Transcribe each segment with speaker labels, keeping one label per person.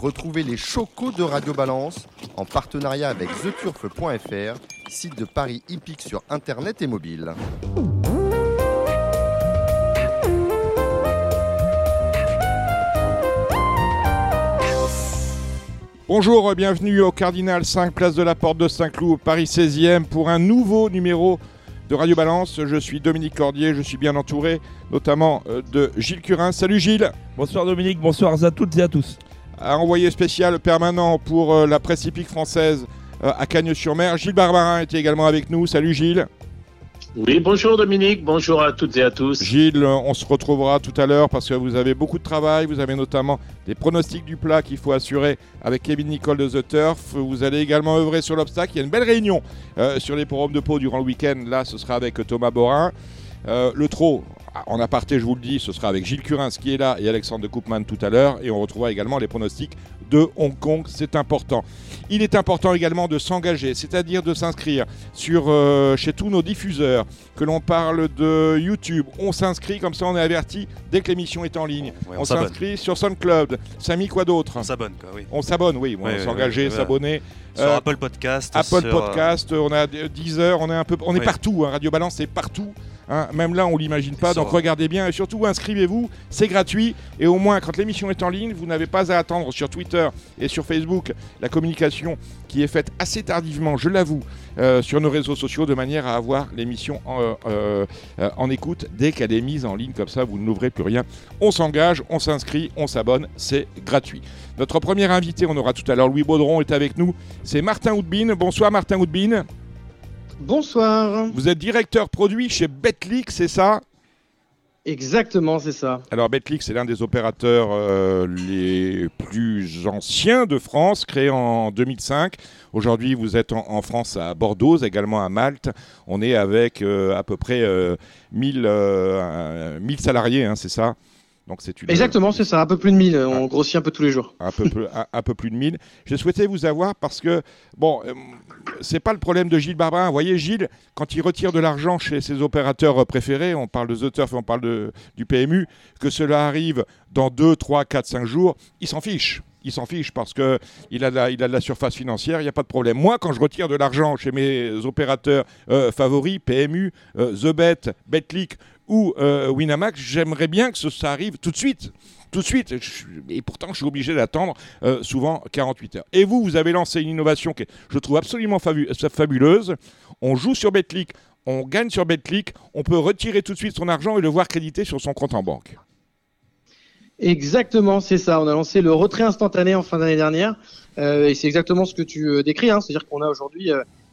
Speaker 1: Retrouvez les chocos de Radio Balance en partenariat avec theturf.fr, site de Paris hippique sur internet et mobile.
Speaker 2: Bonjour, bienvenue au Cardinal 5, place de la Porte de Saint-Cloud, Paris 16e, pour un nouveau numéro de Radio Balance. Je suis Dominique Cordier, je suis bien entouré, notamment euh, de Gilles Curin. Salut Gilles
Speaker 3: Bonsoir Dominique, bonsoir à toutes et à tous.
Speaker 2: Envoyé spécial permanent pour euh, la presse hippique française euh, à Cagnes-sur-Mer. Gilles Barbarin était également avec nous. Salut Gilles
Speaker 4: oui, bonjour Dominique, bonjour à toutes et à tous.
Speaker 2: Gilles, on se retrouvera tout à l'heure parce que vous avez beaucoup de travail. Vous avez notamment des pronostics du plat qu'il faut assurer avec Kevin Nicole de The Turf. Vous allez également œuvrer sur l'obstacle. Il y a une belle réunion euh, sur les forums de Pau durant le week-end. Là, ce sera avec Thomas Borin. Euh, le trot, en aparté, je vous le dis, ce sera avec Gilles Curins qui est là et Alexandre de Koopman tout à l'heure. Et on retrouvera également les pronostics de Hong Kong. C'est important. Il est important également de s'engager, c'est-à-dire de s'inscrire sur euh, chez tous nos diffuseurs. Que l'on parle de YouTube, on s'inscrit comme ça, on est averti dès que l'émission est en ligne. on, s'inscrit sur SoundCloud. Samy, quoi d'autre
Speaker 5: On s'abonne, quoi, oui.
Speaker 2: On s'abonne, oui. on s'engager, s'abonner.
Speaker 5: Sur euh, Apple Podcast.
Speaker 2: Apple euh, Podcast, on a 10 heures, on est un peu, on est partout. Hein. Radio Balance est partout. Hein, même là, on l'imagine pas. Donc regardez bien et surtout inscrivez-vous. C'est gratuit. Et au moins, quand l'émission est en ligne, vous n'avez pas à attendre sur Twitter et sur Facebook la communication qui est faite assez tardivement, je l'avoue, euh, sur nos réseaux sociaux de manière à avoir l'émission en, euh, euh, en, écoute dès qu'elle est mise en ligne. Comme ça, vous n'ouvrez plus rien. On s'engage, on s'inscrit, on s'abonne. C'est gratuit. Notre premier invité, on aura tout à l'heure Louis Baudron, est avec nous. C'est Martin Houdbin. Bonsoir Martin Houdbin.
Speaker 6: Bonsoir.
Speaker 2: Vous êtes directeur produit chez Betclic, c'est ça?
Speaker 6: Exactement, c'est ça.
Speaker 2: Alors Betclic, c'est l'un des opérateurs euh, les plus anciens de France, créé en 2005. Aujourd'hui, vous êtes en, France à Bordeaux, également à Malte. On est avec euh, à peu près 1000, euh, salariés, hein, c'est ça?
Speaker 6: Exactement, c'est ça, un peu plus de 1000. On ah. grossit un peu tous les jours.
Speaker 2: Un peu, un, peu plus de 1000. Je souhaitais vous avoir parce que, bon, euh, c'est pas le problème de Gilles Barbarin. Vous voyez, Gilles, quand il retire de l'argent chez ses opérateurs préférés, on parle de The Turf, on parle de, du PMU, que cela arrive dans 2, 3, 4, 5 jours, il s'en fiche il s'en fiche parce qu'il a, il a de la surface financière, il n'y a pas de problème. Moi, quand je retire de l'argent chez mes opérateurs euh, favoris, PMU, euh, The Bet, Betclic ou euh, Winamax, j'aimerais bien que ça arrive tout de suite. Tout de suite. Et pourtant, je suis obligé d'attendre euh, souvent 48 heures. Et vous, vous avez lancé une innovation que je trouve absolument fabuleuse. On joue sur Betclic, on gagne sur Betclic, on peut retirer tout de suite son argent et le voir crédité sur son compte en banque.
Speaker 6: Exactement, c'est ça. On a lancé le retrait instantané en fin d'année dernière. Euh, et c'est exactement ce que tu décris. Hein. C'est-à-dire qu'on a aujourd'hui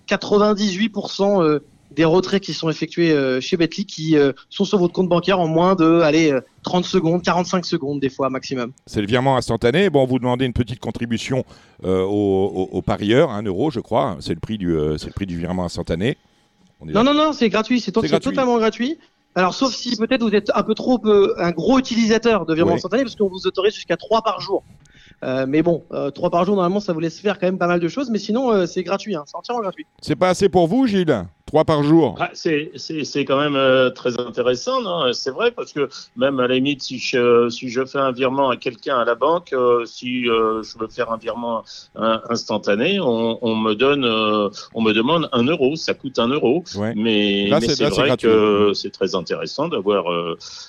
Speaker 6: 98% des retraits qui sont effectués euh, chez Betly qui euh, sont sur votre compte bancaire en moins de allez, 30 euh, secondes, 45 secondes des fois maximum.
Speaker 2: C'est le virement instantané. Bon, vous demandez une petite contribution aux, parieurs, un euro je crois. C'est le, prix du, c'est le prix du virement instantané.
Speaker 6: non, non, non, c'est gratuit. C'est, totalement gratuit. Alors, sauf si peut-être vous êtes un peu trop un gros utilisateur de virement instantané, parce qu'on vous autorise jusqu'à 3 par jour. mais bon, 3 par jour, normalement, ça vous laisse faire quand même pas mal de choses, mais sinon, c'est gratuit, hein, c'est entièrement gratuit.
Speaker 2: C'est pas assez pour vous, Gilles? Trois par jour.
Speaker 4: Ah, c'est quand même euh, très intéressant, C'est vrai, parce que même à la limite, si je, si je fais un virement à quelqu'un à la banque, euh, si euh, je veux faire un virement instantané, on, on me donne, on me demande un euro, ça coûte un euro. Mais, mais c'est vrai que c'est très intéressant d'avoir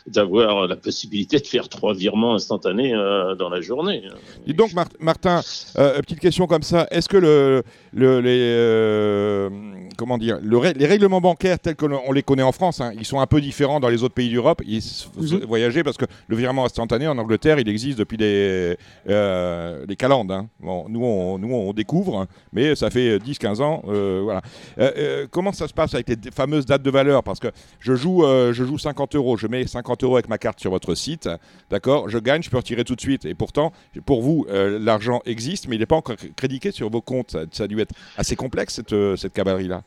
Speaker 4: d'avoir la possibilité de faire trois virements instantanés dans la journée.
Speaker 2: Dis donc, Martin, petite question comme ça, est-ce que le, le les, comment dire, le les règlements bancaires tels qu'on les connaît en France, hein, ils sont un peu différents dans les autres pays d'Europe. Ils mhm. voyager parce que le virement instantané en Angleterre, il existe depuis les, euh, les calendes. Hein. nous, on, nous, on découvre, mais ça fait 10-15 ans. Euh, voilà. Euh, comment ça se passe avec les fameuses dates de valeur? Parce que je joue, je joue 50 euros, je mets 50 euros avec ma carte sur votre site, d'accord? Je gagne, je peux retirer tout de suite. Et pourtant, pour vous, l'argent existe, mais il n'est pas encore crédité sur vos comptes. Ça, a dû être assez complexe cette, cette cavalerie-là.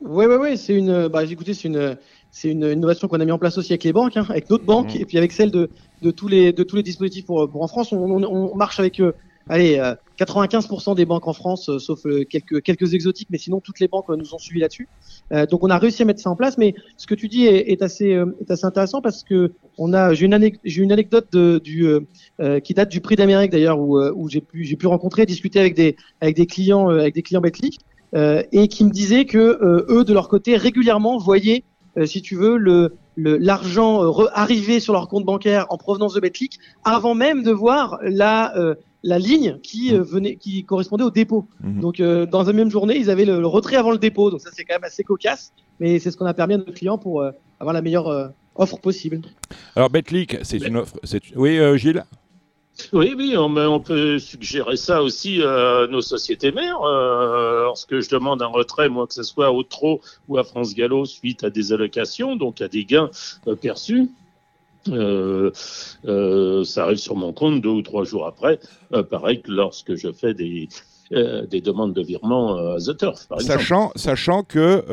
Speaker 6: Oui, oui, oui, c'est une, bah, écoutez, c'est une, c'est une innovation qu'on a mis en place aussi avec les banques, hein, avec notre banque, mmh. et puis avec celle de, de, tous les, de tous les dispositifs pour, pour en France. On, on, marche avec, euh, allez, euh, 95% des banques en France, euh, sauf euh, quelques quelques exotiques, mais sinon toutes les banques nous ont suivi là-dessus. Euh, donc on a réussi à mettre ça en place. Mais ce que tu dis est, est assez euh, est assez intéressant parce que on a j'ai une j'ai une anecdote de, du qui date du Prix d'Amérique d'ailleurs où où j'ai pu j'ai pu rencontrer discuter avec des avec des clients avec des clients Betclic et qui me disaient que euh, eux de leur côté régulièrement voyaient euh, si tu veux le l'argent euh, arriver sur leur compte bancaire en provenance de Betclic avant même de voir la euh, la ligne qui euh, venait qui correspondait au dépôt.
Speaker 2: Mhm.
Speaker 6: Donc euh, dans la même journée, ils avaient le, le retrait avant le dépôt. Donc ça c'est quand même assez cocasse, mais c'est ce qu'on a permis à nos clients pour euh, avoir la meilleure euh, offre possible.
Speaker 2: Alors, Betclic, c'est une offre. c'est- Oui, euh, Gilles?
Speaker 4: Oui, oui, on, peut suggérer ça aussi à nos sociétés mères. Euh, lorsque je demande un retrait, moi, que ce soit au TRO ou à France Gallo, suite à des allocations, donc à des gains euh, perçus, euh, ça arrive sur mon compte deux ou trois jours après. Pareil que lorsque je fais des, des demandes de virement à The Turf, par exemple.
Speaker 2: Sachant, sachant que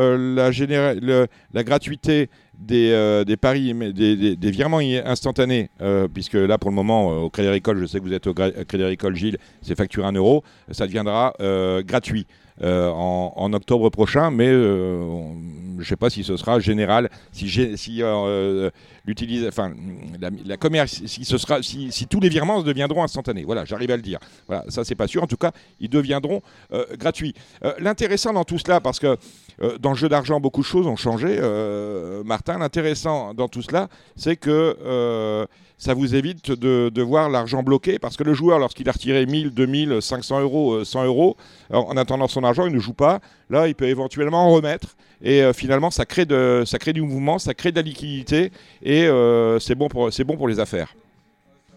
Speaker 2: la gratuité des, euh, des paris, des, des- virements instantanés, euh, puisque là pour le moment euh, au Crédit Agricole, je sais que vous êtes au Crédit Agricole Gilles, c'est facturé 1 euro, ça deviendra gratuit. Euh, en, octobre prochain, mais euh, je ne sais pas si ce sera général, si, si euh, enfin la, commerce, si ce sera, si, tous les virements deviendront instantanés. Voilà, j'arrive à le dire. Voilà, ça c'est pas sûr. En tout cas, ils deviendront gratuits. L'intéressant dans tout cela, parce que dans le jeu d'argent, beaucoup de choses ont changé. Martin, l'intéressant dans tout cela, c'est que ça vous évite de, voir l'argent bloqué, parce que le joueur, lorsqu'il a retiré 1000, 2000, 500 euros, euh, 100 euros, en en attendant son argent, il ne joue pas. Là, il peut éventuellement en remettre. Et euh, finalement, ça crée, ça crée du mouvement, ça crée de la liquidité, et euh, c'est bon, pour- les affaires.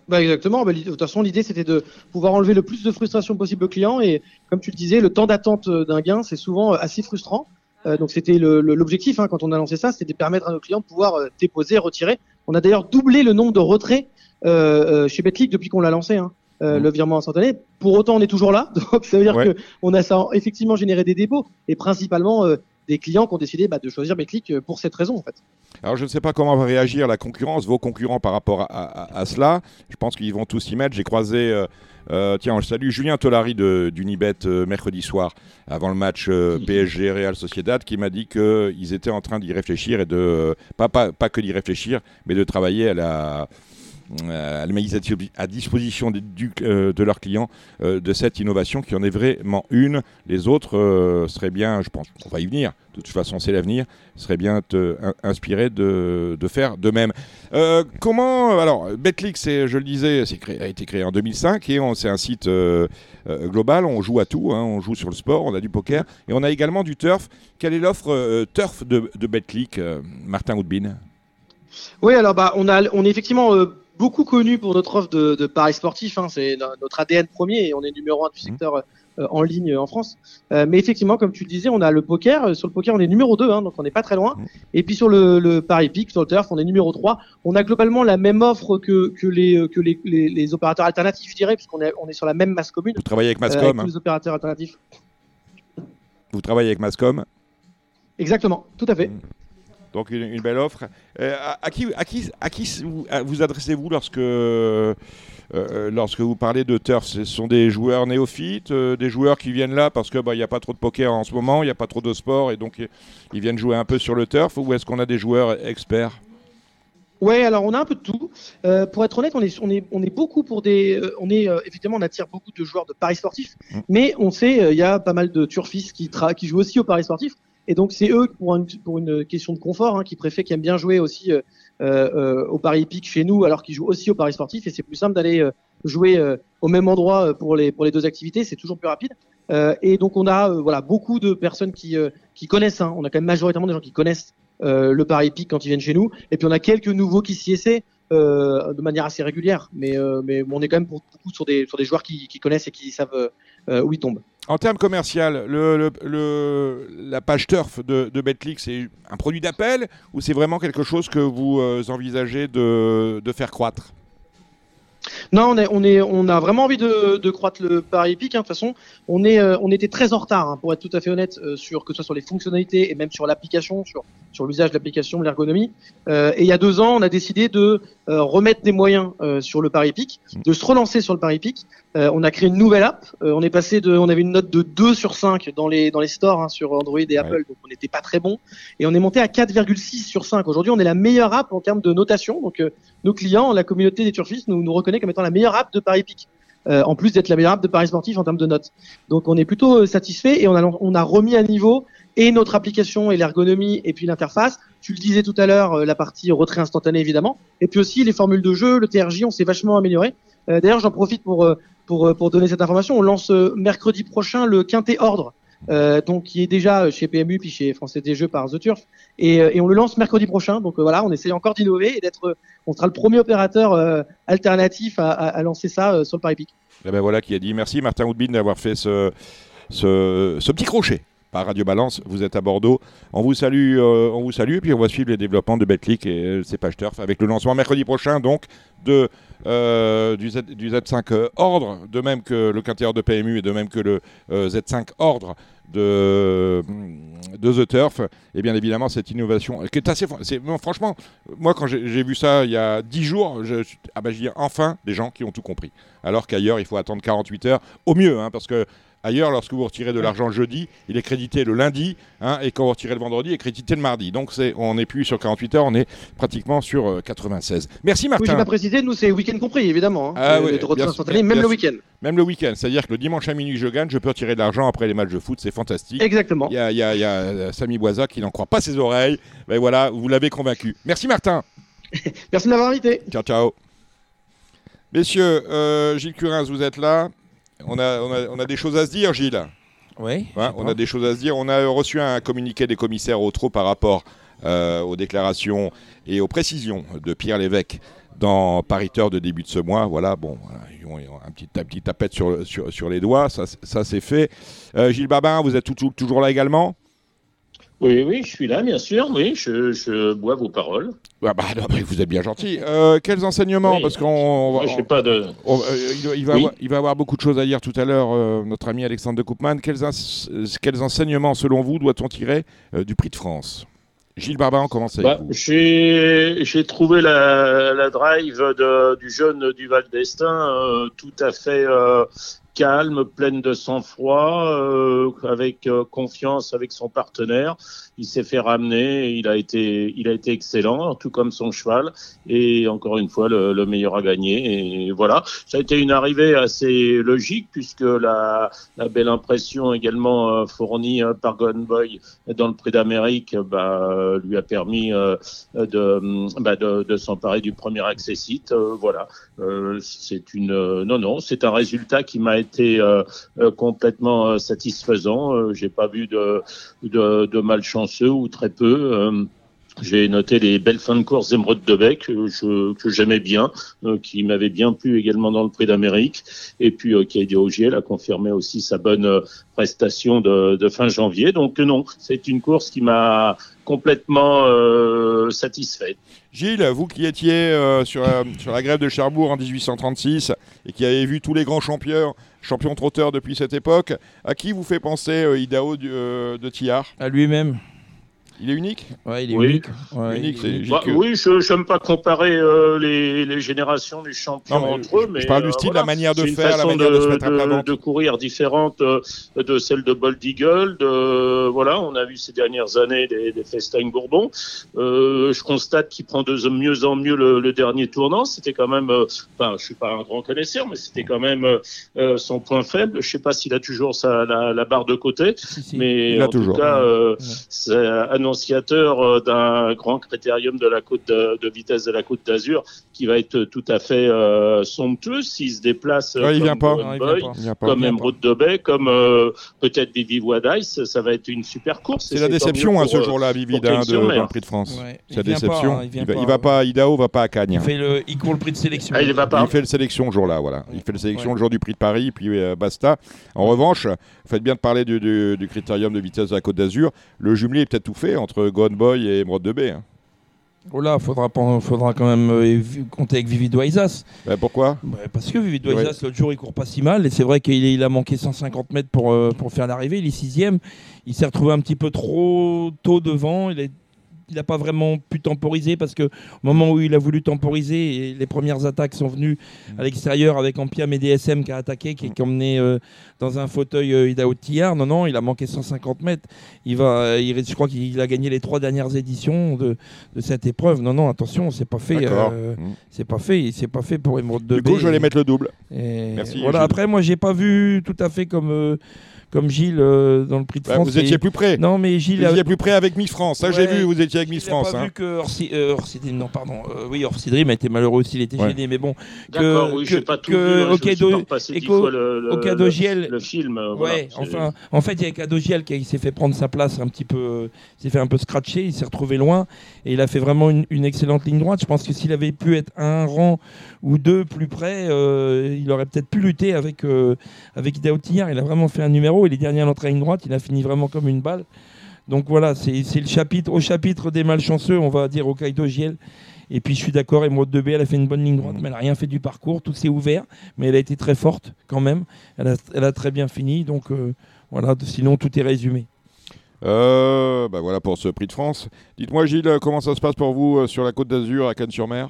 Speaker 6: Bah exactement. Bah, de toute façon, l'idée c'était de pouvoir enlever le plus de frustration possible au client et comme tu le disais, le temps d'attente euh, d'un gain c'est souvent euh, assez frustrant. Euh, donc c'était l'objectif hein, quand on a lancé ça, c'était de permettre à nos clients de pouvoir euh, déposer, retirer. On a d'ailleurs doublé le nombre de retraits euh, chez Betclic depuis qu'on l'a lancé. Hein. euh,
Speaker 2: Mhm.
Speaker 6: le virement instantané. Pour autant, on est toujours là. Donc, ça veut dire
Speaker 2: Ouais.
Speaker 6: que on a ça effectivement généré des dépôts et principalement euh, des clients qui ont décidé bah, de choisir Betclic pour cette raison en fait.
Speaker 2: Alors je ne sais pas comment va réagir la concurrence, vos concurrents par rapport à, à- à cela. Je pense qu'ils vont tous s'y mettre. J'ai croisé, euh, euh, tiens, je salue. Julien Tolari de- d'Unibet euh, mercredi soir, avant le match euh, PSG Real Sociedad, qui m'a dit qu'ils étaient en train d'y réfléchir et de, pas, pas, pas que d'y réfléchir, mais de travailler à la la mise à dis- à disposition des- du- euh, de leurs clients euh, de cette innovation qui en est vraiment une. Les autres euh, seraient bien, je pense, on va y venir, de toute façon c'est l'avenir, seraient bien te- in- inspirés de, de faire de même. Euh, comment, alors, Betclic, je le disais, a été créé en 2005 et c'est un site euh, euh, global, on joue à tout, hein, on joue sur le sport, on a du poker et on a également du turf. Quelle est l'offre euh, turf de, de euh, Martin Woodbin
Speaker 6: Oui, alors bah on a on est effectivement euh, beaucoup connu pour notre offre de, de paris sportifs. Hein, c'est no- notre ADN premier et on est numéro un du secteur euh, en ligne euh, en France. Euh, mais effectivement, comme tu le disais, on a le poker. Sur le poker, on est numéro 2, hein, donc on n'est pas très loin.
Speaker 2: Mhm.
Speaker 6: Et puis sur le, le pari pic, sur le turf, on est numéro 3. On a globalement la même offre que, que, les, que les, les, les opérateurs alternatifs, je dirais, puisqu'on est, on est sur la même masse commune.
Speaker 2: Vous travaillez avec
Speaker 6: avec
Speaker 2: Mascom,
Speaker 6: tous
Speaker 2: hein.
Speaker 6: les opérateurs alternatifs.
Speaker 2: vous travaillez avec Mascom,
Speaker 6: Exactement, tout à fait.
Speaker 2: Donc une, une belle offre. Euh, à, à qui, à qui, à qui vous, adressez-vous lorsque, euh, euh, lorsque vous parlez de turf? Ce sont des joueurs néophytes, des joueurs qui viennent là parce qu'il n'y a pas trop de poker en ce moment, il n'y a pas trop de sport et donc ils viennent jouer un peu sur le turf ou est-ce qu'on a des joueurs experts?
Speaker 6: Ouais, alors on a un peu de tout. Euh, pour être honnête, on est, on est, on est beaucoup pour des, euh, on est euh, effectivement, on attire beaucoup de joueurs de paris sportifs,
Speaker 2: Mm.
Speaker 6: mais on sait, il y a pas mal de turfistes qui, tra qui jouent aussi au paris sportif, et donc c'est eux pour une, pour une question de confort, hein, qui préfèrent, qui aiment bien jouer aussi euh, euh, au paris hippique chez nous, alors qu'ils jouent aussi au paris sportif, et c'est plus simple d'aller euh, jouer euh, au même endroit euh, pour les pour les deux activités, c'est toujours plus rapide. Euh, et donc on a euh, voilà beaucoup de personnes qui euh, qui connaissent, hein, on a quand même majoritairement des gens qui connaissent euh, le pari hippique quand ils viennent chez nous. Et puis on a quelques nouveaux qui s'y essaient euh, de manière assez régulière. Mais, euh, mais on est quand même pour beaucoup sur des, sur des joueurs qui, connaissent et qui savent euh, où ils tombent.
Speaker 2: En termes commercial, le, le- la page turf de, de c'est un produit d'appel ou c'est vraiment quelque chose que vous envisagez de faire croître?
Speaker 6: Non, on, a vraiment envie de, croître le pari hippique. hein. De toute façon, on, euh, était très en retard, hein, pour être tout à fait honnête, euh, sur, que ce soit sur les fonctionnalités et même sur l'application, sur, l'usage de l'application, l'ergonomie. Euh, et il y a deux ans, on a décidé de remettre des moyens sur le pari hippique, de se relancer sur le pari hippique. Euh, on a créé une nouvelle app. Euh, on est passé de, on avait une note de 2 sur 5 dans les dans les stores hein, sur Android et Apple, donc on n'était pas très bon. Et on est monté à 4,6 sur 5. Aujourd'hui, on est la meilleure app en termes de notation. Donc euh, nos clients, la communauté des turfistes, nous nous reconnaît comme étant la meilleure app de Paris Pic. Euh, en plus d'être la meilleure app de Paris Sportif en termes de notes. Donc on est plutôt euh, satisfait et on a on a remis à niveau et notre application et l'ergonomie et puis l'interface. Tu le disais tout à l'heure, euh, la partie retrait instantané évidemment, et puis aussi les formules de jeu, le TRJ, on s'est vachement amélioré. Euh, D'ailleurs, j'en profite pour euh, pour euh, pour donner cette information. On lance euh, mercredi prochain le quintet ordre, euh, donc qui est déjà chez PMU puis chez Français des Jeux par The Turf, et, et on le lance mercredi prochain. Donc voilà, on essaie encore d'innover et d'être, on sera le premier opérateur alternatif à, lancer ça sur le Paris Pic.
Speaker 2: Eh ben voilà qui a dit merci Martin Woodbine d'avoir fait ce petit crochet Radio Balance. Vous êtes à Bordeaux. On vous salue, euh, on vous salue et puis on va suivre les développements de Betclic et euh, ses pages turf avec le lancement mercredi prochain donc de euh, du, Z, du Z5 euh, Ordre, de même que le quintet de PMU et de même que le euh, Z5 Ordre de, de The Turf, et bien évidemment cette innovation qui est assez. franchement, moi quand j'ai vu ça il y a 10 jours, je, ah dis enfin des gens qui ont tout compris. Alors qu'ailleurs, il faut attendre 48 heures, au mieux, hein, parce que ailleurs, lorsque vous retirez de l'argent le jeudi, il est crédité le lundi, hein, et quand vous retirez le vendredi, il est crédité le mardi. Donc c'est, on n'est plus sur 48 heures, on est pratiquement sur euh, 96. Merci
Speaker 6: Oui, j'ai
Speaker 2: Martin.
Speaker 6: pas précisé, nous c'est week-end compris évidemment. Hein.
Speaker 2: Ah
Speaker 6: Euh,
Speaker 2: oui, bien
Speaker 6: même le week-end.
Speaker 2: Même le week-end, c'est-à-dire que le dimanche à minuit, je gagne, je peux retirer de l'argent après les matchs de foot, c'est fantastique.
Speaker 6: Exactement.
Speaker 2: Il y a, y a- y a, euh, Samy Boisa qui n'en croit pas ses oreilles. Ben voilà, vous l'avez convaincu. Merci Martin.
Speaker 6: Merci de m'avoir invité.
Speaker 2: Ciao, ciao. Messieurs, euh, Gilles Curins, vous êtes là. On a, on, a, on a des choses à se dire, Gilles.
Speaker 3: Oui.
Speaker 2: Hein, on a des choses à se dire. On a reçu un communiqué des commissaires au trop par rapport euh, aux déclarations et aux précisions de Pierre Lévesque dans Pariteur de début de ce mois. Voilà, bon, ils ont- ils ont un petit, un petit tapette sur, sur, sur les doigts, ça, c'est- ça c'est fait. Euh, Gilles Babin, vous êtes tout- tout- toujours là également?
Speaker 4: Oui, oui, je suis là, bien sûr. Oui, je, je bois vos paroles.
Speaker 2: Ah bah, non, mais Vous êtes bien gentil. Euh, quels enseignements?
Speaker 4: Oui.
Speaker 2: Parce qu'on on va-
Speaker 4: pas de.
Speaker 2: on- euh, il, il va
Speaker 4: Oui.
Speaker 2: avoir, il va avoir beaucoup de choses à dire tout à l'heure, euh, notre ami Alexandre de Koopman. Quels, quels enseignements, selon vous, doit-on tirer du prix de France? Gilles Barbaran, on commence avec
Speaker 4: Bah,
Speaker 2: vous.
Speaker 4: j'ai j'ai trouvé la, la drive de, du jeune du Val d'Estaing euh, tout à fait euh, calme, pleine de sang-froid, euh, avec euh, confiance avec son partenaire. Il s'est fait ramener, il a été il a été excellent, tout comme son cheval. Et encore une fois, le, le meilleur a gagné. Et voilà, ça a été une arrivée assez logique puisque la, la belle impression également euh, fournie euh, par Gone Boy dans le Prix d'Amérique bah, lui a permis euh, de, bah, de, de s'emparer du premier accessite. Voilà, c'est une non non, c'est un résultat qui m'a été complètement satisfaisant. J'ai pas vu de, de, de malchanceux ou très peu. Euh, j'ai noté les belles fins de course d'Emeraude de Bec euh, je- que j'aimais bien, euh, qui m'avaient bien plu également dans le Prix d'Amérique, et puis euh, Kaidi Ogiel a confirmé aussi sa bonne euh, prestation de, de fin janvier. Donc non, c'est une course qui m'a complètement euh, satisfait.
Speaker 2: Gilles, vous qui étiez euh, sur, la, sur la grève de Cherbourg en 1836 et qui avez vu tous les grands champions, champions trotteurs depuis cette époque, à qui vous fait penser euh, Idao du- euh, de Tillard?
Speaker 3: À lui-même.
Speaker 2: Il est unique
Speaker 3: Ouais, il est
Speaker 4: Oui.
Speaker 3: unique. Ouais,
Speaker 2: Unique,
Speaker 3: il est unique.
Speaker 4: Bah,
Speaker 2: que-
Speaker 4: oui, je n'aime pas comparer euh, les, les générations des champions
Speaker 2: Non,
Speaker 4: entre eux,
Speaker 2: je-
Speaker 4: mais
Speaker 2: je parle du
Speaker 4: euh,
Speaker 2: style,
Speaker 4: voilà.
Speaker 2: la manière de faire, la
Speaker 4: façon
Speaker 2: manière de se mettre à plat
Speaker 4: de, de courir différente euh, de celle de Bold Eagle. De, voilà, on a vu ces dernières années des, des Festijn Bourbon. Euh, je constate qu'il prend de mieux en mieux le, le dernier tournant. C'était quand même, euh, enfin, je suis pas un grand connaisseur, mais c'était quand même euh, euh, son point faible. Je sais pas s'il a toujours sa, la, la barre de côté,
Speaker 3: Si, si.
Speaker 4: mais
Speaker 2: Il a
Speaker 4: en
Speaker 2: toujours.
Speaker 4: tout cas, euh,
Speaker 3: Ouais.
Speaker 4: c'est annonciateur euh, d'un grand critérium de la côte de, de vitesse de la côte d'Azur qui va être tout à fait euh, somptueux s'il se déplace.
Speaker 2: Ouais, il
Speaker 4: comme Boy. Comme de Bay, comme euh, peut-être Vivi Wadice, ça va être une super course.
Speaker 2: C'est la déception hein, ce jour-là, Vivid,
Speaker 4: pour
Speaker 2: hein, de, dans le prix de France.
Speaker 3: Ouais.
Speaker 2: C'est la
Speaker 3: pas,
Speaker 2: déception.
Speaker 3: hein, il
Speaker 2: il, va,
Speaker 3: pas,
Speaker 2: il va pas, Idao va pas à Cagnes.
Speaker 3: Il, fait le... il court le prix de sélection.
Speaker 4: Ah, il va pas.
Speaker 2: Il fait le sélection le jour-là, voilà. Il fait le sélection
Speaker 3: Ouais.
Speaker 2: le jour du prix de Paris, puis euh, basta. En revanche, vous faites bien de parler du, du- du critérium de vitesse de la Côte d'Azur. Le jumelé est peut-être tout fait entre Gone Boy et Emeraude de Bay. hein.
Speaker 3: Oh là, faudra, faudra quand même euh, compter avec Vivid Waisas.
Speaker 2: Ben, pourquoi?
Speaker 3: Ouais, parce que Vivid Waisas, l'autre jour, il court pas si mal. Et c'est vrai qu'il il a manqué 150 mètres pour, euh, pour faire l'arrivée. Il est sixième. Il s'est retrouvé un petit peu trop tôt devant. Il est n'a pas vraiment pu temporiser parce que au moment où il a voulu temporiser, et les premières attaques sont venues à l'extérieur avec Ampiam et DSM qui a attaqué, qui, a emmené euh, dans un fauteuil euh, Idaho Tillard. Non, non, il a manqué 150 mètres. Il va, il, je crois qu'il a gagné les trois dernières éditions de, de cette épreuve. Non, non, attention, c'est pas fait. Euh,
Speaker 2: Mm.
Speaker 3: c'est pas fait. C'est pas fait pour Emeraude de
Speaker 2: Du coup, je vais les mettre le double.
Speaker 3: et
Speaker 2: Merci,
Speaker 3: Voilà. Après, moi, j'ai pas vu tout à fait comme euh, comme Gilles euh, dans le Prix de
Speaker 2: Bah,
Speaker 3: France.
Speaker 2: vous étiez
Speaker 3: Et-
Speaker 2: plus près.
Speaker 3: Non, mais Gilles.
Speaker 2: Vous
Speaker 3: a-
Speaker 2: étiez plus près avec Miss France. Ça, j'ai vu, vous étiez avec Miss
Speaker 3: a
Speaker 2: France.
Speaker 3: pas
Speaker 2: hein.
Speaker 3: vu que Orsi, euh, Orsidri- non, pardon. euh, oui, Orsidri m'a été malheureux aussi. Il était
Speaker 2: Ouais.
Speaker 3: gêné, mais bon.
Speaker 4: D'accord, oui,
Speaker 3: que-
Speaker 4: pas tout
Speaker 3: que
Speaker 4: vu. hein, je me suis pas le, le,
Speaker 3: Au cas
Speaker 4: le- film. euh, voilà,
Speaker 3: Ouais,
Speaker 4: c'est-
Speaker 3: enfin, en fait, il y a Cadogiel qui s'est fait prendre sa place un petit peu, il s'est fait un peu scratcher, il s'est retrouvé loin et il a fait vraiment une, une excellente ligne droite. Je pense que s'il avait pu être un rang ou deux plus près, euh, il aurait peut-être pu lutter avec euh, avec. Il a vraiment fait un numéro et les derniers à l'entrée à ligne droite, il a fini vraiment comme une balle. Donc voilà, c'est le chapitre au chapitre des malchanceux, on va dire au Kaido Giel. Et puis je suis d'accord, Emeraude 2B, elle a fait une bonne ligne droite, mais elle n'a rien fait du parcours, tout s'est ouvert, mais elle a été très forte quand même. Elle a, elle a très bien fini, donc euh, voilà, sinon tout est résumé.
Speaker 2: Euh, bah voilà pour ce prix de France. Dites-moi, Gilles, comment ça se passe pour vous euh, sur la côte d'Azur à Cannes-sur-Mer?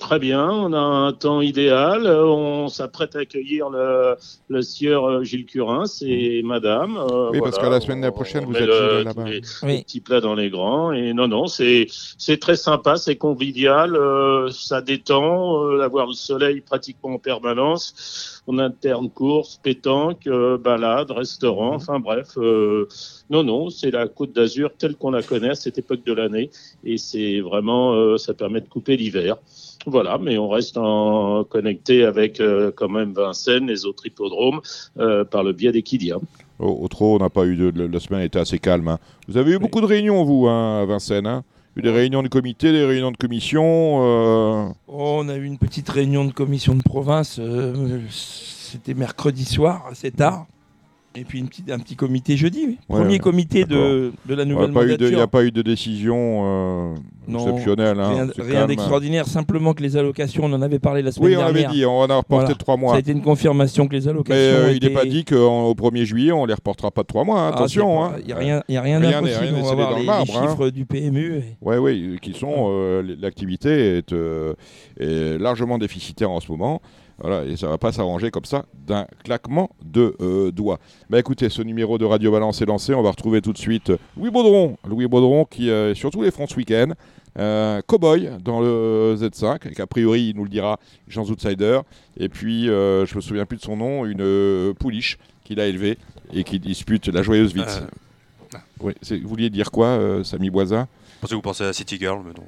Speaker 4: Très bien, on a un temps idéal. On s'apprête à accueillir le, le sieur euh, Gilles Curin et madame. euh,
Speaker 2: Oui, parce qu'à la semaine
Speaker 4: on-
Speaker 2: prochaine,
Speaker 4: on
Speaker 2: vous êtes
Speaker 4: le-
Speaker 2: là-bas.
Speaker 4: les-
Speaker 3: Oui.
Speaker 4: les petits plats dans les grands. Et non, non, c'est c'est très sympa, c'est convivial, euh, ça détend, euh, d'avoir le soleil pratiquement en permanence. On interne course, pétanque, euh, balade, restaurant, enfin bref. euh, non, non, c'est la Côte d'Azur telle qu'on la connaît à cette époque de l'année. Et c'est vraiment, euh, ça permet de couper l'hiver. Voilà, mais on reste en connecté avec euh, quand même Vincennes, les autres hippodromes, euh, par le biais.
Speaker 2: Au, au trop, on n'a pas eu de. La semaine était assez calme. hein. Vous avez eu beaucoup de réunions, vous, hein, à Vincennes hein Eu des réunions de comité, des réunions de commission. euh,
Speaker 3: Oh, on a eu une petite réunion de commission de province, euh, c'était mercredi soir, assez tard. Et puis une petite, un petit comité jeudi, oui.
Speaker 2: Ouais,
Speaker 3: premier
Speaker 2: ouais,
Speaker 3: comité de, de la
Speaker 2: Il
Speaker 3: nouvelle
Speaker 2: n'y a
Speaker 3: mandature.
Speaker 2: pas eu de décision euh,
Speaker 3: Non,
Speaker 2: exceptionnelle. hein,
Speaker 3: Rien, d'extraordinaire, simplement que les allocations, on en avait parlé la semaine
Speaker 2: Oui, on avait
Speaker 3: dernière.
Speaker 2: dit, on en a reporté
Speaker 3: Voilà.
Speaker 2: de trois
Speaker 3: Ça
Speaker 2: mois.
Speaker 3: a été une confirmation que les
Speaker 2: Mais
Speaker 3: allocations.
Speaker 2: euh, il n'est pas dit qu'au 1er juillet, on les reportera pas de trois mois. hein,
Speaker 3: Ah,
Speaker 2: attention.
Speaker 3: c'est
Speaker 2: hein.
Speaker 3: Il n'y a rien, il y a rien
Speaker 2: Rien
Speaker 3: d'impossible. On va voir les,
Speaker 2: le marbre,
Speaker 3: les chiffres du PMU.
Speaker 2: Oui, oui, qui sont euh, l'activité est, est largement déficitaire en ce moment. Voilà, et ça va pas s'arranger comme ça d'un claquement de euh, doigts. Bah écoutez, ce numéro de Radio Balance est lancé. On va retrouver tout de suite Louis Baudron. Louis Baudron qui euh, est sur tous les fronts ce week-end. Euh, Cowboy dans le Z5, et qu'a priori il nous le dira, Jean Outsider. Et puis, euh, je me souviens plus de son nom, une euh, pouliche qu'il a élevée et qui dispute la joyeuse vite.
Speaker 5: Euh,
Speaker 2: Oui, vous vouliez dire quoi, euh, Samy Boisin?
Speaker 5: Je pensais que vous pensez à City Girl, mais non.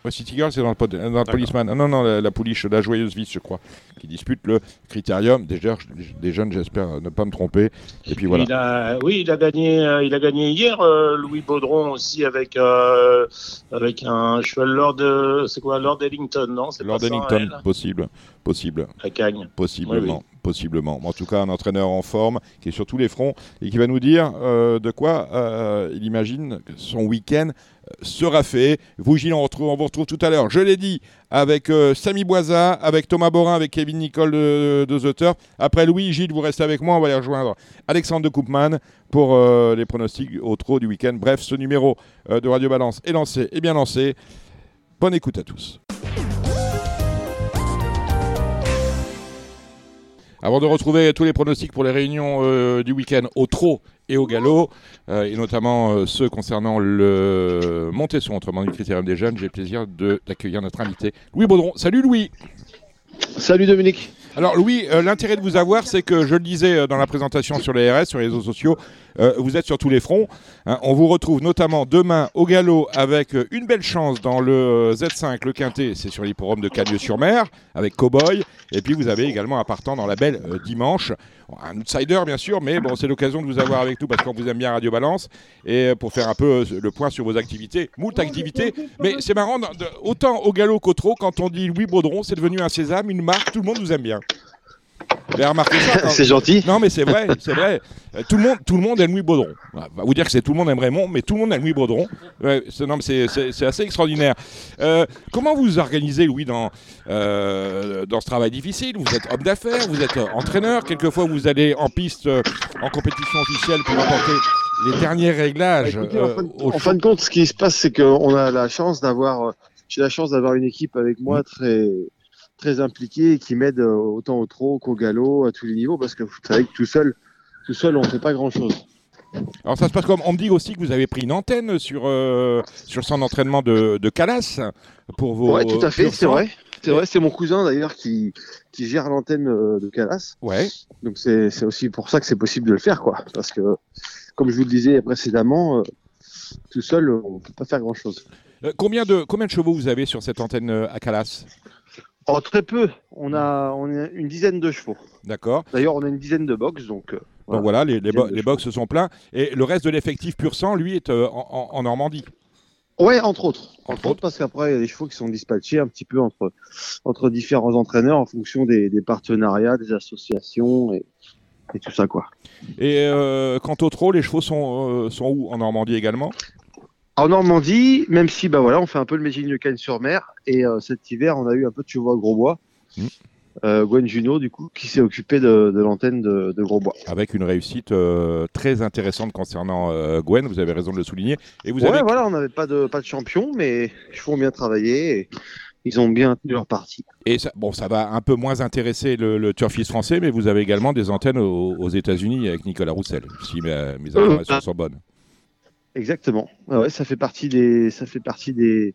Speaker 5: Euh,
Speaker 2: Ouais, City Girl, c'est dans le, pod- dans le. Policeman. Ah, non, non, la, la pouliche, la joyeuse vice, je crois, qui dispute le critérium. Déjà, je- des jeunes, j'espère ne pas me tromper. Et puis voilà.
Speaker 4: Il a, oui, il a gagné, euh, il a gagné hier euh, Louis Baudron aussi avec euh, avec un cheval Lord, euh, c'est quoi Lord Ellington, non
Speaker 2: Lord Ellington, possible, possible,
Speaker 4: La cagne.
Speaker 2: possiblement,
Speaker 4: Oui,
Speaker 2: possiblement. En tout cas, un entraîneur en forme qui est sur tous les fronts et qui va nous dire euh, de quoi euh, il imagine son week-end euh, sera fait. Vous, Gilles, on, vous retrouve tout à l'heure. Je l'ai dit avec euh, Samy Boisa, avec Thomas Borin, avec Kevin Nicole de, de. Après Louis, Gilles, vous restez avec moi. On va aller rejoindre Alexandre de Koopman pour euh, les pronostics au trot du week-end. Bref, ce numéro euh, de Radio Balance est lancé et bien lancé. Bonne écoute à tous. Avant de retrouver tous les pronostics pour les réunions euh, du week-end au trot et au galop, euh, et notamment euh, ceux concernant le Montesson, autrement dit le critérium des jeunes, j'ai le plaisir d'accueillir notre invité Louis Baudron. Salut Louis
Speaker 7: Salut Dominique.
Speaker 2: Alors Louis, l'intérêt de vous avoir, c'est que je le disais dans la présentation sur les RS, sur les réseaux sociaux, euh, vous êtes sur tous les fronts. hein. on vous retrouve notamment demain au galop avec euh, une belle chance dans le euh, Z5, le Quintet, c'est sur l'hipporome de Cagnes-sur-Mer, avec Cowboy. Et puis vous avez également un partant dans la belle dimanche. Un outsider bien sûr, mais bon, c'est l'occasion de vous avoir avec nous parce qu'on vous aime bien Radio Balance et pour faire un peu le point sur vos activités, moult activités. Mais c'est marrant, autant au galop qu'au trot, quand on dit Louis Baudron, c'est devenu un sésame, une marque, tout le monde vous aime bien. Vous avez remarqué ça quand-
Speaker 7: C'est gentil.
Speaker 2: non, mais c'est vrai, c'est vrai. Euh, tout, le monde, tout le monde aime Louis Baudron. On va vous dire que c'est tout le monde aime Raymond, mais tout le monde aime Louis Baudron. Ouais, c'est, non, mais c'est, c'est- c'est assez extraordinaire. Euh, comment vous vous organisez, Louis, dans, euh, dans ce travail difficile? Vous êtes homme d'affaires, vous êtes entraîneur. Quelquefois, vous allez en piste, euh, en compétition officielle pour apporter les derniers réglages.
Speaker 7: Bah, écoutez,
Speaker 2: euh,
Speaker 7: en, fin de, en fin de compte, ce qui se passe, c'est qu'on a la chance d'avoir, j'ai la chance d'avoir une équipe avec moi très, très impliquée et qui m'aide euh, autant au trot qu'au galop à tous les niveaux, parce que vous savez que tout seul, tout seul, on fait pas grand chose.
Speaker 2: Alors ça se passe comme on me dit aussi que vous avez pris une antenne sur euh, sur son entraînement de, de Calas pour vos.
Speaker 7: ouais, tout à fait, c'est vrai. C'est vrai, c'est mon cousin d'ailleurs qui, qui gère l'antenne euh, de Calas.
Speaker 2: Ouais.
Speaker 7: Donc c'est aussi pour ça que c'est possible de le faire, quoi. Parce que, comme je vous le disais précédemment, euh, tout seul, on peut pas faire grand chose.
Speaker 2: Euh, combien de combien de chevaux vous avez sur cette antenne à Calas
Speaker 7: Oh, très peu. On a, on a une dizaine de chevaux.
Speaker 2: D'accord.
Speaker 7: D'ailleurs, on a une dizaine de box, donc. euh,
Speaker 2: Donc voilà, les, les, bo- les box sont pleins et le reste de l'effectif pur sang, lui, est euh, en, Normandie.
Speaker 7: Ouais, entre autres.
Speaker 2: Entre
Speaker 7: Entre, autres, parce qu'après, il y a des chevaux qui sont dispatchés un petit peu entre, entre différents entraîneurs en fonction des, des partenariats, des associations et, et tout ça, quoi.
Speaker 2: Et euh, quant au trot, les chevaux sont, euh, sont où En Normandie également?
Speaker 7: En Normandie, même si, bah voilà, on fait un peu le Mégigne de Cannes-sur-Mer et euh, cet hiver, on a eu un peu de chevaux à Grosbois.
Speaker 2: Mhm.
Speaker 7: Euh, Gwen Juno, du coup, qui s'est occupé de, de l'antenne de, de Grosbois.
Speaker 2: Avec une réussite euh, très intéressante concernant euh, Gwen, vous avez raison de le souligner. Et vous
Speaker 7: ouais,
Speaker 2: avez
Speaker 7: voilà, on n'avait pas de, pas de champion, mais les chevaux ont bien travaillé et ils ont bien tenu leur partie.
Speaker 2: Et ça, bon, ça va un peu moins intéresser le, le turfiste français, mais vous avez également des antennes aux, aux États-Unis avec Nicolas Roussel, si mes, mes informations sont bonnes.
Speaker 7: Exactement. Ouais, ouais, ça fait partie des, ça fait partie des,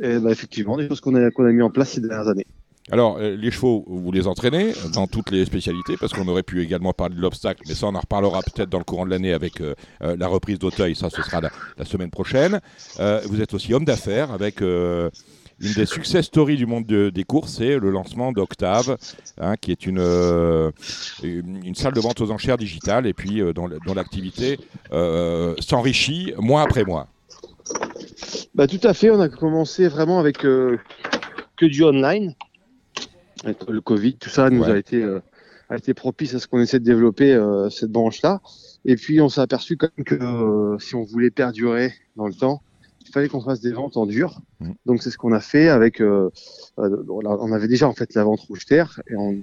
Speaker 7: eh ben, effectivement, des choses qu'on a, qu'on a mis en place ces dernières années.
Speaker 2: Alors, euh, les chevaux, vous les entraînez dans toutes les spécialités, parce qu'on aurait pu également parler de l'obstacle, mais ça, on en reparlera peut-être dans le courant de l'année avec euh, euh, la reprise d'Auteuil, ça, ce sera la, semaine prochaine. Vous êtes aussi homme d'affaires avec une des success stories du monde de- des courses, c'est le lancement d'Octave, hein, qui est une, euh, une, une salle de vente aux enchères digitales, et puis euh, dont, l'activité euh, s'enrichit mois après mois.
Speaker 7: Bah, tout à fait. On a commencé vraiment avec que du online. Le Covid, tout ça nous
Speaker 2: Ouais.
Speaker 7: a été, a été propice à ce qu'on essaie de développer cette branche-là. Et puis, on s'est aperçu quand même que si on voulait perdurer dans le temps, il fallait qu'on fasse des ventes en dur.
Speaker 2: Mhm.
Speaker 7: Donc, c'est ce qu'on a fait avec. euh, euh, on avait déjà en fait la vente rouge terre et on,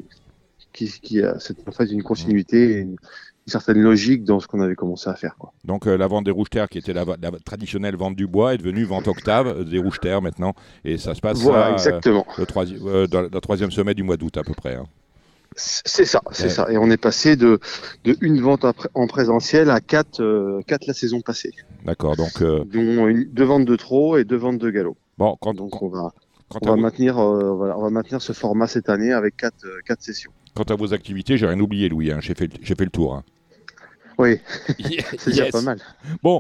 Speaker 7: qui, qui a c'est en fait une continuité, et une, une certaine logique dans ce qu'on avait commencé à faire. Quoi.
Speaker 2: Donc euh, la vente des rouges terres, qui était la, la traditionnelle vente du bois, est devenue vente octave euh, des rouges terres maintenant. Et ça se passe
Speaker 7: Voilà,
Speaker 2: ça, euh,
Speaker 7: exactement.
Speaker 2: le, euh, dans le troisième sommet du mois d'août à peu près. hein.
Speaker 7: C'est ça, c'est
Speaker 2: Ouais.
Speaker 7: ça. Et on est passé de, de une vente en pré- en présentiel à quatre, euh, quatre la saison passée,
Speaker 2: D'accord. Donc euh,
Speaker 7: dont une, deux ventes de trop et deux ventes de galop.
Speaker 2: bon, quand,
Speaker 7: Donc
Speaker 2: quand-
Speaker 7: on va, on va maintenir, euh, on va maintenir ce format cette année avec quatre, euh, quatre sessions.
Speaker 2: quant à vos activités, j'ai rien oublié, Louis. hein, j'ai fait, j'ai fait le tour. hein.
Speaker 7: Oui, c'est déjà
Speaker 2: Yes.
Speaker 7: pas mal.
Speaker 2: Bon,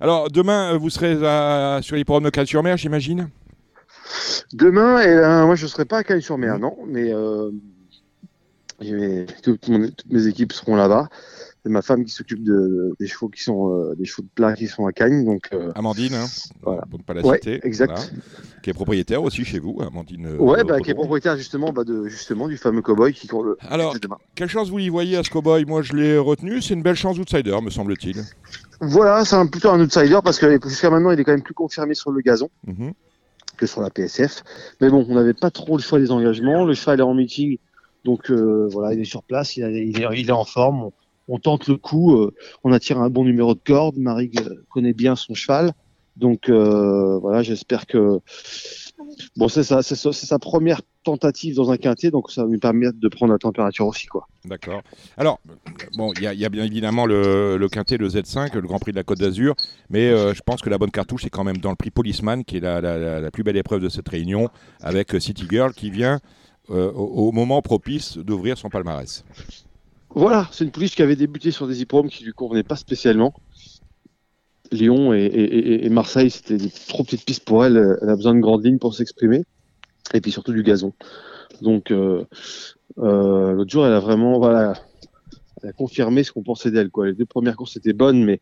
Speaker 2: alors demain, vous serez à- sur l'hippodrome de Cannes-sur-Mer, j'imagine?
Speaker 7: Demain, eh ben, moi je serai pas à Cagnes-sur-Mer,
Speaker 2: Mhm.
Speaker 7: non, mais mes- toutes, mon- toutes mes équipes seront là-bas. C'est ma femme qui s'occupe de, des chevaux qui sont euh, des chevaux de plat qui sont à Cagnes, donc euh,
Speaker 2: Amandine, hein,
Speaker 7: Voilà.
Speaker 2: pour ne pas la
Speaker 7: ouais,
Speaker 2: citer.
Speaker 7: exact.
Speaker 2: voilà, qui est propriétaire aussi chez vous, Amandine. euh,
Speaker 7: Ouais, bah, qui est propriétaire justement, bah, de, justement du fameux cowboy qui court le.
Speaker 2: Alors, quelle chance vous y voyez à ce cowboy? Moi, je l'ai retenu. C'est une belle chance outsider, me semble-t-il.
Speaker 7: Voilà, c'est plutôt un outsider parce que jusqu'à maintenant, il est quand même plus confirmé sur le gazon
Speaker 2: Mhm.
Speaker 7: que sur la PSF. Mais bon, on n'avait pas trop le choix des engagements. Le cheval est en meeting, donc euh, voilà, il est sur place, il, est, est en forme. On, tente le coup, euh, on attire un bon numéro de corde. Marie connaît bien son cheval, donc euh, voilà, j'espère que bon, c'est c'est sa première tentative dans un quintet, donc ça va lui permettre de prendre la température aussi, quoi.
Speaker 2: D'accord. Alors, bon, il y, a- bien évidemment le, Quintet, le Z5, le Grand Prix de la Côte d'Azur, mais je pense que la bonne cartouche, c'est quand même dans le prix Policeman, qui est la, la- plus belle épreuve de cette réunion, avec City Girl, qui vient euh, au, moment propice d'ouvrir son palmarès.
Speaker 7: Voilà, c'est une pouliche qui avait débuté sur des hippodromes qui lui convenaient pas spécialement. Lyon et, Marseille, c'était des trop petites pistes pour elle. Elle a besoin de grandes lignes pour s'exprimer. Et puis surtout du gazon. Donc, euh, euh, l'autre jour, elle a vraiment, voilà, a confirmé ce qu'on pensait d'elle. Les deux premières courses étaient bonnes, mais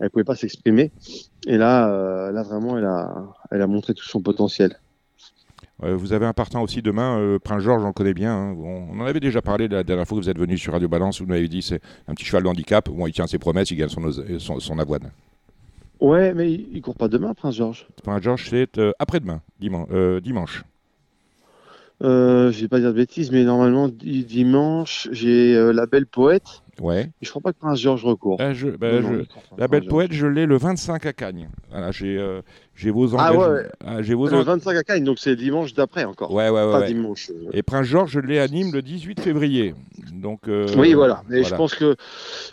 Speaker 7: elle pouvait pas s'exprimer. Et là, vraiment, elle a montré tout son potentiel.
Speaker 2: Euh, vous avez un partant aussi demain, euh, Prince Georges, on le connaît bien. hein. On, on en avait déjà parlé la dernière fois que vous êtes venu sur Radio Balance, vous nous avez dit c'est un petit cheval de handicap. Bon, il tient ses promesses, il gagne son, os- son, son avoine.
Speaker 7: Ouais, mais il, il court pas demain, Prince Georges.
Speaker 2: Prince Georges, c'est euh, après-demain, diman- euh, dimanche.
Speaker 7: Euh, je vais pas dire de bêtises, mais normalement di- dimanche, j'ai la belle poète
Speaker 2: Ouais.
Speaker 7: Je crois pas que Prince George recourt.
Speaker 2: Ah, je- bah,
Speaker 7: Non,
Speaker 2: je-
Speaker 7: non, je crois pas.
Speaker 2: La belle poète, je l'ai le 25 à Cagnes. Voilà, j'ai j'ai vos
Speaker 7: Ah
Speaker 2: engagements.
Speaker 7: ouais.
Speaker 2: Ah, j'ai vos.
Speaker 7: Le
Speaker 2: en-
Speaker 7: 25 à Cagnes, donc c'est dimanche d'après encore.
Speaker 2: Ouais, ouais, ouais.
Speaker 7: pas dimanche. euh.
Speaker 2: Et Prince Georges, je l'ai à Nîmes le 18 février. Donc, euh,
Speaker 7: oui, voilà. Mais je pense que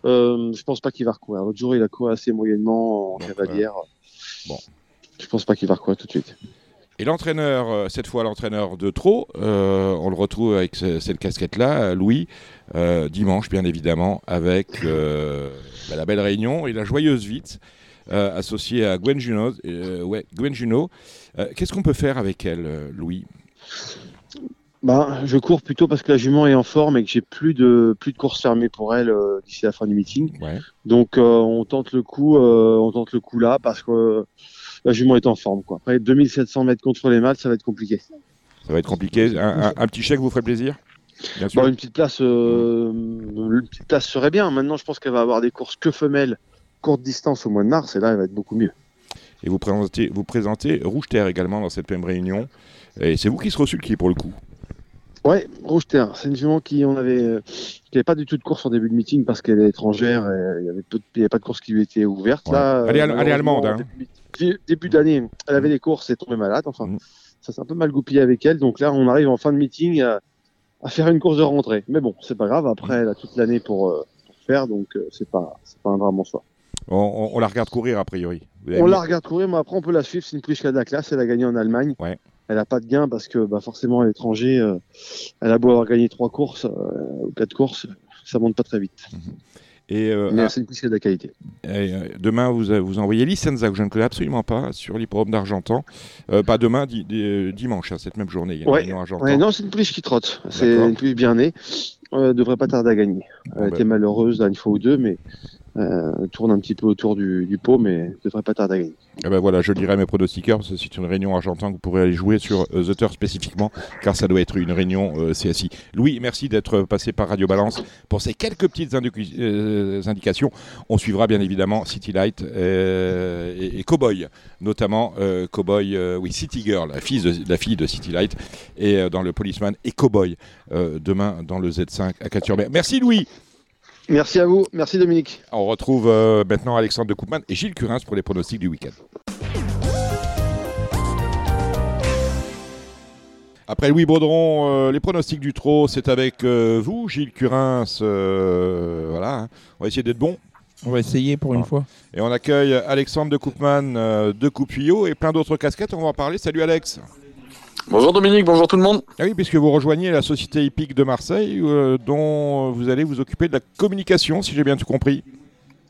Speaker 7: euh, je pense pas qu'il va recourir. L'autre jour, il a couru assez moyennement en
Speaker 2: Donc,
Speaker 7: cavalière.
Speaker 2: bon.
Speaker 7: Je pense pas qu'il va recourir tout de suite.
Speaker 2: Et l'entraîneur, euh, cette fois l'entraîneur de trop, euh, on le retrouve avec ce- cette casquette-là, euh, Louis, euh, dimanche bien évidemment, avec euh, bah, la belle réunion et la joyeuse vite, euh, associée à Gwen Juno. euh, ouais, Gwen Juno. Euh, Qu'est-ce qu'on peut faire avec elle, euh, Louis?
Speaker 7: Bah, je cours plutôt parce que la jument est en forme et que j'ai plus de plus de courses fermées pour elle euh, d'ici la fin du meeting.
Speaker 2: Ouais.
Speaker 7: Donc euh, on tente le coup, euh, on tente le coup là parce que euh, la jument est en forme. Quoi. Après 2700 mètres contre les mâles, ça va être compliqué.
Speaker 2: Ça va être compliqué. Un, un- un petit chèque vous ferait plaisir? Bien sûr.
Speaker 7: Bon, une petite place, euh, une petite place serait bien. Maintenant, je pense qu'elle va avoir des courses que femelles, courte distance au mois de mars, et là, elle va être beaucoup mieux.
Speaker 2: Et vous présentez, vous présentez Rouge Terre également dans cette même réunion. Et c'est vous qui serez qui pour le coup?
Speaker 7: Ouais, Rouge Terre, c'est une jument qui on avait, euh, qui pas du tout de course en début de meeting parce qu'elle est étrangère et il avait de- il y avait pas de course qui lui était ouverte.
Speaker 2: Ouais.
Speaker 7: Là,
Speaker 2: Elle est
Speaker 7: euh,
Speaker 2: elle est allemande, hein.
Speaker 7: Début, début d'année, elle avait des courses et tombée malade. Enfin,
Speaker 2: Mhm.
Speaker 7: ça s'est un peu mal goupillé avec elle. Donc là, on arrive en fin de meeting à, à faire une course de rentrée. Mais bon, c'est pas grave. Après, elle a toute l'année pour, euh, pour faire, donc euh, c'est pas, c'est pas un drame en soi.
Speaker 2: On, on- on la regarde courir a priori.
Speaker 7: On
Speaker 2: mis-
Speaker 7: la regarde courir, mais après on peut la suivre. C'est une pouliche qui a de la classe. Elle a gagné en Allemagne.
Speaker 2: Ouais.
Speaker 7: Elle a pas de gain parce que bah, forcément à l'étranger, euh, elle a beau avoir gagné trois courses euh, ou quatre courses, ça monte pas très vite.
Speaker 2: Et euh,
Speaker 7: Mais
Speaker 2: ah,
Speaker 7: c'est une de la qualité.
Speaker 2: et, euh, demain, vous, vous envoyez Licenza, que je ne connais absolument pas, sur l'hippodrome d'Argentan. Euh, pas demain, di- di- dimanche, hein, cette même journée. Il y a une
Speaker 7: Ouais. non, c'est une pouliche qui trotte. C'est une pouliche bien née. Euh, devrait pas tarder à gagner. Elle
Speaker 2: ben,
Speaker 7: était malheureuse là une fois ou deux, mais euh, tourne un petit peu autour du, pot, mais devrait pas tarder à gagner.
Speaker 2: eh ben voilà, je dirai à mes pronostiqueurs, parce que c'est une réunion à Argentan que vous pourrez aller jouer sur euh, The Turf spécifiquement, car ça doit être une réunion euh, CSI. Louis, merci d'être passé par Radio Balance pour ces quelques petites euh, indications. On suivra bien évidemment City Light et, Cowboy, notamment Cowboy, oui, City Girl, la fille de, la fille de City Light, et dans le Policeman, et Cowboy, demain dans le Z5 à Caturber. Merci Louis
Speaker 7: Merci à vous. Merci Dominique.
Speaker 2: On retrouve euh, maintenant Alexandre de Koopman et Gilles Curins pour les pronostics du week-end. Après Louis Baudron, euh, les pronostics du trot, c'est avec euh, vous, Gilles Curins. euh, voilà, hein. on va essayer d'être bon.
Speaker 3: On va essayer pour une
Speaker 2: Ah.
Speaker 3: fois.
Speaker 2: Et on accueille Alexandre de Koopman euh, de Coupuyot et plein d'autres casquettes. On va en parler. Salut Alex.
Speaker 8: Bonjour Dominique, bonjour tout le monde.
Speaker 2: Ah oui, puisque vous rejoignez la Société hippique de Marseille, euh, dont vous allez vous occuper de la communication, si j'ai bien tout compris.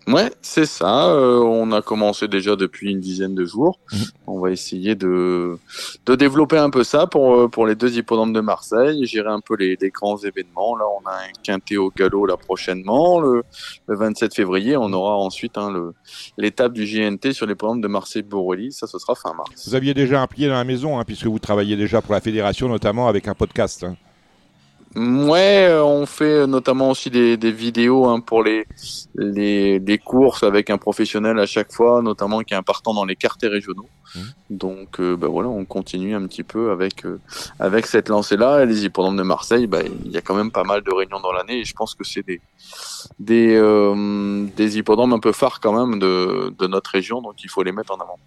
Speaker 8: Ouais, c'est ça. euh, on a commencé déjà depuis une dizaine de jours.
Speaker 2: Mhm.
Speaker 8: On va essayer de, de développer un peu ça pour, euh, pour les deux hippodromes de Marseille, gérer un peu les, les grands événements. Là, on a un quintet au galop là prochainement, le, le 27 février. On aura ensuite hein, le- l'étape du GNT sur les hippodromes de Marseille-Bourrelly. Ça, ce sera fin mars.
Speaker 2: Vous aviez déjà un pied dans la maison, hein, puisque vous travaillez déjà pour la fédération, notamment avec un podcast. hein.
Speaker 8: Ouais, euh, on fait notamment aussi des, des vidéos hein, pour les, les, les courses avec un professionnel à chaque fois, notamment qui est un partant dans les quartiers régionaux.
Speaker 2: Mhm.
Speaker 8: Donc euh, bah, voilà, on continue un petit peu avec, euh, avec cette lancée-là. Et les hippodromes de Marseille, bah, il y a quand même pas mal de réunions dans l'année et je pense que c'est des, des, euh, des hippodromes un peu phares quand même de, notre région, donc il faut les mettre en avant.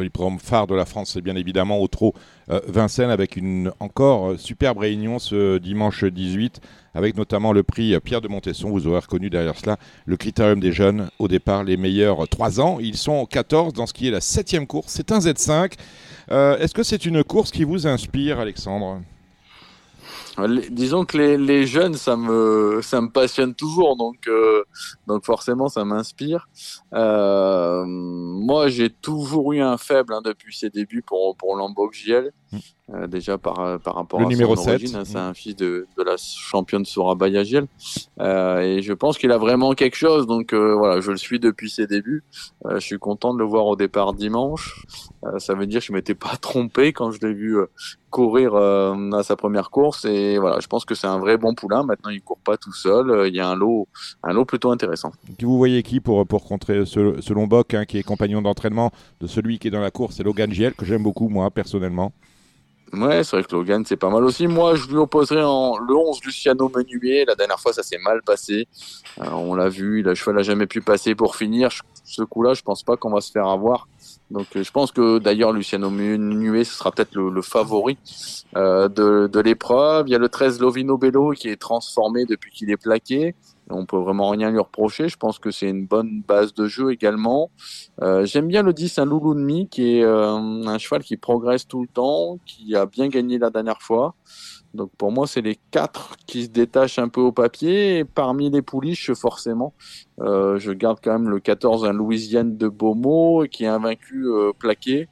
Speaker 2: l'hippodrome phare de la France, c'est bien évidemment au trot euh, Vincennes avec une encore euh, superbe réunion ce dimanche 18 avec notamment le prix Pierre de Montesson. Vous aurez reconnu derrière cela le critérium des jeunes. Au départ, les meilleurs 3 ans. Ils sont 14 dans ce qui est la septième course. C'est un Z5. Euh, Est-ce que c'est une course qui vous inspire, Alexandre?
Speaker 8: Disons que les, les jeunes, ça me, ça me passionne toujours, donc, euh, donc forcément, ça m'inspire. Euh, moi, j'ai toujours eu un faible hein, depuis ses débuts pour, pour
Speaker 2: Mm.
Speaker 8: Euh, déjà par, par rapport
Speaker 2: Le
Speaker 8: à
Speaker 2: numéro
Speaker 8: son
Speaker 2: 7.
Speaker 8: origine. hein, c'est
Speaker 2: Mm.
Speaker 8: un fils de, de la championne Sorabaya JL. Euh, et je pense qu'il a vraiment quelque chose, donc euh, voilà, je le suis depuis ses débuts. Euh, je suis content de le voir au départ dimanche. Euh, ça veut dire que je m'étais pas trompé quand je l'ai vu euh, courir euh, à sa première course et voilà je pense que c'est un vrai bon poulain maintenant il court pas tout seul Euh, il y a un lot un lot plutôt intéressant
Speaker 2: Vous voyez qui pour, pour contrer ce, ce Lombok, hein, qui est compagnon d'entraînement de celui qui est dans la course C'est Logan Giel, que j'aime beaucoup, moi, personnellement.
Speaker 8: Ouais, c'est vrai que Logan, c'est pas mal aussi. Moi, je lui opposerais en le 11 Luciano Menuet. La dernière fois, ça s'est mal passé. Euh, on l'a vu, le cheval n'a jamais pu passer pour finir. Ce coup-là, je pense pas qu'on va se faire avoir. Donc, euh, je pense que d'ailleurs, Luciano Menuet, ce sera peut-être le, le, favori euh, de, de l'épreuve. Il y a le 13 Lovino Bello qui est transformé depuis qu'il est plaqué. On peut vraiment rien lui reprocher. Je pense que c'est une bonne base de jeu également. Euh, J'aime bien le 10, un Loulou demi, qui est euh, un cheval qui progresse tout le temps, qui a bien gagné la dernière fois. Donc pour moi, c'est les quatre qui se détachent un peu au papier. Parmi les pouliches, forcément, euh, je garde quand même le 14, un Louisiane de Beaumont, qui est invaincu plaqué,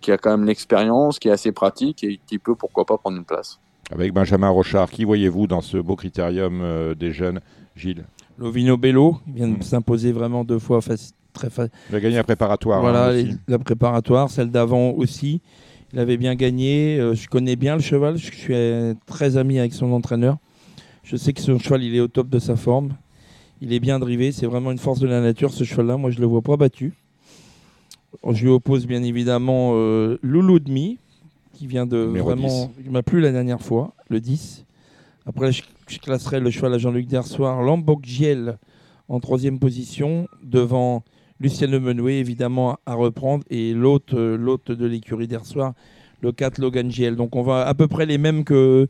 Speaker 8: qui a quand même l'expérience, qui est assez pratique et qui peut, pourquoi pas, prendre une place.
Speaker 2: Avec Benjamin Rochard, qui voyez-vous dans ce beau critérium euh, des jeunes, Gilles?
Speaker 3: Lovino Bello, il vient de s'imposer vraiment deux fois très facile.
Speaker 2: Il a gagné la préparatoire.
Speaker 3: Voilà,
Speaker 2: hein,
Speaker 3: la préparatoire, celle d'avant aussi. Il avait bien gagné. Euh, je connais bien le cheval. Je suis très ami avec son entraîneur. Je sais que son cheval, il est au top de sa forme. Il est bien drivé. C'est vraiment une force de la nature, ce cheval-là. Moi, je le vois pas battu. Je lui oppose bien évidemment euh, Loulou Demi, qui vient de
Speaker 2: Numéro
Speaker 3: vraiment. Il m'a plu la dernière fois, le 10. Après, je, je classerai le cheval à Jean-Luc Dersoir, Lambok Giel en troisième position, devant Luciano Menuet, évidemment, à reprendre, et l'hôte euh, l'hôte de l'écurie d'Ersoir, le 4 Logan Giel. Donc on va à peu près les mêmes que,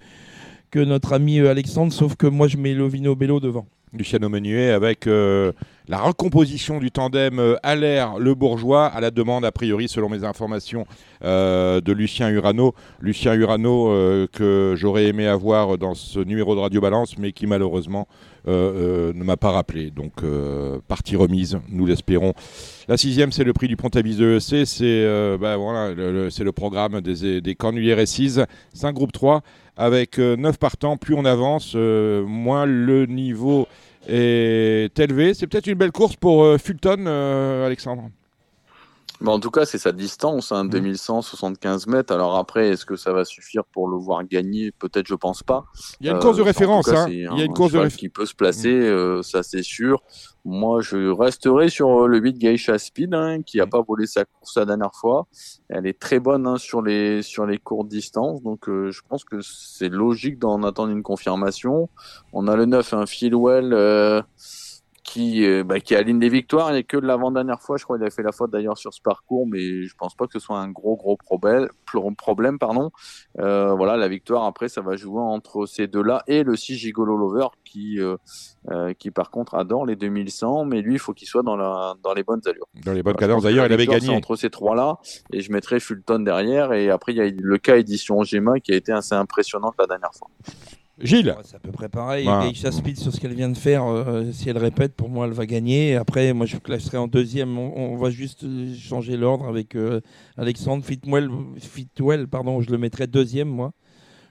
Speaker 3: que notre ami euh, Alexandre, sauf que moi je mets Lovino Bello devant.
Speaker 2: Luciano Menuet avec euh, la recomposition du tandem euh, Allaire Le Bourgeois à la demande a priori selon mes informations euh, de Lucien Urano. Lucien Urano euh, que j'aurais aimé avoir dans ce numéro de Radio Balance mais qui malheureusement ne m'a pas rappelé. Donc partie remise, nous l'espérons. La sixième c'est le prix du Pont-Avis de EC, c'est le, programme des, des Cornuliers Récises, 5 groupe 3 avec 9 partants, plus on avance, moins le niveau est élevé. C'est peut-être une belle course pour euh, Fulton, euh, Alexandre.
Speaker 8: Mais en tout cas, c'est sa distance, hein, 2175 mètres. Alors après, est-ce que ça va suffire pour le voir gagner? Peut-être, je pense pas.
Speaker 2: Il y a une
Speaker 8: Euh,
Speaker 2: course de
Speaker 8: tout
Speaker 2: référence.
Speaker 8: cas,
Speaker 2: hein. Il y a
Speaker 8: un
Speaker 2: une course de
Speaker 8: qui peut se placer, euh, ça c'est sûr. Moi, je resterai sur le 8 Geisha Speed, hein, qui a pas volé sa course la dernière fois. Elle est très bonne hein, sur les sur les courtes distances, donc euh, je pense que c'est logique d'en attendre une confirmation. On a le 9, un Philwell. euh, qui, euh, bah, qui aligne les victoires. Il n'y a que de l'avant-dernière fois, je crois qu'il a fait la faute d'ailleurs sur ce parcours, mais je pense pas que ce soit un gros, gros problème. problème pardon. Euh, voilà, la victoire, après, ça va jouer entre ces deux-là et le 6 Gigolo Lover qui, euh, euh, qui, par contre, adore les 2100, mais lui, il faut qu'il soit dans, la, dans les bonnes allures.
Speaker 2: Dans les bonnes cadences. D'ailleurs, il avait gagné.
Speaker 8: entre ces trois-là, et je mettrai Fulton derrière, et après, il y a le cas édition Gema qui a été assez impressionnante la dernière fois.
Speaker 2: Gilles
Speaker 3: Ouais, c'est à peu près pareil.
Speaker 2: Bah.
Speaker 3: Geisha Speed sur ce qu'elle vient de faire, euh, si elle répète, pour moi, elle va gagner. Après, moi, je classerai en deuxième. On, on va juste euh, changer l'ordre avec euh, Alexandre Fitwell, Fitwell, pardon, je le mettrai deuxième, moi.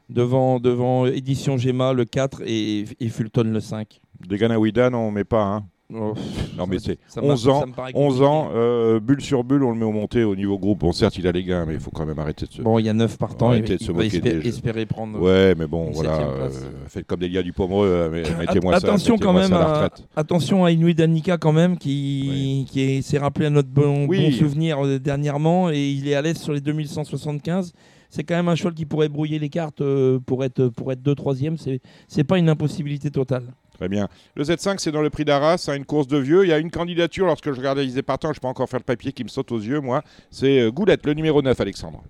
Speaker 3: Devant, devant Édition Gemma, le 4, et, et Fulton, le 5.
Speaker 2: Des Ganawidan, on met pas. Hein.
Speaker 3: Oh,
Speaker 2: Non, mais c'est
Speaker 3: ça m'a-
Speaker 2: 11 ans.
Speaker 3: ça me paraît
Speaker 2: 11
Speaker 3: compliqué.
Speaker 2: ans, euh, bulle sur bulle, on le met au monté au niveau groupe. Bon, certes, il a les gains, mais il faut quand même arrêter de se.
Speaker 3: Bon, il y a 9 partants. Il,
Speaker 2: de
Speaker 3: il
Speaker 2: se
Speaker 3: va
Speaker 2: moquer
Speaker 3: espérer,
Speaker 2: des jeux.
Speaker 3: espérer prendre.
Speaker 2: Ouais, mais bon, voilà. euh, faites comme des gars du Pomereux, euh, mettez-moi ça.
Speaker 3: attention quand même
Speaker 2: ça à
Speaker 3: attention à Inuit Danica quand même qui, qui est- s'est rappelé à notre bon,
Speaker 2: Oui.
Speaker 3: bon souvenir euh, dernièrement et il est à l'aise sur les 2175 c'est quand même un cheval qui pourrait brouiller les cartes euh, pour être pour être 2 3 c'est c'est pas une impossibilité totale
Speaker 2: Très bien. Le Z5, c'est dans le prix d'Arras, hein, une course de vieux. Il y a une candidature, lorsque je regardais les partants, je peux encore faire le papier qui me saute aux yeux, moi. C'est euh, Goulette, le numéro 9, Alexandre.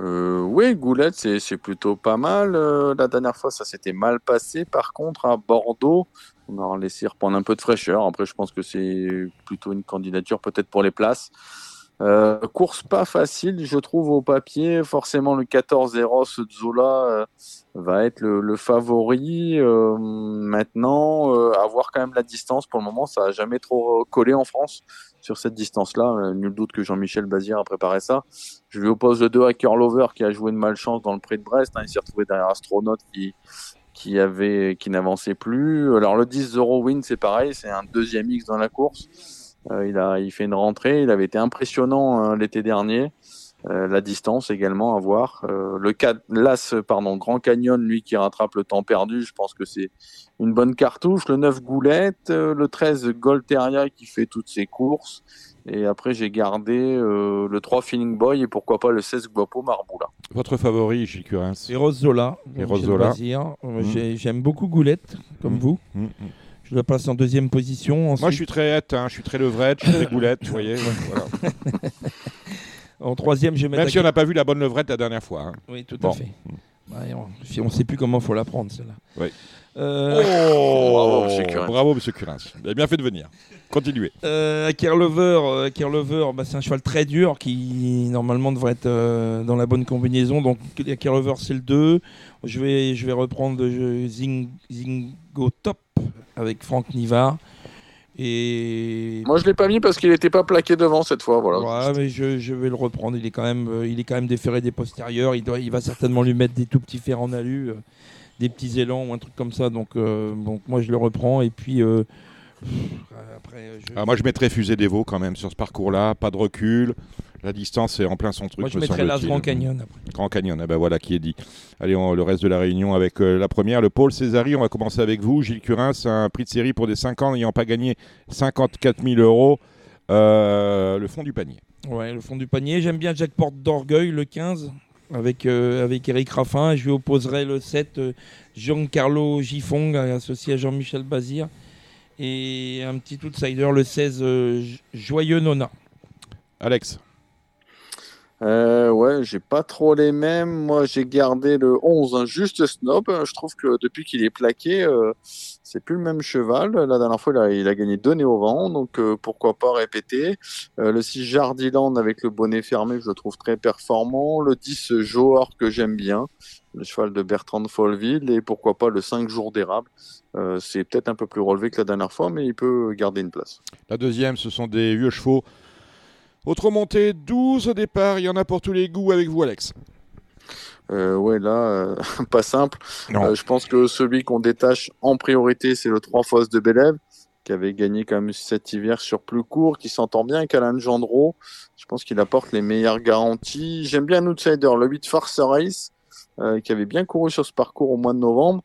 Speaker 8: Euh, oui, Goulette, c'est c'est plutôt pas mal. Euh, la dernière fois, ça s'était mal passé. Par contre, à Bordeaux, on a laissé reprendre un peu de fraîcheur. Après, je pense que c'est plutôt une candidature peut-être pour les places. Euh, course pas facile, je trouve, au papier. Forcément, le 14 Eros Zola euh, va être le, le favori. Euh, maintenant, euh, avoir quand même la distance, pour le moment, ça a jamais trop collé en France sur cette distance-là. Euh, nul doute que Jean-Michel Bazir a préparé ça. Je lui oppose le 2 à Curlover qui a joué une malchance dans le prix de Brest. hein. Il s'est retrouvé derrière Astronaute qui, qui, avait, qui n'avançait plus. Alors le 10 Zero Win, c'est pareil, c'est un deuxième X dans la course. Euh, il, a, il fait une rentrée, il avait été impressionnant hein, l'été dernier. Euh, la distance également à voir. Euh, le l'As, pardon, Grand Canyon, lui qui rattrape le temps perdu, je pense que c'est une bonne cartouche. Le 9 Goulette, euh, le 13 Golteria qui fait toutes ses courses. Et après, j'ai gardé euh, le 3 Feeling Boy et pourquoi pas le 16 Guapo Marboula.
Speaker 2: Votre favori, Gilles Curins
Speaker 3: Et Rosola.
Speaker 2: Et Rosola.
Speaker 3: Euh, j'ai- J'aime beaucoup Goulette, comme
Speaker 2: Mm.
Speaker 3: vous.
Speaker 2: Mm, mm.
Speaker 3: Je la place en deuxième position. Ensuite,
Speaker 2: Moi, je suis très hête, hein, je suis très levrette, je suis très goulette, vous voyez. voilà.
Speaker 3: En troisième, je vais mettre.
Speaker 2: Même si on n'a pas vu la bonne levrette la dernière fois. hein.
Speaker 3: Oui, tout
Speaker 2: Bon.
Speaker 3: à fait. On ne sait plus comment faut la prendre, celle-là.
Speaker 2: Oui.
Speaker 3: Euh,
Speaker 8: Bravo, monsieur Curins.
Speaker 2: Bravo, monsieur Curins. Vous avez bien fait de venir. Continuez.
Speaker 3: Euh, Kerlover, euh, bah, c'est un cheval très dur qui normalement devrait être euh, dans la bonne combinaison. Donc Kerlover c'est le 2. Je vais, je vais reprendre le Zing, Zingo Top avec Franck Nivard. Et
Speaker 8: Moi, je l'ai pas mis parce qu'il n'était pas plaqué devant cette fois. Voilà.
Speaker 3: Ouais, mais je, je vais le reprendre. Il est quand même, euh, il est quand même déféré des postérieurs. Il, doit, il va certainement lui mettre des tout petits fers en alu, euh, des petits élans ou un truc comme ça. Donc, euh, donc moi je le reprends. Et puis euh, pff, après, je,
Speaker 2: Ah, moi, je mettrais Fusée des Veaux quand même sur ce parcours-là. Pas de recul. La distance est en plein son truc.
Speaker 3: moi, je
Speaker 2: me
Speaker 3: mettrais. Grand Canyon. Après.
Speaker 2: Grand Canyon, eh ben voilà qui est dit. Allez, on- le reste de la réunion avec euh, la première, le Paul Césari. On va commencer avec vous. Gilles Curins, un prix de série pour des 5 ans n'ayant pas gagné 54 000 euros. Euh, le fond du panier.
Speaker 3: Ouais, le fond du panier. J'aime bien Jack Porte d'Orgueil, le 15, avec, euh, avec Eric Raffin. Je lui opposerai le 7, euh, Giancarlo Giffong, associé à Jean-Michel Bazir. Et un petit outsider, le 16, euh, J- Joyeux Nona.
Speaker 2: Alex.
Speaker 8: Euh, ouais, j'ai pas trop les mêmes. Moi, j'ai gardé le 11, un juste snob. Je trouve que depuis qu'il est plaqué, euh, c'est plus le même cheval. La dernière fois, il a, gagné deux nez au vent, donc euh, pourquoi pas répéter. Euh, le 6 Jardiland avec le bonnet fermé, je le trouve très performant. Le 10 Johor que j'aime bien, le cheval de Bertrand de Folleville, et pourquoi pas le 5 Jours d'érable. Euh, c'est peut-être un peu plus relevé que la dernière fois, mais il peut garder une place.
Speaker 2: La deuxième, ce sont des vieux chevaux. Autre montée, 12 au départ. Il y en a pour tous les goûts avec vous, Alex.
Speaker 8: Euh, ouais, là, euh, pas simple. Euh, je pense que celui qu'on détache en priorité, c'est le 3 Fosses de Bélève, qui avait gagné quand même cet hiver sur plus court, qui s'entend bien avec Alain Gendreau. Je pense qu'il apporte les meilleures garanties. J'aime bien un outsider, le 8 Farce Race, euh, qui avait bien couru sur ce parcours au mois de novembre.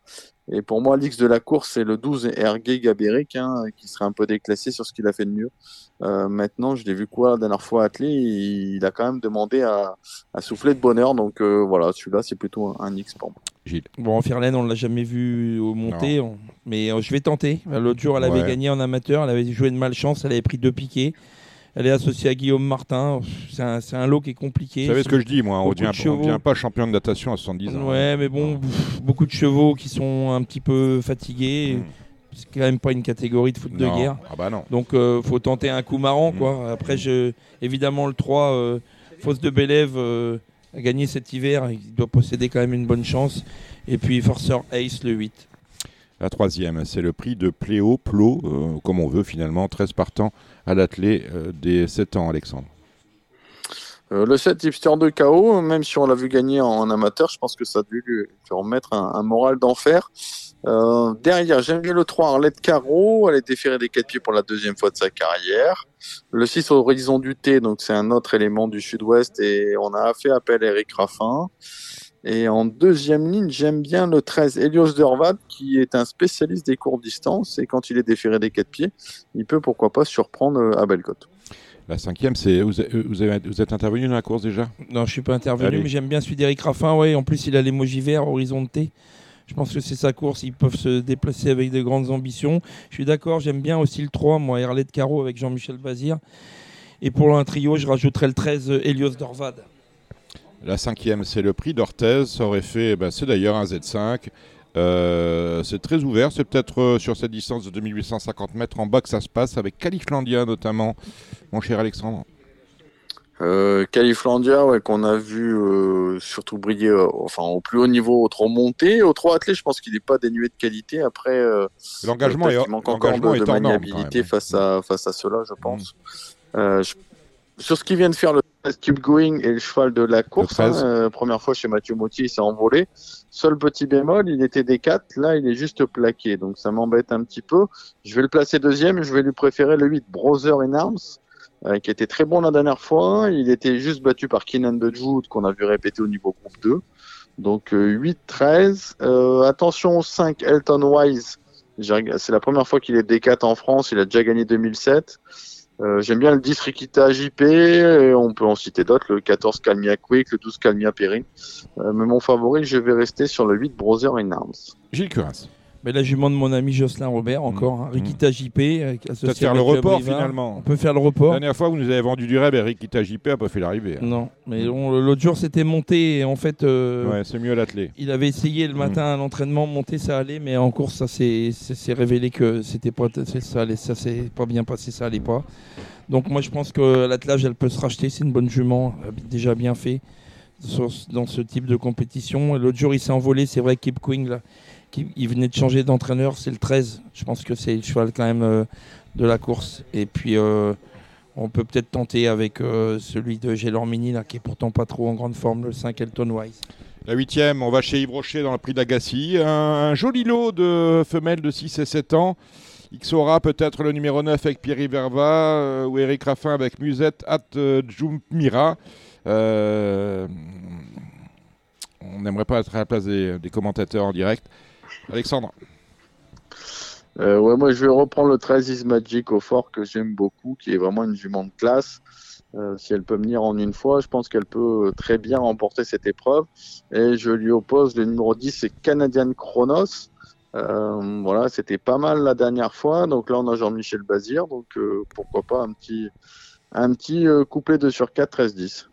Speaker 8: Et pour moi, l'X de la course, c'est le 12 Ergué Gabéric, hein, qui serait un peu déclassé sur ce qu'il a fait de mieux. Euh, maintenant, je l'ai vu quoi la dernière fois attelé, il a quand même demandé à, à souffler de bonheur. Donc euh, voilà, celui-là, c'est plutôt un, un X pour moi.
Speaker 2: Gilles.
Speaker 3: Bon, Firlaine, on ne l'a jamais vu au monté, on- mais euh, je vais tenter. L'autre jour, elle avait
Speaker 2: Ouais.
Speaker 3: gagné en amateur, elle avait joué de malchance, elle avait pris deux piquets. Elle est associée à Guillaume Martin. C'est un, un lot qui est compliqué.
Speaker 2: Vous savez ce que je dis, moi On ne
Speaker 3: de
Speaker 2: devient, pas champion de natation à 70 ans.
Speaker 3: Ouais, mais bon, pff, beaucoup de chevaux qui sont un petit peu fatigués.
Speaker 2: Mm.
Speaker 3: C'est quand même pas une catégorie de foot de guerre.
Speaker 2: Ah bah non.
Speaker 3: Donc, euh, faut tenter un coup marrant,
Speaker 2: Mm.
Speaker 3: quoi. Après, je, évidemment, le 3, euh, Fosse de Bélève, euh, a gagné cet hiver. Il doit posséder quand même une bonne chance. Et puis, Forcer Ace, le 8.
Speaker 2: La troisième, c'est le prix de Pléo, Plo, euh, comme on veut finalement, 13 partants à l'attelé euh, des 7 ans, Alexandre.
Speaker 8: Euh, le 7 Hipster de KO, même si on l'a vu gagner en, amateur, je pense que ça a dû lui, remettre un, moral d'enfer. Derrière, j'aime bien le 3 Arlette Caro, elle est déférée des 4 pieds pour la deuxième fois de sa carrière. Le 6 Horizon du Thé, donc c'est un autre élément du sud-ouest et on a fait appel à Eric Raffin. Et en deuxième ligne, j'aime bien le 13 Helios Dervat, qui est un spécialiste des courtes distances et quand il est déféré des 4 pieds, il peut pourquoi pas surprendre euh, à Bellecote.
Speaker 2: La cinquième, c'est vous, êtes intervenu dans la course déjà?
Speaker 3: Non, je suis pas intervenu,
Speaker 2: Allez.
Speaker 3: mais j'aime bien celui d'Eric Raffin. Ouais, en plus, il a l'émoji vert, Horizon T. Je pense que c'est sa course. Ils peuvent se déplacer avec de grandes ambitions. Je suis d'accord. J'aime bien aussi le 3, moi, Herlet de Caro avec Jean-Michel Bazir. Et pour un trio, je rajouterai le 13, euh, Helios Dorvad.
Speaker 2: La cinquième, c'est le prix d'Orthez. Ça aurait fait, ben, c'est d'ailleurs un Z5. Euh, c'est très ouvert. C'est peut-être euh, sur cette distance de 2850 mètres en bas que ça se passe, avec Califlandia notamment, mon cher Alexandre.
Speaker 8: Euh, Califlandia, ouais, qu'on a vu euh, surtout briller enfin, au plus haut niveau au trop monté. Au trop attelé, je pense qu'il n'est pas dénué de qualité. Après,
Speaker 2: L'engagement est,
Speaker 8: qu'il manque encore de, de maniabilité face à, face à cela, je pense. Euh, je- Sur ce qui vient de faire le Keep Going et le cheval de la course,
Speaker 2: 13.
Speaker 8: hein, euh, première fois chez Mathieu Motti, il s'est envolé. Seul petit bémol, il était des 4, là il est juste plaqué, donc ça m'embête un petit peu. Je vais le placer deuxième, je vais lui préférer le 8, Brother in Arms, euh, qui était très bon la dernière fois. Il était juste battu par Keenan de Jude, qu'on a vu répéter au niveau groupe 2. Donc 8-13. attention 5, Elton Wise. C'est la première fois qu'il est D4 en France. Il a déjà gagné 2007. Euh, J'aime bien le 10 Rikita JP, on peut en citer d'autres, le 14 Calmia Quick, le 12 Calmia Perrin. Euh, mais mon favori, je vais rester sur le 8 Brother in Arms.
Speaker 2: Gilles Curas.
Speaker 3: Mais la jument de mon ami Jocelyn Robert, encore. Hein. Rikita JP. euh,
Speaker 2: Peut-être
Speaker 3: associé
Speaker 2: faire le
Speaker 3: avec
Speaker 2: report
Speaker 3: Brivard.
Speaker 2: finalement.
Speaker 3: On peut faire le
Speaker 2: La
Speaker 3: report.
Speaker 2: dernière fois, vous nous avez vendu du rêve, Eric JP a pas fait l'arrivée. hein.
Speaker 3: Non, mais on- l'autre jour c'était monté et en fait euh,
Speaker 2: Ouais, c'est mieux l'attelé.
Speaker 3: il avait essayé le matin à l'entraînement monter ça allait mais en course ça s'est révélé que c'était pas c'est- ça allait ça s'est pas bien passé ça allait pas. Donc moi je pense que l'attelage elle peut se racheter c'est une bonne jument euh, déjà bien fait sur- dans ce type de compétition. Et L'autre jour il s'est envolé c'est vrai Keep Queen là il venait de changer d'entraîneur c'est le 13 je pense que c'est le cheval quand même euh, de la course et puis euh, on peut peut-être tenter avec euh, celui de Gelormini, là, qui est pourtant pas trop en grande forme, le 5 Elton Wise.
Speaker 2: La huitième, on va chez Yves Rocher dans le prix d'Agassi. Un, joli lot de femelles de 6 et 7 ans. Xora peut-être le numéro 9 avec Pierre Verva ou Eric Raffin avec Musette At euh, Djoumira. Euh, on n'aimerait pas être à la place des commentateurs en direct. Alexandre,
Speaker 8: Euh, ouais, moi je vais reprendre le 13 Is Magic au fort que j'aime beaucoup, qui est vraiment une jument de classe. Euh, si elle peut venir en une fois, je pense qu'elle peut très bien remporter cette épreuve. Et je lui oppose le numéro 10, c'est Canadian Chronos. Euh, voilà, c'était pas mal la dernière fois. Donc là, on a Jean-Michel Bazir. Donc pourquoi pas un petit, un couplet 2 sur 4, 13-10.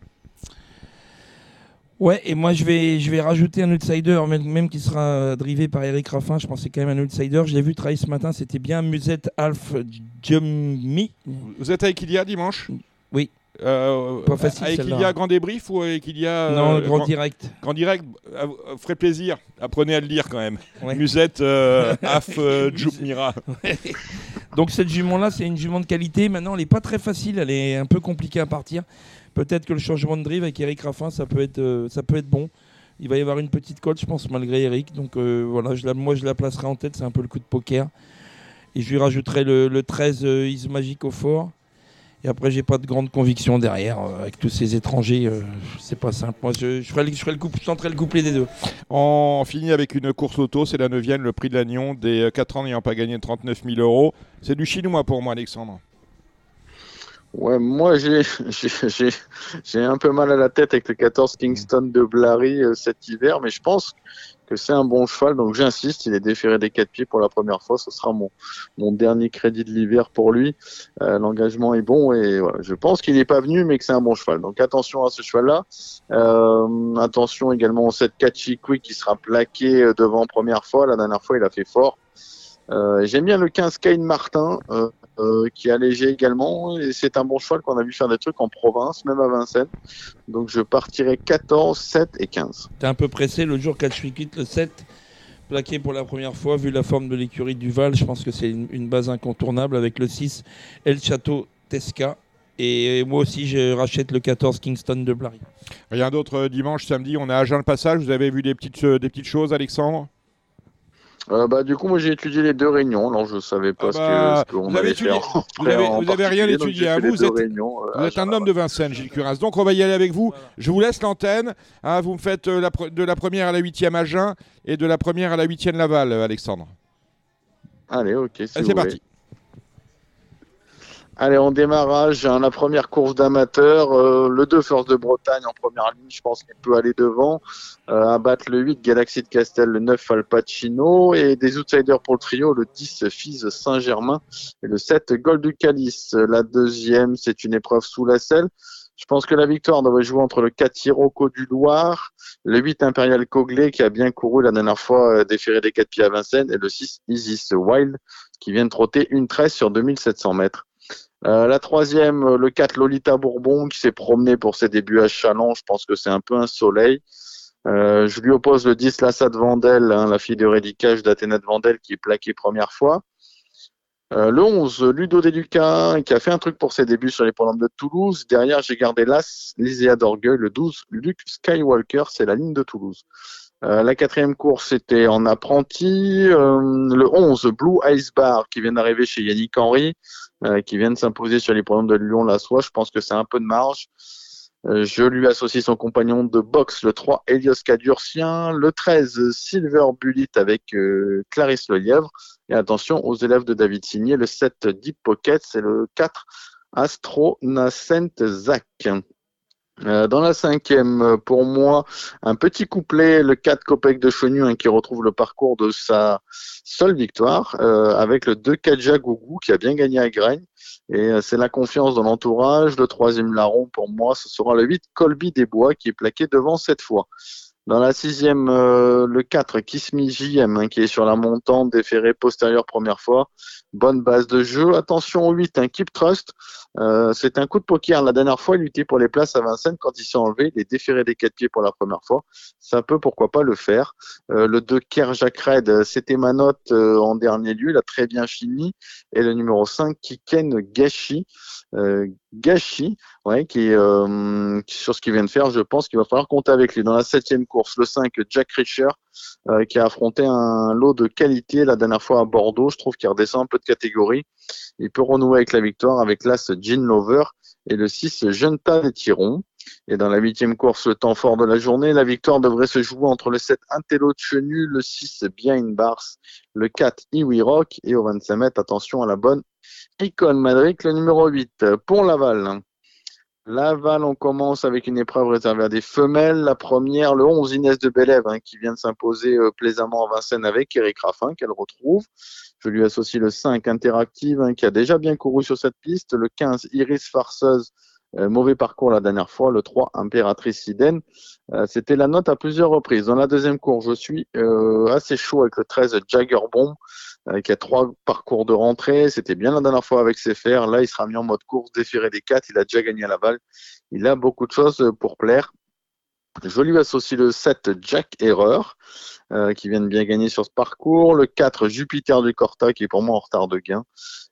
Speaker 3: Ouais, et moi je vais, je vais rajouter un outsider, même, même qui sera drivé par Eric Raffin. Je c'est quand même un outsider. Je l'ai vu travailler ce matin, c'était bien Musette Alf Jummi.
Speaker 2: vous êtes avec Ilia dimanche?
Speaker 3: Oui.
Speaker 2: Euh,
Speaker 3: Pas facile,
Speaker 2: Avec. Ilia Grand Débrief ou avec Ilia
Speaker 3: non,
Speaker 2: euh,
Speaker 3: le grand direct.
Speaker 2: Grand direct, euh, ferait plaisir. Apprenez à le dire quand même.
Speaker 3: Ouais.
Speaker 2: Musette euh, Af euh, Djoumira.
Speaker 3: Donc cette jument-là, c'est une jument de qualité. Maintenant, elle n'est pas très facile, elle est un peu compliquée à partir. Peut-être que le changement de drive avec Eric Raffin, ça peut être, euh, ça peut être bon. Il va y avoir une petite cote, je pense, malgré Eric. Donc euh, voilà, moi je la placerai en tête, c'est un peu le coup de poker. Et je lui rajouterai le, le 13 euh, Is Magic au fort. Et après, j'ai pas de grande conviction derrière. euh, avec tous ces étrangers, euh, c'est pas simple. Moi, je, je ferai, le- je le couple, je tenterai le couplet des deux.
Speaker 2: On finit avec une course auto, c'est la neuvième, le prix de l'agnon, des 4 ans n'ayant pas gagné 39 000 euros. C'est du chinois pour moi, Alexandre.
Speaker 8: Ouais, moi j'ai un peu mal à la tête avec le 14 Kingston de Blary euh, cet hiver, mais je pense que c'est un bon cheval, donc j'insiste, il est déféré des quatre pieds pour la première fois, ce sera mon mon dernier crédit de l'hiver pour lui. Euh, L'engagement est bon et voilà, je pense qu'il n'est pas venu, mais que c'est un bon cheval. Donc attention à ce cheval-là. Euh, attention également au 7 Catchy Quick qui sera plaqué euh, devant première fois. La dernière fois, il a fait fort. Euh, J'aime bien le 15 Kane Martin. Euh, qui est allégé également. Et c'est un bon cheval qu'on a vu faire des trucs en province, même à Vincennes. Donc je partirai 14, 7 et 15.
Speaker 3: T'es un peu pressé le jour 4 quitte le 7, plaqué pour la première fois, vu la forme de l'écurie du Val. Je pense que c'est une, une base incontournable avec le 6 El Chateau Tesca. Et moi aussi, je rachète le 14 Kingston de Blary.
Speaker 2: Rien d'autre euh, dimanche, samedi, on a Agen le Passage. Vous avez vu des petites, euh, des petites choses, Alexandre?
Speaker 8: Euh, bah, du coup, moi j'ai étudié les deux réunions. Alors je savais pas
Speaker 2: Ah
Speaker 8: ce
Speaker 2: bah,
Speaker 8: que- ce qu'on allait
Speaker 2: étudié-
Speaker 8: en
Speaker 2: vous avez-
Speaker 8: en
Speaker 2: vous avez rien étudié, hein, vous êtes-
Speaker 8: réunions, euh,
Speaker 2: Vous
Speaker 8: à
Speaker 2: êtes un homme de Vincennes, Gilles Curas. Donc on va y aller avec vous. Je vous laisse l'antenne. hein, vous me faites euh, la pre- de la première à la huitième Agen et de la première à la huitième Laval, Alexandre.
Speaker 8: Allez, ok. si
Speaker 2: c'est
Speaker 8: voulez.
Speaker 2: parti.
Speaker 8: Allez, en démarrage, hein, la première course d'amateur, euh, le 2 Force de Bretagne en première ligne, je pense qu'il peut aller devant, euh, abattre le 8 Galaxy de Castel, le 9 Al Pacino, et des outsiders pour le trio, le 10 Fils Saint-Germain et le 7 Gold du Calice. La deuxième, c'est une épreuve sous la selle. Je pense que la victoire devrait jouer entre le 4 Hiroko du Loir, le 8 Impérial Cogley qui a bien couru la dernière fois euh, déféré des 4 pieds à Vincennes et le 6 Isis Wild qui vient de trotter une 13 sur 2700 mètres. Euh, la troisième, euh, le 4 Lolita Bourbon qui s'est promené pour ses débuts à Chalon. Je pense que c'est un peu un soleil. Euh, je lui oppose le 10 Lassade Vandel, hein, la fille de Rédicage d'Athéna de Vandel qui est plaquée première fois. Euh, le 11, Ludo Deluca, qui a fait un truc pour ses débuts sur les programmes de Toulouse. Derrière, j'ai gardé l'As, Lyséa d'Orgueil, le 12, Luc Skywalker, c'est la ligne de Toulouse. Euh, la quatrième course, c'était en apprenti. Euh, le 11, Blue Ice Bar, qui vient d'arriver chez Yannick Henry, euh, qui vient de s'imposer sur les programmes de Lyon-la-Soie. Je pense que c'est un peu de marge. Je lui associe son compagnon de boxe, le 3, Elios Cadurcien. Le 13, Silver Bullet avec Clarisse Lelièvre. Et attention aux élèves de David Signé, le 7, Deep Pocket, c'est le 4, Astro Nascent Zach. Euh, dans la cinquième, euh, pour moi, un petit couplet, le 4 Copec de Chenu, hein, qui retrouve le parcours de sa seule victoire, euh, avec le 2 Kadja Gougou, qui a bien gagné à Gragne. Et c'est la confiance dans l'entourage. Le troisième larron, pour moi, ce sera le 8 Colby des Bois, qui est plaqué devant cette fois. Dans la sixième, euh, le 4 Kismi JM, hein, qui est sur la montante, déféré postérieur première fois. Bonne base de jeu. Attention au 8, un Keep Trust. Euh, c'est un coup de poker. La dernière fois, il luttait pour les places à Vincennes quand il s'est enlevé. Il est déféré des quatre pieds pour la première fois. Ça peut pourquoi pas le faire. Euh, le 2 Kerjak Red, c'était ma note euh, en dernier lieu. Il a très bien fini. Et le numéro 5, Kiken Gashi. Gashi, ouais, qui, euh, sur ce qu'il vient de faire, je pense qu'il va falloir compter avec lui. Dans la septième course, le 5, Jack Richer, euh, qui a affronté un lot de qualité la dernière fois à Bordeaux. Je trouve qu'il redescend un peu de catégorie. Il peut renouer avec la victoire avec l'As Jean Lover et le 6 Junta des Tirons. Et dans la huitième course, le temps fort de la journée, la victoire devrait se jouer entre le 7 Intello de Chenu, le 6 Behind Bars, le 4 Iwi Rock et au 25 mètres, attention à la bonne Icon Madrid, le numéro 8 Pont Laval. Laval, on commence avec une épreuve réservée à des femelles. La première, le 11 Inès de Belève, hein, qui vient de s'imposer euh, plaisamment à Vincennes avec Eric Raffin, qu'elle retrouve. Je lui associe le 5 Interactive, hein, qui a déjà bien couru sur cette piste. Le 15 Iris Farceuse, mauvais parcours la dernière fois. Le 3 Impératrice Siden. Euh, C'était la note à plusieurs reprises. Dans la deuxième course, je suis euh, assez chaud avec le 13 Jagger Bomb, euh, qui a trois parcours de rentrée. C'était bien la dernière fois avec ses fers. Là, il sera mis en mode course, déféré des quatre. Il a déjà gagné la balle. Il a beaucoup de choses pour plaire. Je lui associe le 7 Jack Erreur, euh, qui vient de bien gagner sur ce parcours. Le 4 Jupiter du Corta, qui est pour moi en retard de gain.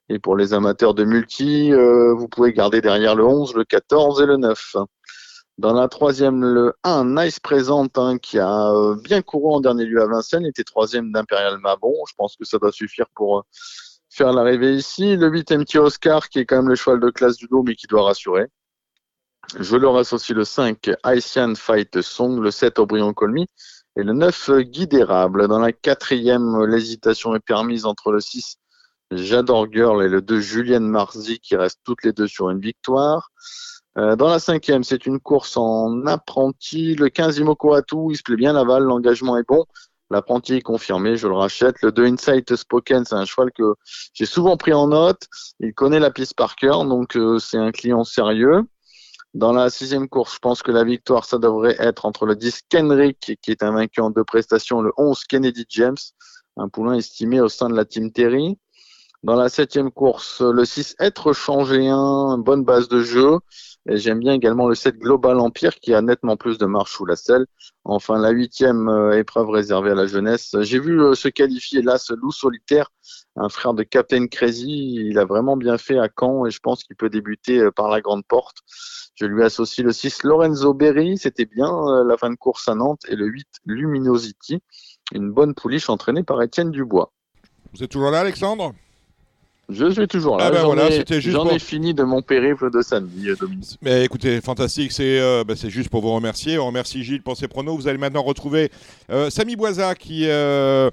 Speaker 8: Et pour les amateurs de multi, euh, vous pouvez garder derrière le 11, le 14 et le 9. Dans la troisième, le 1, Nice Présent, hein, qui a euh, bien couru en dernier lieu à Vincennes, était troisième d'Imperial Mabon. Je pense que ça doit suffire pour euh, faire l'arrivée ici. Le 8, MT Oscar, qui est quand même le cheval de classe du dos, mais qui doit rassurer. Je leur associe le 5, Haitian Fight Song, le 7, Aubryon Colmy, et le 9, Guide Érable. Dans la quatrième, l'hésitation est permise entre le 6, J'adore Girl, et le 2, Julienne Marzi, qui restent toutes les deux sur une victoire. Euh, dans la cinquième, c'est une course en apprenti. Le 15, Imoko Atou, il se plaît bien Laval, l'engagement est bon. L'apprenti est confirmé, je le rachète. Le 2 Insight Spoken, c'est un cheval que j'ai souvent pris en note. Il connaît la piste par cœur, donc euh, c'est un client sérieux. Dans la sixième course, je pense que la victoire, ça devrait être entre le 10 Kenrick, qui est un vainqueur en deux prestations, le 11 Kennedy James, un poulain estimé au sein de la Team Terry. Dans la septième course, le 6 Être changé un, bonne base de jeu. Et j'aime bien également le 7 Global Empire qui a nettement plus de marche sous la selle. Enfin, la huitième euh, épreuve réservée à la jeunesse. J'ai vu euh, se qualifier là ce loup solitaire, un frère de Captain Crazy. Il a vraiment bien fait à Caen et je pense qu'il peut débuter euh, par la grande porte. Je lui associe le 6 Lorenzo Berry, c'était bien la fin de course à Nantes, et le 8 Luminosity, une bonne pouliche entraînée par Étienne Dubois.
Speaker 2: Vous êtes toujours là, Alexandre?
Speaker 8: Je suis toujours là.
Speaker 2: Ah
Speaker 8: J'en
Speaker 2: voilà,
Speaker 8: ai-
Speaker 2: c'était juste
Speaker 8: J'en
Speaker 2: pour-
Speaker 8: ai fini de mon périple de samedi, euh, Dominique.
Speaker 2: Mais écoutez, fantastique, c'est euh, bah, juste pour vous remercier. On remercie Gilles pour ses pronos. Vous allez maintenant retrouver euh, Samy Boisa qui, euh,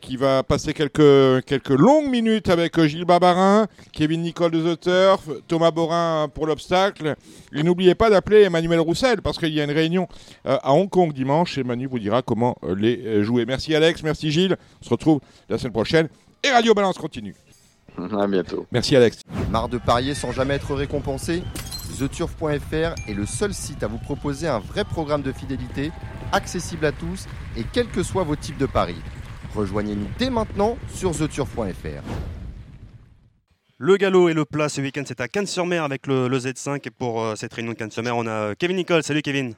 Speaker 2: qui va passer quelques, quelques longues minutes avec Gilles Barbarin, Kevin Nicole de The Turf, Thomas Borin pour l'obstacle. Et n'oubliez pas d'appeler Emmanuel Roussel parce qu'il y a une réunion à Hong Kong dimanche et Manu vous dira comment les jouer. Merci Alex, merci Gilles. On se retrouve la semaine prochaine. Et Radio Balance continue.
Speaker 8: À bientôt.
Speaker 2: Merci Alex.
Speaker 1: Marre de parier sans jamais être récompensé? TheTurf.fr est le seul site à vous proposer un vrai programme de fidélité, accessible à tous et quels que soient vos types de paris. Rejoignez-nous dès maintenant sur TheTurf.fr.
Speaker 5: Le galop et le plat ce week-end, c'est à Cannes-sur-Mer avec le, le Z5. Et pour euh, cette réunion de Cannes-sur-Mer, on a euh, Kevin Nicole. Salut Kevin.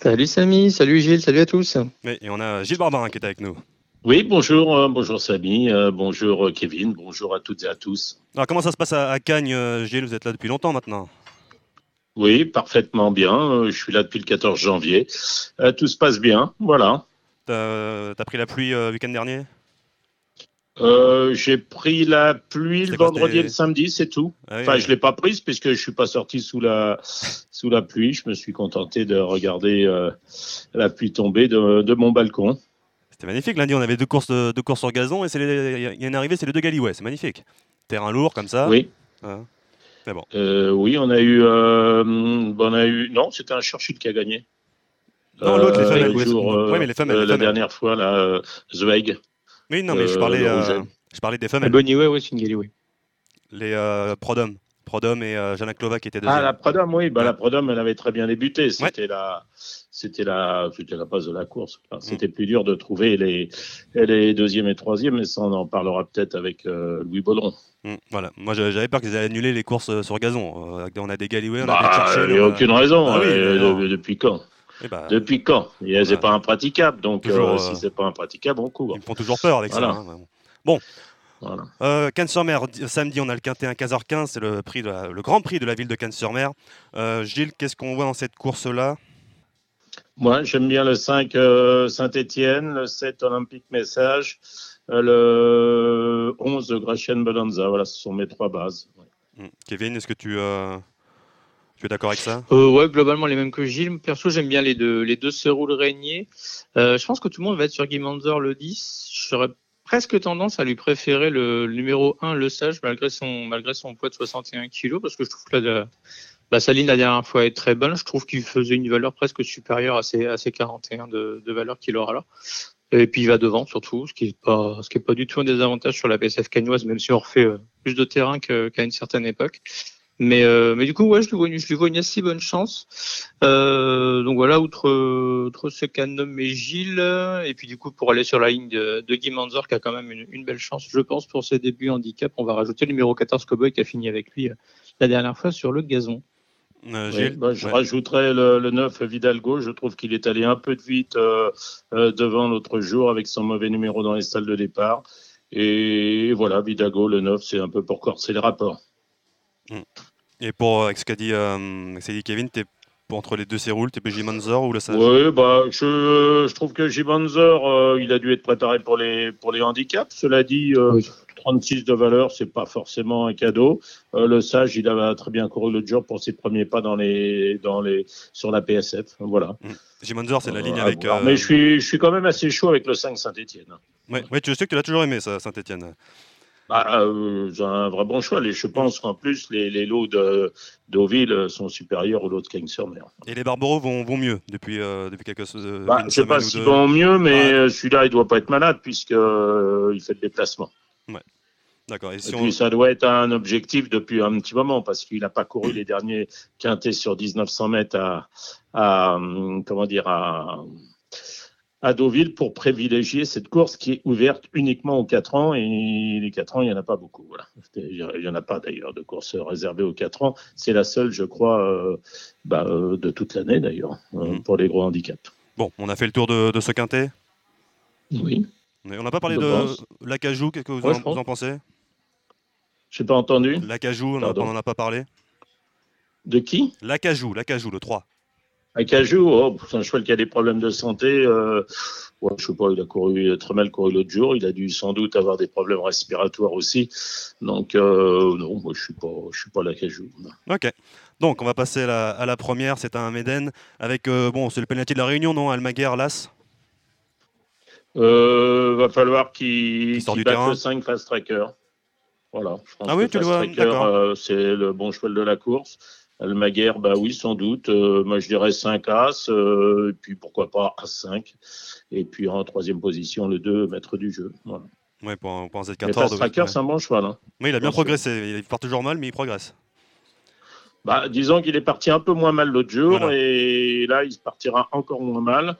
Speaker 6: Salut Samy, salut Gilles, salut à tous.
Speaker 5: Oui, et on a Gilles Barbarin qui est avec nous.
Speaker 4: Oui, bonjour, euh, bonjour Samy, euh, bonjour euh, Kevin, bonjour à toutes et à tous.
Speaker 5: Alors comment ça se passe à, Cagnes, Gilles? Vous êtes là depuis longtemps maintenant.
Speaker 4: Oui, parfaitement bien. Je suis là depuis le 14 janvier. Tout se passe bien. Voilà.
Speaker 5: T'as t'as pris la pluie euh, week-end dernier?
Speaker 4: Euh, J'ai pris la pluie le vendredi et le samedi, c'est tout.
Speaker 5: Ah oui,
Speaker 4: Enfin,
Speaker 5: oui.
Speaker 4: je l'ai pas prise puisque je suis pas sorti sous la sous la pluie. Je me suis contenté de regarder euh, la pluie tomber de, de mon balcon.
Speaker 5: C'était magnifique. Lundi, on avait deux courses, de- deux courses sur gazon et c'est les- il y a une arrivée, c'est les deux Galiway. C'est magnifique. Terrain lourd comme ça.
Speaker 4: Oui.
Speaker 5: Ah. Mais bon.
Speaker 4: Euh, oui, on a eu, euh, on a eu, non, c'était un Churchill qui a gagné.
Speaker 5: Non, l'autre, les
Speaker 4: Euh,
Speaker 5: femelles,
Speaker 4: le
Speaker 5: oui,
Speaker 4: euh,
Speaker 5: oui, mais les
Speaker 4: euh,
Speaker 5: les
Speaker 4: la dernière fois, là, euh, Zweig.
Speaker 5: Oui, non, mais je parlais, euh, je parlais des
Speaker 6: La
Speaker 5: femelles.
Speaker 6: Bonnie, ouais, ouais, c'est une Galiway.
Speaker 5: Les euh, Prodom. Prodom et euh, Jana Klova qui étaient deuxième.
Speaker 4: Ah, la Prodom, oui, bah,
Speaker 5: Ouais.
Speaker 4: la Prodom, elle avait très bien débuté. C'était la, c'était la, c'était la base de la course.
Speaker 5: Mm.
Speaker 4: C'était plus dur de trouver les, les deuxième et troisième, mais ça, on en parlera peut-être avec euh, Louis Baudron.
Speaker 5: Mm, voilà. Moi, j'avais peur qu'ils allaient annuler les courses euh, sur gazon. Euh, on a des Galiway, on a des
Speaker 4: Bah,
Speaker 5: Churchill.
Speaker 4: il n'y a aucune raison.
Speaker 5: Ah oui,
Speaker 4: euh, depuis quand?
Speaker 5: Eh ben,
Speaker 4: Depuis quand? Et C'est
Speaker 5: Voilà.
Speaker 4: pas impraticable. Donc,
Speaker 5: Toujours,
Speaker 4: euh, si c'est pas impraticable, on court.
Speaker 5: ils me font toujours peur avec
Speaker 4: Voilà.
Speaker 5: ça. hein, vraiment.
Speaker 4: Voilà.
Speaker 5: Euh, Cannes-sur-Mer, di- samedi, on a le quintet à 15h15, c'est le, prix de la- le grand prix de la ville de Cannes-sur-Mer. Euh, Gilles, qu'est-ce qu'on voit dans cette course-là?
Speaker 4: Moi, j'aime bien le 5 euh, Saint-Étienne, le 7 Olympique Message, euh, le 11 Gratian Bonanza. Voilà, ce sont mes trois bases. Ouais.
Speaker 5: Mm. Kevin, est-ce que tu, euh, tu es d'accord avec ça?
Speaker 6: Euh, ouais, globalement les mêmes que Gilles. Perso, j'aime bien les deux, les deux Seroul Régnier. Euh, je pense que tout le monde va être sur Guy Manzer le 10. J'aurais presque tendance à lui préférer le, le numéro 1, le Sage, malgré son, malgré son poids de 61 kg, parce que je trouve que la- bah, sa ligne la dernière fois est très bonne. Je trouve qu'il faisait une valeur presque supérieure à ses, à ses 41 de, de valeur qu'il aura là. Et puis il va devant surtout, ce qui est pas, pas du tout un désavantage sur la PSF cagnoise, même si on refait euh, plus de terrain qu'à une certaine époque. Mais, euh, mais du coup, ouais, je lui vois une, je lui vois une assez bonne chance. Euh, donc voilà, outre, outre ce qu'a nommé Gilles, et puis du coup, pour aller sur la ligne de, de Guy Manzor, qui a quand même une, une belle chance, je pense, pour ses débuts handicap, on va rajouter le numéro 14 Cowboy qui a fini avec lui euh, la dernière fois sur le gazon.
Speaker 5: Euh,
Speaker 4: Oui, bah, je
Speaker 5: Ouais.
Speaker 4: rajouterais le, le 9 Vidalgo. Je trouve qu'il est allé un peu de vite euh, euh, devant l'autre jour avec son mauvais numéro dans les salles de départ. Et voilà, Vidalgo, le 9, c'est un peu pour corser les rapports.
Speaker 5: Et pour euh, avec ce qu'a dit, euh, dit Kevin, t'es entre les deux Céroules, t'es PJ Manzor ou le Sage
Speaker 4: Oui, bah, je, je trouve que Jibanzer, euh, il a dû être préparé pour les, pour les handicaps. Cela dit, euh,
Speaker 6: Oui.
Speaker 4: 36 de valeur, c'est pas forcément un cadeau. Euh, le Sage, il a très bien couru l'autre jour pour ses premiers pas dans les, dans les, sur la PSF. Voilà.
Speaker 5: Manzor, c'est la ligne
Speaker 4: Euh,
Speaker 5: avec. euh,
Speaker 4: Mais je suis, je suis quand même assez chaud avec le 5 Saint-Etienne.
Speaker 5: Ouais, ouais, tu sais que tu l'as toujours aimé, ça, Saint-Etienne.
Speaker 4: Bah, euh, c'est un vrai bon choix. Je pense qu'en plus, les, les lots de Deauville sont supérieurs aux lots de.
Speaker 5: Et les Barbereaux vont, vont mieux depuis, euh, depuis quelques
Speaker 4: Bah,
Speaker 5: une
Speaker 4: je sais
Speaker 5: semaine
Speaker 4: pas s'ils vont mieux, mais
Speaker 5: Ouais.
Speaker 4: celui-là, il doit pas être malade puisque euh, il fait le déplacement.
Speaker 5: D'accord. Et
Speaker 4: Et
Speaker 5: si on-
Speaker 4: puis, ça doit être un objectif depuis un petit moment parce qu'il n'a pas couru les derniers quintés sur 1900 mètres à, à comment dire, à, à Deauville pour privilégier cette course qui est ouverte uniquement aux 4 ans. Et les 4 ans, il n'y en a pas beaucoup. Voilà. Il n'y en a pas d'ailleurs de course réservée aux 4 ans. C'est la seule, je crois, euh, bah, euh, de toute l'année d'ailleurs, euh,
Speaker 5: Mhm.
Speaker 4: pour les gros handicaps.
Speaker 5: Bon, on a fait le tour de, de ce quintet?
Speaker 4: Oui.
Speaker 5: Mais on n'a pas parlé
Speaker 4: Je
Speaker 5: de l'Acajou. Qu'est-ce que vous,
Speaker 6: Ouais,
Speaker 5: en,
Speaker 6: je pense.
Speaker 5: vous en pensez?
Speaker 4: Je n'ai pas entendu.
Speaker 5: L'Acajou, on n'en a pas parlé.
Speaker 4: De qui?
Speaker 5: L'Acajou, l'Acajou, le 3.
Speaker 4: Acajou, oh, c'est un cheval qui a des problèmes de santé. Euh, ouais, je sais pas, il a couru très mal couru l'autre jour. Il a dû sans doute avoir des problèmes respiratoires aussi. Donc euh, non, moi je suis pas, je suis pas l'Acajou.
Speaker 5: Ok. Donc, on va passer à la, à la première. C'est un Méden avec, euh, bon, c'est le penalty de la Réunion, non Almaguer, Las?
Speaker 4: Euh, va falloir qu'il batte le 5 Fast Tracker. Voilà. Je pense
Speaker 5: Ah oui,
Speaker 4: que
Speaker 5: tu
Speaker 4: euh, c'est le bon cheval de la course. Almaguer, bah oui, sans doute. Euh, moi, je dirais 5 As, euh, et puis pourquoi pas As5. Et puis en troisième position, le 2, maître du jeu. Voilà.
Speaker 5: Ouais, pour, pour un
Speaker 4: Mais
Speaker 5: Z14.
Speaker 4: Fast
Speaker 5: de-
Speaker 4: Tracker, c'est un bon cheval. Hein.
Speaker 5: Oui, il a bien progressé. Il part toujours mal, mais il progresse.
Speaker 4: Bah, disons qu'il est parti un peu moins mal l'autre jour
Speaker 5: Voilà.
Speaker 4: et là il se partira encore moins mal.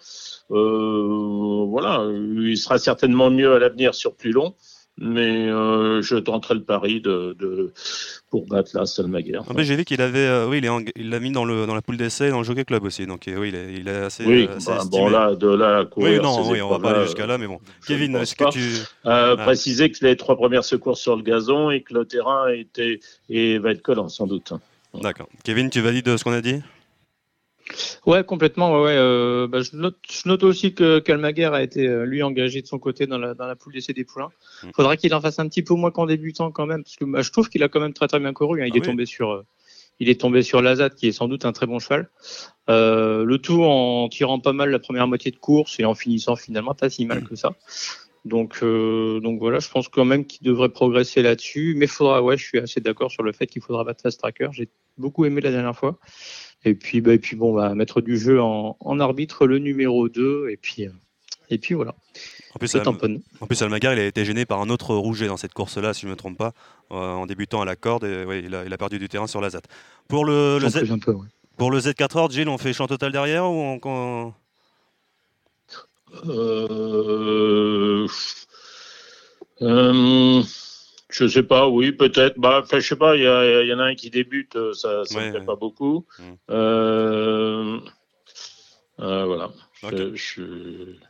Speaker 4: Euh, voilà, il sera certainement mieux à l'avenir sur plus long, mais euh, je tenterai le pari de, de pour battre la Salmaguer.
Speaker 5: Ah, J'ai vu qu'il avait, euh, oui, il l'a mis dans, le, dans la poule d'essai et dans le Jockey Club aussi. Donc, euh, oui, il est, il est assez.
Speaker 4: Oui,
Speaker 5: assez
Speaker 4: bah,
Speaker 5: estimé.
Speaker 4: bon là, de là à courir
Speaker 5: oui, non, oui, on va pas aller jusqu'à là, mais bon. Kevin, est-ce que tu. Ah.
Speaker 4: Préciser que les trois premières secours sur le gazon et que le terrain était et va être collant sans doute.
Speaker 5: D'accord. Kevin, tu valides ce qu'on a dit?
Speaker 9: Ouais, complètement. Ouais, ouais, euh, bah, je, note, je note aussi que Calmaguer a été euh, lui engagé de son côté dans la, dans la poule d'essai des poulains.
Speaker 5: Mm.
Speaker 9: Faudra qu'il en fasse un petit peu moins qu'en débutant quand même, parce que bah, je trouve qu'il a quand même très très bien couru. hein. Il
Speaker 5: Ah
Speaker 9: est
Speaker 5: oui.
Speaker 9: tombé sur, euh, il est tombé sur Lazat, qui est sans doute un très bon cheval. Euh, le tout en tirant pas mal la première moitié de course et en finissant finalement pas si mal que ça. Donc, euh, donc voilà, je pense quand même qu'il devrait progresser là-dessus. Mais faudra, ouais, je suis assez d'accord sur le fait qu'il faudra battre Fast Tracker. J'ai beaucoup aimé la dernière fois. Et puis, bah, et puis bon, bah, mettre du jeu en, en arbitre le numéro 2. Et puis, euh, et puis voilà.
Speaker 5: En plus,
Speaker 9: tamponne.
Speaker 5: en plus, Almagar, il a été gêné par un autre rouget dans cette course-là, si je ne me trompe pas, euh, en débutant à la corde. Et, ouais, il, a, il a perdu du terrain sur la ZAT. Pour le, le,
Speaker 9: J'en
Speaker 5: Z-
Speaker 9: plus un peu, ouais.
Speaker 5: pour le Z4 Horde, Gilles, on fait champ total derrière ou on, on-
Speaker 4: Euh, euh, je sais pas, oui, peut-être. Bah, je sais pas, il y, en a un qui débute, euh, ça ça
Speaker 5: Ouais,
Speaker 4: pas beaucoup.
Speaker 5: Mm.
Speaker 4: Euh, euh, voilà. Je, je,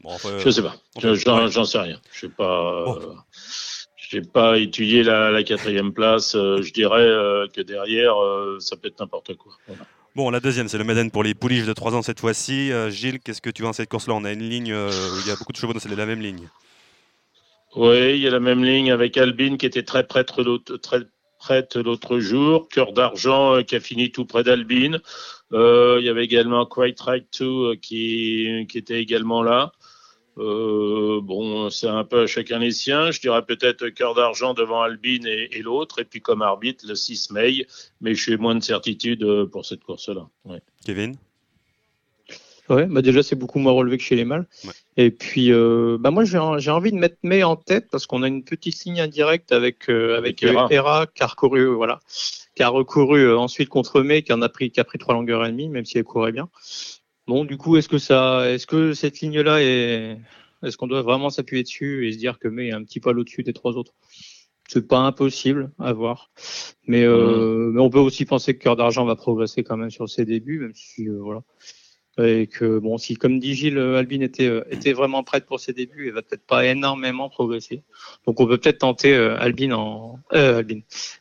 Speaker 5: Bon, enfin,
Speaker 4: je sais pas. J'en sais rien. Je sais pas. Euh, j'ai pas étudié la, la quatrième place. je dirais que derrière, ça peut être n'importe quoi. Voilà.
Speaker 5: Bon, la deuxième, c'est le Méden pour les pouliches de 3 ans cette fois-ci. Gilles, qu'est-ce que tu vois dans cette course-là? On a une ligne où il y a beaucoup de chevaux, c'est la même ligne.
Speaker 4: Oui, il y a la même ligne avec Albine qui était très prête l'autre, très prête l'autre jour. Cœur d'argent euh, qui a fini tout près d'Albine. Euh, il y avait également Quite Right Too euh, qui, qui était également là. Bon, c'est un peu à chacun les siens. Je dirais peut-être Cœur d'argent devant Albine et, l'autre. Et puis comme arbitre, le 6 mai. Mais je suis moins de certitude pour cette course-là.
Speaker 5: Kevin?
Speaker 9: Ouais, bah déjà c'est beaucoup moins relevé que chez les mâles.
Speaker 5: Ouais.
Speaker 9: Et puis euh, bah moi j'ai envie de mettre May en tête parce qu'on a une petite ligne indirecte avec euh, avec
Speaker 4: Avec Hera.
Speaker 9: euh, Hera qui a recouru euh, voilà qui a recouru euh, ensuite contre May qui en a pris qui a pris trois longueurs et demie même si elle courait bien. Bon du coup est-ce que ça est-ce que cette ligne là est est-ce qu'on doit vraiment s'appuyer dessus et se dire que May est un petit poil au-dessus des trois autres? C'est pas impossible à voir, mais, euh, mais on peut aussi penser que Cœur d'Argent va progresser quand même sur ses débuts, même si euh, voilà et que bon si comme dit Gilles euh, Albine était euh, était vraiment prête pour ses débuts elle va peut-être pas énormément progresser. Donc on peut peut-être tenter euh, Albine en euh,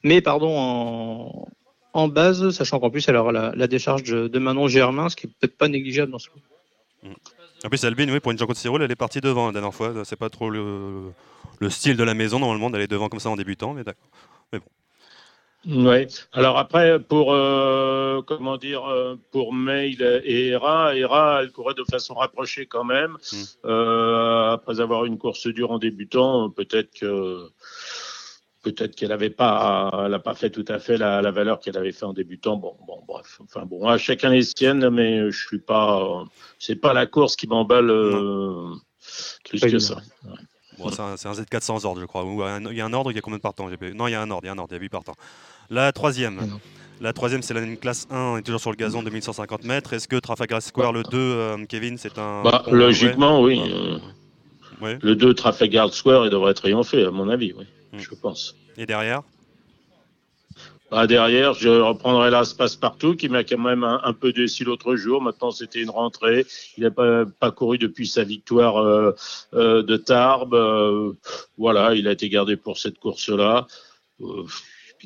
Speaker 9: mais pardon en en base sachant qu'en plus elle aura la, décharge de, Manon Germain ce qui est peut-être pas négligeable dans ce coup.
Speaker 5: En plus, Albine, oui, pour une Jean Côte elle est partie devant la dernière fois. C'est pas trop le, le style de la maison, normalement, d'aller devant comme ça en débutant, mais d'accord.
Speaker 4: Oui. Alors après, pour euh, comment dire, euh, pour Mail et Hera, Hera, elle courait de façon rapprochée quand même.
Speaker 5: Mm.
Speaker 4: Euh, après avoir une course dure en débutant, peut-être que peut-être qu'elle avait pas, elle n'a pas fait tout à fait la, la valeur qu'elle avait fait en débutant. Bon, bon, bref. Enfin bon, à chacun les siennes, mais je suis pas, c'est pas la course qui m'emballe euh, plus que ça.
Speaker 5: Bon, c'est un, c'est un Z4 sans ordre, je crois. Ou un- Il y a un ordre, il y a combien de partants Non, il y a un ordre, il y a un ordre, il y a 8 partants. La troisième.
Speaker 9: Ah.
Speaker 5: La troisième, c'est la classe 1, on est toujours sur le gazon de 1150 mètres. Est-ce que Trafalgar Square, le 2, euh, Kevin, c'est un.
Speaker 4: Bah, logiquement, oui. Euh. Le 2 Trafalgar Square, il devrait triompher, à mon avis, oui.
Speaker 5: Mm.
Speaker 4: Je pense.
Speaker 5: Et derrière?
Speaker 4: Ah, derrière, je reprendrai là ce passe-partout qui m'a quand même un, peu déçu l'autre jour. Maintenant, c'était une rentrée. Il n'a pas, pas couru depuis sa victoire euh, euh, de Tarbes. Euh, voilà, il a été gardé pour cette course-là.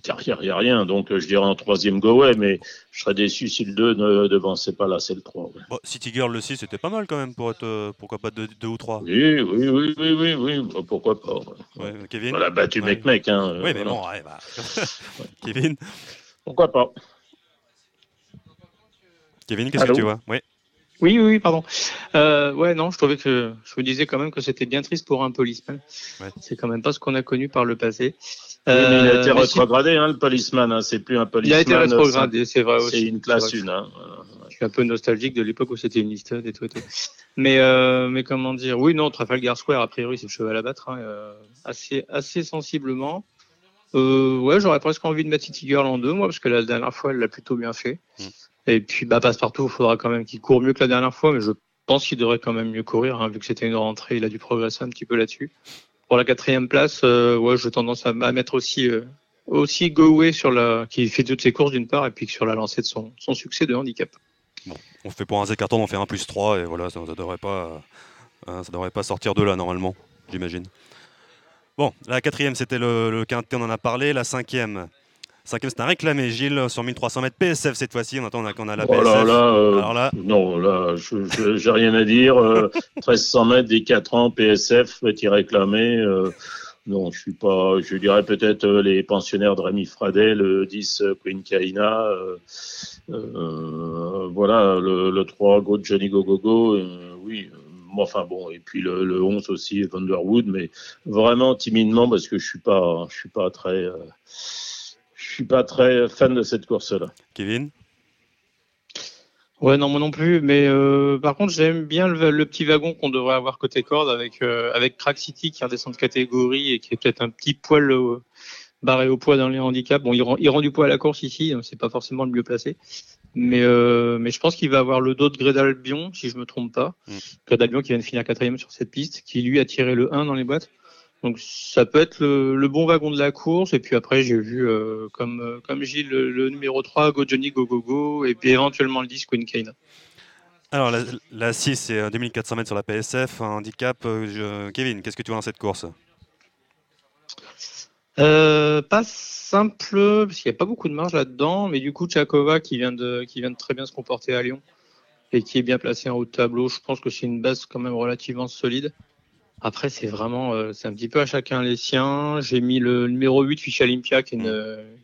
Speaker 4: Derrière, il n'y a rien. Donc, euh, je dirais en troisième go away, mais je serais déçu si le 2 ne devançait pas là, c'est le 3. ouais.
Speaker 5: Bon, City Girl, le 6, c'était pas mal quand même pour être. euh, pourquoi pas 2 ou 3
Speaker 4: Oui, oui, oui, oui, oui, oui. Bah, pourquoi pas. ouais.
Speaker 5: Ouais, Kevin
Speaker 4: Voilà, battu
Speaker 5: Ouais.
Speaker 4: mec mec. Hein, euh,
Speaker 5: Oui, mais
Speaker 4: voilà.
Speaker 5: bon, ouais, bah. Kevin
Speaker 4: Pourquoi pas.
Speaker 5: Kevin, qu'est-ce que tu vois? Oui.
Speaker 9: Oui, oui, oui, pardon. Euh, ouais, non, je trouvais que je me disais quand même que c'était bien triste pour un policeman.
Speaker 5: Ouais.
Speaker 9: C'est quand même pas ce qu'on a connu par le passé.
Speaker 4: Oui, mais il a
Speaker 9: Euh,
Speaker 4: été rétrogradé, hein, le policeman. Hein, c'est plus un
Speaker 9: Il
Speaker 4: policeman.
Speaker 9: a été rétrogradé, c'est vrai aussi.
Speaker 4: C'est une classe une. Hein.
Speaker 9: Je suis un peu nostalgique de l'époque où c'était une liste et tout et tout. Mais, euh, mais comment dire? Oui, non, Trafalgar Square, a priori, c'est le cheval à battre, hein, euh, assez, assez sensiblement. Euh, ouais, j'aurais presque envie de mettre City Girl en deux, moi, parce que la dernière fois, elle l'a plutôt bien fait.
Speaker 5: Mm.
Speaker 9: Et puis, bah, passe-partout, il faudra quand même qu'il court mieux que la dernière fois, mais je pense qu'il devrait quand même mieux courir, hein, vu que c'était une rentrée, il a dû progresser un petit peu là-dessus. Pour la quatrième place, euh, ouais, j'ai tendance à, mettre aussi, euh, aussi Go sur la, qui fait toutes ses courses d'une part, et puis sur la lancée de son, succès de handicap.
Speaker 5: On fait pour un Z carton, on fait un plus 3 et voilà, ça, ça devrait pas, euh, ça devrait pas sortir de là normalement, j'imagine. Bon, la quatrième c'était le, le quintet, on en a parlé. La cinquième, Cinquième, c'est un réclamé, Gilles, sur 1300 mètres PSF cette fois-ci. On attend qu'on a la
Speaker 4: Oh
Speaker 5: PSF.
Speaker 4: là là, euh,
Speaker 5: Alors là,
Speaker 4: non, là, j'ai rien à dire. Euh, 1300 mètres des 4 ans, PSF, est-il réclamé euh, Non, je suis pas. Je dirais peut-être euh, les pensionnaires de Rémi Fradet, le 10 euh, Queen Kaina. voilà, le, le 3 Go Johnny Go Go Go. oui. Enfin bon, et puis le, le 11 aussi, Vanderwood, mais vraiment timidement parce que je suis pas, je suis pas très, euh, suis pas très fan de cette course-là.
Speaker 5: Kevin?
Speaker 9: Ouais, non, moi non plus. Mais euh, par contre, j'aime bien le, le petit wagon qu'on devrait avoir côté corde avec, euh, avec Crack City qui redescend de catégorie et qui est peut-être un petit poil euh, barré au poids dans les handicaps. Bon, il rend, il rend du poids à la course ici, donc c'est pas forcément le mieux placé. Mais, euh, mais je pense qu'il va avoir le dos de Grédalbion, si je me trompe pas.
Speaker 5: Mm.
Speaker 9: Grédalbion qui vient de finir quatrième sur cette piste, qui lui a tiré le 1 dans les boîtes. Donc ça peut être le, le bon wagon de la course. Et puis après, j'ai vu, euh, comme, euh, comme Gilles, le, le numéro 3, Go Johnny Go Go Go, et puis éventuellement le 10, Queen Kane.
Speaker 5: Alors, la, la 6, c'est euh, 2400 mètres sur la PSF, un handicap. euh, je- Kevin, qu'est-ce que tu vois dans cette course?
Speaker 9: Euh, pas simple, parce qu'il n'y a pas beaucoup de marge là-dedans, mais du coup, Tchakova qui vient, de, qui vient de très bien se comporter à Lyon et qui est bien placé en haut de tableau, je pense que c'est une base quand même relativement solide. Après, c'est vraiment, euh, c'est un petit peu à chacun les siens. J'ai mis le numéro 8, Ficha Olympia, qui, une-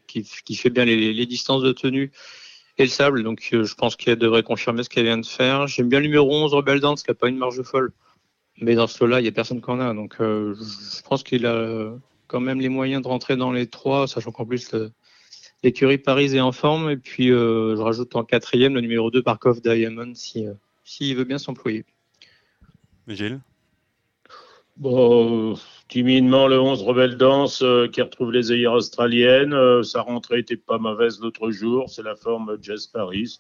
Speaker 9: qui, qui fait bien les, les distances de tenue et le sable, donc euh, je pense qu'elle devrait confirmer ce qu'elle vient de faire. J'aime bien le numéro 11, Rebel Dance, qui n'a pas une marge folle. Mais dans ce lot-là, il n'y a personne qui en a. Donc euh, je pense qu'il a euh, quand même les moyens de rentrer dans les trois, sachant qu'en plus l'écurie Paris est en forme. Et puis euh, je rajoute en quatrième le numéro 2 Parkov Diamond si, euh, s'il veut bien s'employer.
Speaker 5: Gilles?
Speaker 4: Bon, euh, timidement, le 11 Rebelle Danse euh, qui retrouve les œillères australiennes. Euh, sa rentrée était pas mauvaise l'autre jour. C'est la forme Jazz Paris.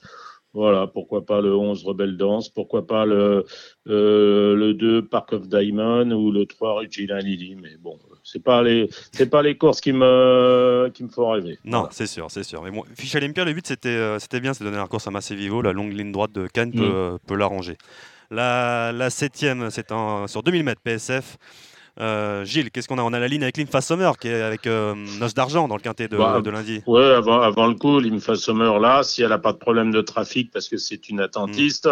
Speaker 4: Voilà, pourquoi pas le 11 Rebelle Danse, pourquoi pas le, euh, le 2 Park of Diamond ou le 3 Regina Lily. Mais bon, c'est pas les, c'est pas les courses qui me, qui me font rêver.
Speaker 5: Non,
Speaker 4: Voilà.
Speaker 5: c'est sûr, c'est sûr. Mais bon, Fiche Olympia, le but c'était euh, c'était bien, c'est de donner la course à Massé Vivo. La longue ligne droite de Cannes peut,
Speaker 4: Mm.
Speaker 5: euh, peut l'arranger. La, septième, c'est sur 2000 mètres PSF. Euh, Gilles, qu'est-ce qu'on a? On a la ligne avec Limfa Sommer qui est avec euh, Noce d'Argent dans le quintet de,
Speaker 4: Bah,
Speaker 5: de lundi.
Speaker 4: Ouais, avant, avant le coup, l'Imfa Sommer là, si elle n'a pas de problème de trafic parce que c'est une attentiste,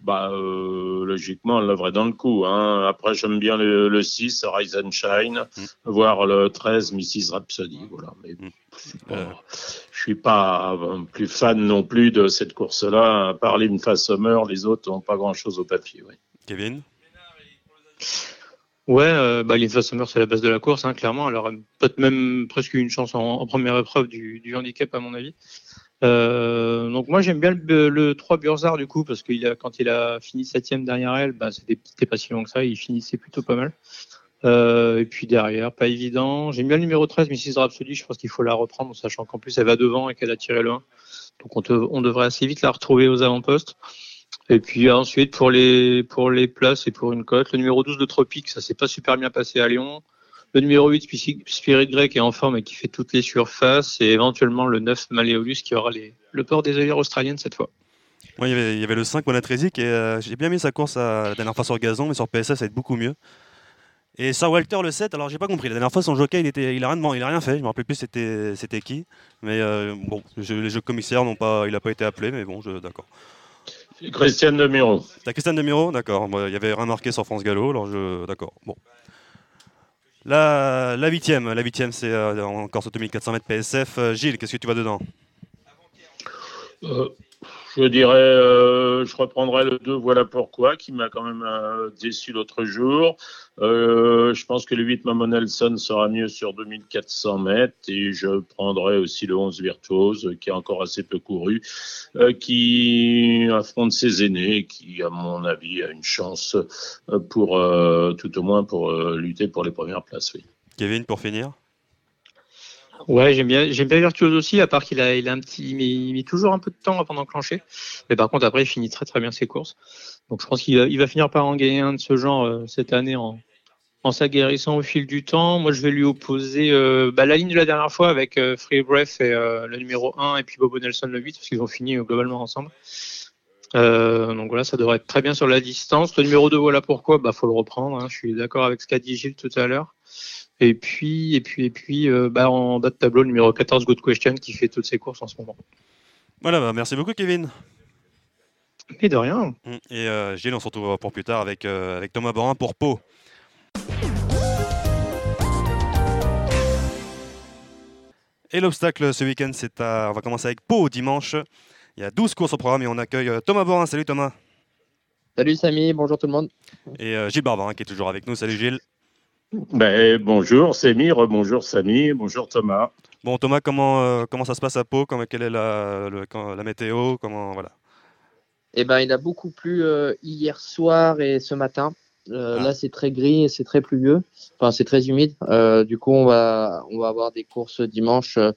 Speaker 4: bah euh, logiquement elle l'aurait dans le coup. Hein. Après, j'aime bien le, le 6, Rise and Shine, voire le 13, Mrs. Rhapsody. Voilà. Mais
Speaker 5: Mm.
Speaker 4: je suis pas, je suis pas plus fan non plus de cette course-là. À part l'Imfa Sommer, les autres n'ont pas grand-chose au papier.
Speaker 5: Kevin?
Speaker 9: Ouais, euh, bah, Linfa Summer, c'est la base de la course, hein, clairement. Aurait peut-être même presque une chance en, première épreuve du, du handicap, à mon avis. Euh, donc moi, j'aime bien le, le 3 Burzard, du coup, parce que il a, quand il a fini septième derrière elle, bah, c'était c'était pas si long que ça, il finissait plutôt pas mal. Euh, et puis derrière, pas évident. J'aime bien le numéro 13, Mrs. Rhapsody, je pense qu'il faut la reprendre, sachant qu'en plus, elle va devant et qu'elle a tiré le 1. Donc on, te- on devrait assez vite la retrouver aux avant-postes. Et puis ensuite, pour les, pour les places et pour une cote, le numéro 12 de Tropique, ça s'est pas super bien passé à Lyon. Le numéro 8, Spici- Spirit qui est en forme et qui fait toutes les surfaces. Et éventuellement le 9, Maléolus, qui aura le port des œillères australiennes cette fois.
Speaker 5: Moi, il y avait- il y avait le 5 Monatresi qui euh, j'ai bien mis sa course à- la dernière fois sur gazon, mais sur PSF, ça va être beaucoup mieux. Et Sir Walter le 7, alors j'ai pas compris. La dernière fois, son jockey, il, était, il, a, rien, il a rien fait. Je me rappelle plus c'était, qui. Mais euh, bon, les jeux commissaires n'ont pas, il a pas été appelé, mais bon, d'accord.
Speaker 4: Christiane de Miro.
Speaker 5: T'as Christian Demiro D'accord. Il y avait rien marqué sur France Gallo, alors je. D'accord. Bon. La, la huitième, la huitième, c'est encore sur 2400 mètres PSF. Euh, Gilles, qu'est-ce que tu vois dedans?
Speaker 4: Euh, je dirais, euh, je reprendrai le 2, voilà pourquoi, qui m'a quand même euh, déçu l'autre jour. Euh, je pense que le 8, Mamon Nelson sera mieux sur 2400 mètres et je prendrai aussi le 11 Virtuose, qui est encore assez peu couru, qui affronte ses aînés, qui, à mon avis, a une chance pour, tout au moins, pour lutter pour les premières places.
Speaker 5: Kevin, pour finir?
Speaker 9: Ouais, j'aime bien, j'aime Virtuose aussi, à part qu'il a, un petit, met toujours un peu de temps avant d'enclencher. Mais par contre, après, il finit très très bien ses courses. Donc, je pense qu'il va, finir par en gagner un de ce genre euh, cette année en, en s'aguerrissant au fil du temps. Moi, je vais lui opposer euh, bah, la ligne de la dernière fois avec euh, Free Breath et le numéro 1 et puis Bobo Nelson le 8 parce qu'ils ont fini globalement ensemble. Donc voilà, ça devrait être très bien sur la distance. Le numéro 2, voilà pourquoi. Bah, faut le reprendre. hein. Je suis d'accord avec ce qu'a dit Gilles tout à l'heure. Et puis, et puis, et puis, euh, bah, en bas de tableau, le numéro 14, Good Question, qui fait toutes ses courses en ce moment.
Speaker 5: Voilà, bah, merci beaucoup, Kevin.
Speaker 9: Et de rien.
Speaker 5: Mm. Et euh, Gilles, on se retrouve pour plus tard avec, euh, avec Thomas Borin pour Pau. Et l'obstacle ce week-end, c'est à... on va commencer avec Pau dimanche. Il y a 12 courses au programme et on accueille Thomas Borin. Salut Thomas.
Speaker 10: Salut Samy, bonjour tout le monde.
Speaker 5: Et euh, Gilles Barbarin qui est toujours avec nous. Salut Gilles.
Speaker 4: Ben, bonjour Samy, bonjour Samy, bonjour Thomas.
Speaker 5: Bon Thomas, comment, euh, comment ça se passe à Pau? Comment, Quelle est la, le- quand- la météo? Comment, voilà.
Speaker 10: Eh ben, il a beaucoup plu euh, hier soir et ce matin. Euh,
Speaker 5: Ah.
Speaker 10: Là, c'est très gris et c'est très pluvieux. Enfin, c'est très humide. Euh, du coup, on va, on va avoir des courses dimanche euh,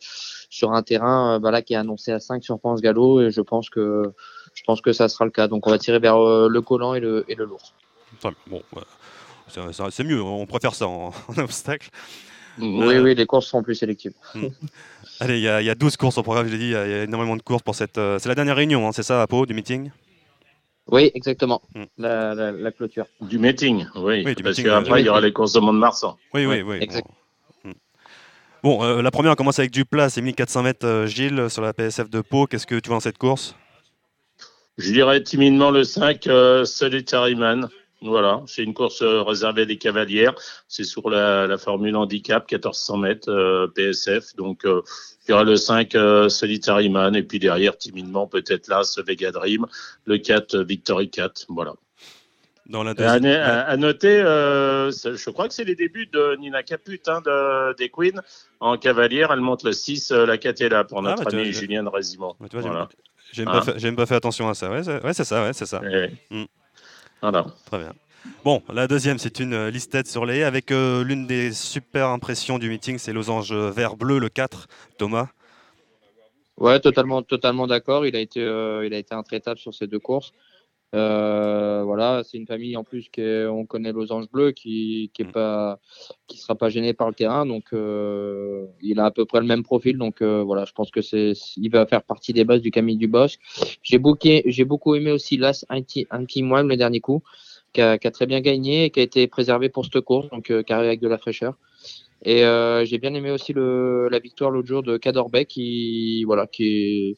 Speaker 10: sur un terrain euh, bah, là, qui est annoncé à 5 sur Pense Gallo et je pense que je pense que ça sera le cas. Donc, on va tirer vers euh, le collant et le, et le lourd.
Speaker 5: Bon, voilà. C'est- mieux, on préfère ça en, en obstacle.
Speaker 10: Oui,
Speaker 5: Euh,
Speaker 10: oui, les courses seront plus sélectives.
Speaker 5: Allez, il y, a- il y a 12 courses au programme, je l'ai dit, il y, a il y a énormément de courses pour cette. euh, c'est la dernière réunion, hein, c'est ça, à Pau, du meeting?
Speaker 10: Oui, exactement.
Speaker 5: Hmm.
Speaker 10: La, la, la clôture.
Speaker 4: Du meeting, oui.
Speaker 5: Oui, du
Speaker 4: parce
Speaker 5: meeting,
Speaker 4: qu'après,
Speaker 5: euh,
Speaker 4: il y aura les courses de Mont-de-Marsan.
Speaker 5: Oui, oui, oui.
Speaker 10: exact.
Speaker 5: Bon, Hmm. Bon, euh, la première, on commence avec du plat, c'est 1400 mètres, euh, Gilles, sur la PSF de Pau. Qu'est-ce que tu vois dans cette course?
Speaker 4: Je dirais timidement le 5, euh, Solitary Man. Voilà, c'est une course euh, réservée des cavalières. C'est sur la, la formule handicap, 1400 mètres euh, PSF. Donc, euh, je dirais le 5, euh, Solitary Man. Et puis derrière, timidement, peut-être là, ce Vega Dream. Le 4, euh, Victory 4. Voilà.
Speaker 5: Dans la deuxième.
Speaker 4: à- à noter, euh, je crois que c'est les débuts de Nina Caput, hein, de, des Queens. En cavalière, elle monte le 6, euh, la 4 est là pour
Speaker 5: Ah,
Speaker 4: notre
Speaker 5: bah, tu vois,
Speaker 4: ami Julien Résimont.
Speaker 5: Vois, j'ai
Speaker 4: Voilà.
Speaker 5: j'ai même,
Speaker 4: Hein
Speaker 5: pas fait- attention à ça. Ouais, c'est ouais, ça, ouais, c'est ça.
Speaker 4: Et-
Speaker 5: Hmm.
Speaker 4: Voilà.
Speaker 5: Très bien. Bon, la deuxième, c'est une euh, liste tête sur les haies avec euh, l'une des super impressions du meeting, c'est Losange vert-bleu, le 4, Thomas?
Speaker 10: Ouais, totalement, totalement d'accord. Il a été, euh, il a été intraitable sur ces deux courses. Euh, voilà, c'est une famille en plus qu'on connaît Losange Bleu qui qui est
Speaker 5: Mm.
Speaker 10: pas qui sera pas gêné par le terrain donc euh, il a à peu près le même profil donc euh, voilà je pense que c'est il va faire partie des bases du Camille Dubosc. J'ai beaucoup j'ai beaucoup aimé aussi l'As Anti Anti Moine le dernier coup qui a, qui a très bien gagné et qui a été préservé pour cette course donc qui arrive avec de la fraîcheur. Et euh, j'ai bien aimé aussi le, la victoire l'autre jour de Cadorbeck qui voilà qui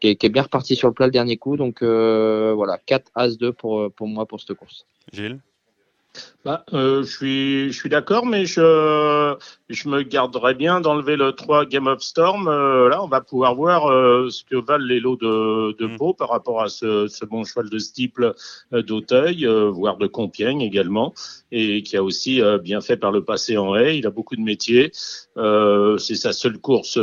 Speaker 10: qui est, qui est bien reparti sur le plat le dernier coup. Donc euh, voilà, 4 As 2 pour, pour moi pour cette course.
Speaker 5: Gilles?
Speaker 4: Bah, euh, je suis, je suis d'accord, mais je, je me garderais bien d'enlever le 3 Game of Storm. Euh, là, on va pouvoir voir euh, ce que valent les lots de, de
Speaker 5: Mm.
Speaker 4: Pau par rapport à ce, ce bon cheval de Stiple euh, d'Auteuil, euh, voire de Compiègne également, et qui a aussi euh, bien fait par le passé en haie. Il a beaucoup de métiers. Euh, C'est sa seule course.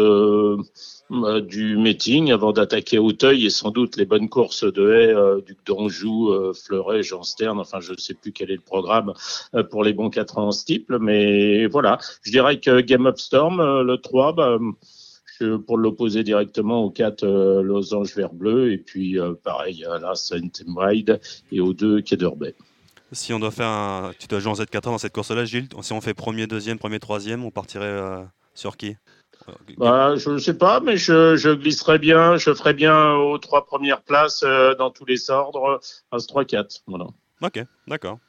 Speaker 4: Euh, du meeting avant d'attaquer Auteuil et sans doute les bonnes courses de haie euh, Duc d'Anjou, euh, Fleuret, Jean Stern, enfin je ne sais plus quel est le programme euh, pour les bons 4 ans en stiple, mais voilà, je dirais que Game of Storm, le 3, bah, pour l'opposer directement au 4 euh, Losange Vert Bleu, et puis pareil, à la Saint Ride et au 2 Quai.
Speaker 5: Si on doit faire un. Tu dois jouer en Z4 dans cette course-là, Gilles? Si on fait premier, deuxième, premier, troisième, on partirait sur qui?
Speaker 4: Bah, je ne sais pas, mais je, je glisserais bien, je ferais bien aux trois premières places euh, dans tous les ordres, As 3-4. Voilà.
Speaker 5: Ok, d'accord.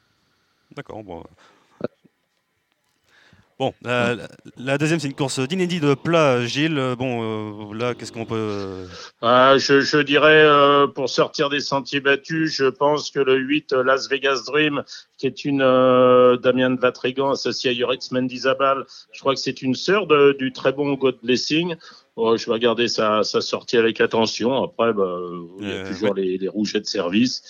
Speaker 5: D'accord. Bon. Bon, la, deuxième, c'est une course d'inédit de plat, Gilles. Bon, euh, là, qu'est-ce qu'on peut.
Speaker 4: Ah, je, je dirais, euh, pour sortir des sentiers battus, je pense que le 8 euh, Las Vegas Dream, qui est une euh, Damien de Vatrigan associé à Yurex Mendizabal, je crois que c'est une sœur de- du très bon God Blessing. Oh, je vais regarder sa, sa sortie avec attention. Après, bah, il y a
Speaker 5: Euh,
Speaker 4: toujours les, les rougets de service.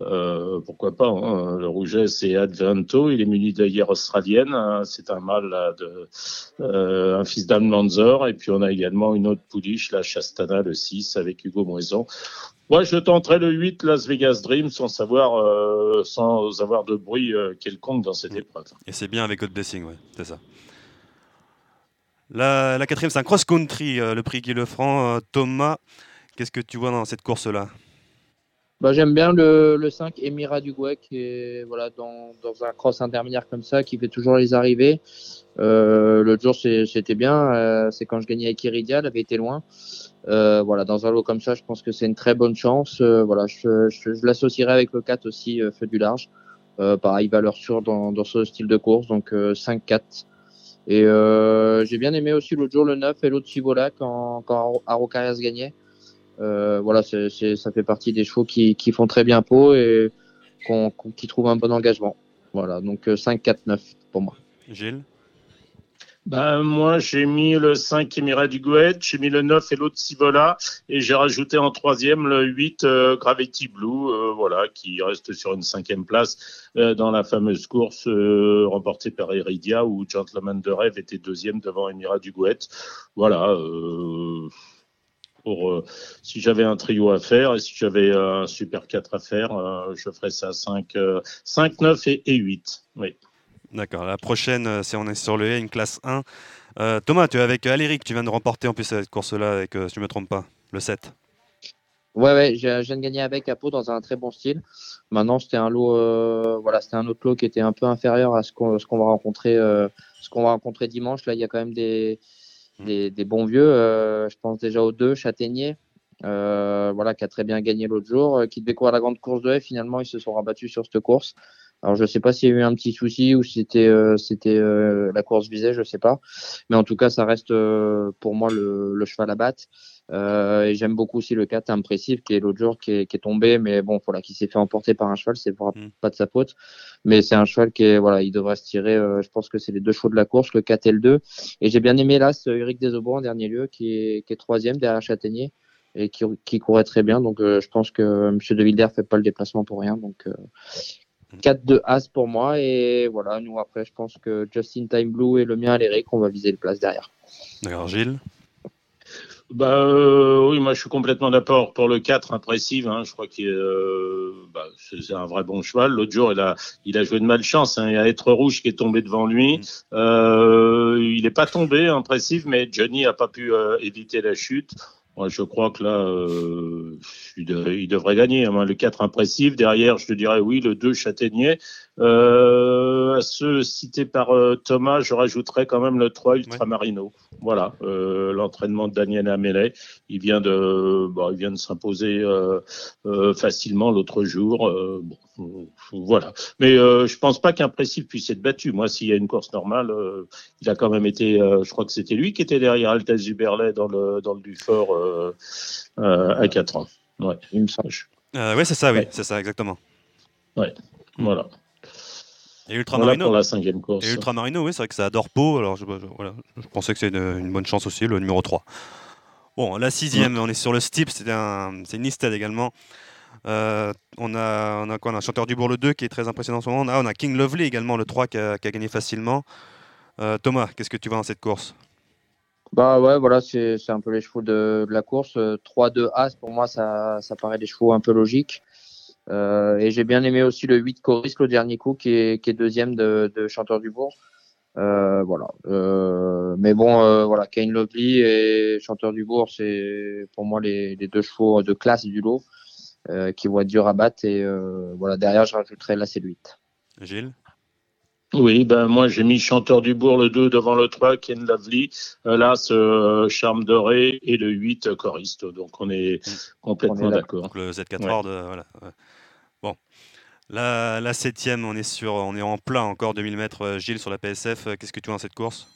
Speaker 4: Euh, pourquoi pas hein. Le rouget, c'est Advento. Il est muni d'ailleurs australienne. hein. C'est un mâle là, de euh, un fils d'Anne Lanzor. Et puis on a également une autre pouliche, la Chastana, le 6, avec Hugo Moison. Moi, je tenterai le 8, Las Vegas Dream, sans savoir, euh, sans avoir de bruit quelconque dans cette épreuve.
Speaker 5: Et c'est bien avec God Blessing, ouais, c'est ça. La, la quatrième, c'est un cross-country, le prix Lefranc. Euh, Thomas, qu'est-ce que tu vois dans cette course-là?
Speaker 10: Bah, J'aime bien le, le 5 Emira Dugouet qui voilà, dans, dans un cross intermédiaire comme ça, qui fait toujours les arrivées. Euh, L'autre jour, c'était bien. euh, c'est quand je gagnais avec Iridia, elle avait été loin. Euh, voilà, dans un lot comme ça, je pense que c'est une très bonne chance. Euh, voilà, je, je, je l'associerai avec le 4 aussi, euh, Feu du Large. Euh, pareil, valeur sûre dans, dans ce style de course. Donc euh, 5-4 Et j'ai bien aimé aussi l'autre jour le 9 et l'autre Sivola quand, quand Araucarias gagnait. Euh, voilà, c'est, c'est, ça fait partie des chevaux qui, qui font très bien peau et qu'on, qu'on- qui trouvent un bon engagement. Voilà, donc euh, 5, 4, 9 pour moi.
Speaker 5: Gilles?
Speaker 4: Ben, moi, j'ai mis le 5 Émirat du Gouet, j'ai mis le 9 et l'autre Sivola, et j'ai rajouté en troisième le 8 euh, Gravity Blue, euh, voilà, qui reste sur une cinquième place euh, dans la fameuse course euh, remportée par Iridia, où Gentleman de Rêve était deuxième devant Émirat du Gouet. Voilà. Euh, pour, euh, si j'avais un trio à faire et si j'avais un Super 4 à faire, euh, je ferais ça 5, euh, 5 9 et, et 8. Oui.
Speaker 5: D'accord. La prochaine, euh, c'est on est sur le A, une classe 1. Euh, Thomas, tu es avec Aléric, tu viens de remporter en plus cette course-là, avec, euh, si je ne me trompe pas, le 7.
Speaker 10: Ouais, ouais, je, viens de gagner avec Pau dans un très bon style. Maintenant, c'était un lot, euh, voilà, c'était un autre lot qui était un peu inférieur à ce qu'on ce qu'on va rencontrer, euh, ce qu'on va rencontrer dimanche. Là, il y a quand même des, des, bons vieux. euh, je pense déjà aux deux, Châtaignier, euh, voilà, qui a très bien gagné l'autre jour, euh, qui devait courir la grande course de F. Finalement, ils se sont rabattus sur cette course. Alors, je sais pas s'il y a eu un petit souci ou si c'était euh, c'était la course visée, je sais pas. Mais en tout cas, ça reste pour moi le, le cheval à battre. Euh, et j'aime beaucoup aussi le 4 impressif qui est l'autre jour qui est, qui est tombé, mais bon, voilà, qui s'est fait emporter par un cheval, c'est pas
Speaker 5: Mm.
Speaker 10: pas de sa faute. Mais c'est un cheval qui est, voilà, il devrait se tirer. euh, je pense que c'est les deux chevaux de la course, le 4 et le 2. Et j'ai bien aimé là, ce Eric Desaubons en dernier lieu, qui est, qui est troisième derrière Châtaignier et qui, qui courait très bien. Donc euh, je pense que Monsieur De Wilder fait pas le déplacement pour rien. Donc euh, 4-2 As pour moi. Et voilà, nous après, je pense que Justin Time Blue et le mien à l'Eric, on va viser le place derrière.
Speaker 5: D'accord, Gilles?
Speaker 4: Bah euh, oui, moi je suis complètement d'accord pour le 4 impressive. Hein, je crois est, euh, bah, c'est un vrai bon cheval. L'autre jour, il a, il a joué de malchance. Hein. Il y a Être Rouge qui est tombé devant lui. Euh, il n'est pas tombé impressive, mais Johnny a pas pu euh, éviter la chute. Moi, je crois que là, euh, il, de- il devrait gagner. hein. Le 4 impressif. Derrière, je te dirais oui, le 2 Châtaignier. Euh, à ceux cités par euh, Thomas, je rajouterais quand même le 3 Ultramarino. Voilà, euh, l'entraînement de Daniel Amélet. Il vient de, bon, il vient de s'imposer euh, euh, facilement l'autre jour. Bon, voilà. Mais euh, je pense pas qu'Impressif puisse être battu. Moi, s'il y a une course normale, euh, il a quand même été. euh, je crois que c'était lui qui était derrière Altaz Zuberlet dans le dans le Dufort euh, euh, à 4 ans. Ouais, il me semble.
Speaker 5: euh, Ouais, c'est ça, oui,
Speaker 4: Ouais.
Speaker 5: c'est ça, exactement.
Speaker 4: Ouais, voilà.
Speaker 5: Et
Speaker 4: Voilà
Speaker 5: Ultramarino
Speaker 4: pour la cinquième course.
Speaker 5: Et Ultramarino, oui, c'est vrai que ça adore Pau. Alors, je, je- voilà, je pensais que c'est une, une bonne chance aussi, le numéro 3. Bon, la sixième, on est sur le Steep, c'est un, c'est une listed également. Euh, on, a, on a quoi On a Chanteur du Bourg le 2 qui est très impressionnant en ce moment. Ah, on a King Lovely également, le 3 qui a, qui a gagné facilement. Euh, Thomas, qu'est-ce que tu vois dans cette course?
Speaker 10: Bah ouais, voilà, c'est c'est un peu les chevaux de, de la course. Euh, 3-2 As, pour moi, ça, ça paraît des chevaux un peu logiques. Euh, et j'ai bien aimé aussi le 8 Coris, le dernier coup, qui est, qui est deuxième de, de Chanteur du Bourg. Euh, voilà. Euh, mais bon, euh, voilà, Kane Lovely et Chanteur du Bourg, c'est pour moi les, les deux chevaux de classe du lot euh, qui vont être durs à battre. Et euh, voilà, derrière, je rajouterai là, c'est le 8.
Speaker 5: Gilles?
Speaker 4: Oui, ben moi j'ai mis Chanteur du Bourg le 2 devant le 3, Ken Lovely, euh, là ce euh, Charme Doré et le 8 euh, Choriste. Donc on est complètement
Speaker 10: On est
Speaker 4: d'accord.
Speaker 5: Donc le Z4
Speaker 4: Ouais.
Speaker 5: Horde, euh, voilà. Bon. La, la septième, on est, sur, on est en plein encore 2000 mètres. Gilles, sur la PSF, qu'est-ce que tu vois dans cette course?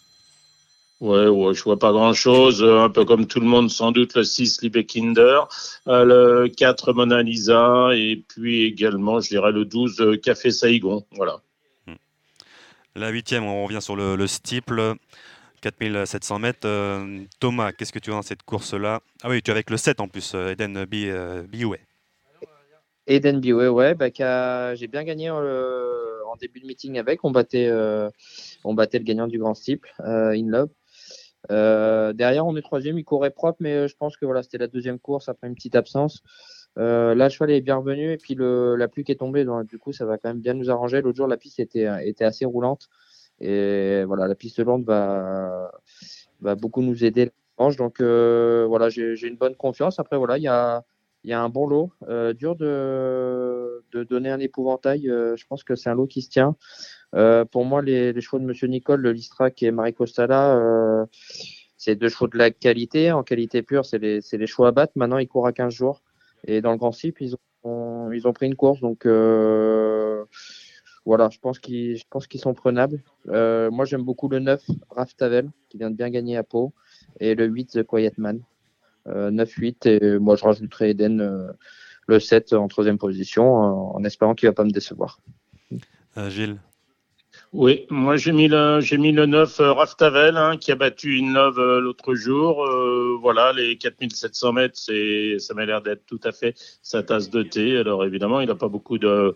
Speaker 4: Ouais, ouais, je vois pas grand chose. Un peu comme tout le monde, sans doute, le 6 Liebekinder, euh, le 4 Mona Lisa, et puis également, je dirais, le 12 euh, Café Saigon. Voilà.
Speaker 5: La huitième, on revient sur le, le steeple, 4700 mètres. Euh, Thomas, qu'est-ce que tu vois dans cette course-là? Ah oui, tu es avec le 7 en plus, euh, Eden euh, Bioué.
Speaker 10: Eden Biway, ouais, bah, j'ai bien gagné en début de meeting avec. On battait, le gagnant du grand steeple, euh, In Love. Derrière, on est troisième, il courait propre, mais je pense que voilà, c'était la deuxième course après une petite absence. Euh, là, le cheval est bien revenu et puis la pluie qui est tombée, donc du coup, ça va quand même bien nous arranger. L'autre jour, la piste était, assez roulante et voilà, la piste lente va, va beaucoup nous aider. Donc euh, voilà, j'ai une bonne confiance. Après, voilà, il y a, un bon lot. Euh, dur de, donner un épouvantail. Euh, je pense que c'est un lot qui se tient. Euh, pour moi, les, chevaux de Monsieur Nicole, le Listrac et Marie Costala, c'est deux chevaux de la qualité. En qualité pure, c'est les, les chevaux à battre. Maintenant, ils courent à 15 jours. Et dans le Grand Cycle, ils ont, ils ont pris une course. Donc, euh, voilà, je pense qu'ils je pense qu'ils sont prenables. Euh, moi, j'aime beaucoup le 9, Raftavel, qui vient de bien gagner à Pau, et le 8, The Quiet Man. Euh, 9-8, et moi, je rajouterai Eden euh, le 7 en troisième position, en, espérant qu'il va pas me décevoir.
Speaker 5: Euh, Gilles.
Speaker 4: Oui, moi j'ai mis le j'ai mis le 9 euh, Raftavel hein, qui a battu une love euh, l'autre jour. Euh, voilà, les 4700 mètres, c'est ça m'a l'air d'être tout à fait sa tasse de thé. Alors évidemment, il n'a pas beaucoup de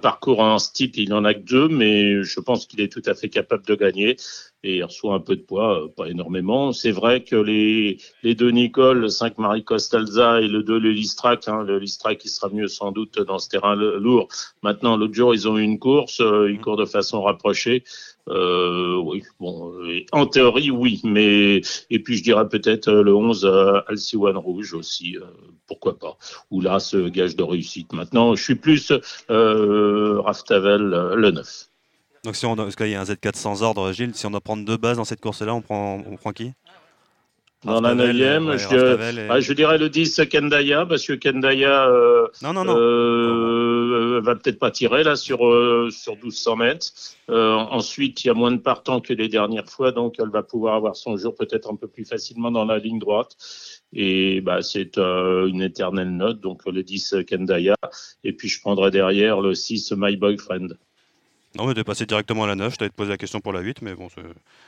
Speaker 4: parcours en steep, il en a que deux, mais je pense qu'il est tout à fait capable de gagner. Et il reçoit un peu de poids, euh, pas énormément. C'est vrai que les, deux Nicole, le 5 Marie Costalza et le 2 le Listrac, hein, le Listrac qui sera mieux sans doute dans ce terrain lourd. Maintenant, l'autre jour, ils ont eu une course, euh, ils courent de façon rapprochée. Euh, oui, bon, en théorie, oui, mais et puis je dirais peut-être le 11 euh, Alciwan Rouge aussi, pourquoi pas. Ou là, ce gage de réussite. Maintenant, je suis plus Raftavel, le 9.
Speaker 5: Donc si on parce qu'il y a un Z4 sans ordre, Gilles, si on doit prendre deux bases dans cette course-là, on prend, on prend qui?
Speaker 4: Dans la
Speaker 5: Raftavel,
Speaker 4: neuvième,
Speaker 5: ouais,
Speaker 4: je,
Speaker 5: et-
Speaker 4: ah, je dirais le 10 Kendaya, parce que Kendaya euh,
Speaker 5: Non, non, non.
Speaker 4: euh, va peut-être pas tirer là sur, euh, sur 1200 mètres. Euh, ensuite, il y a moins de partants que les dernières fois, donc elle va pouvoir avoir son jour peut-être un peu plus facilement dans la ligne droite. Et bah, c'est une éternelle note, donc le 10 Kendaya. Et puis je prendrai derrière le 6 My Boyfriend.
Speaker 5: Non, mais t'es passé directement à la 9, je t'avais posé la question pour la 8, mais bon, c'est...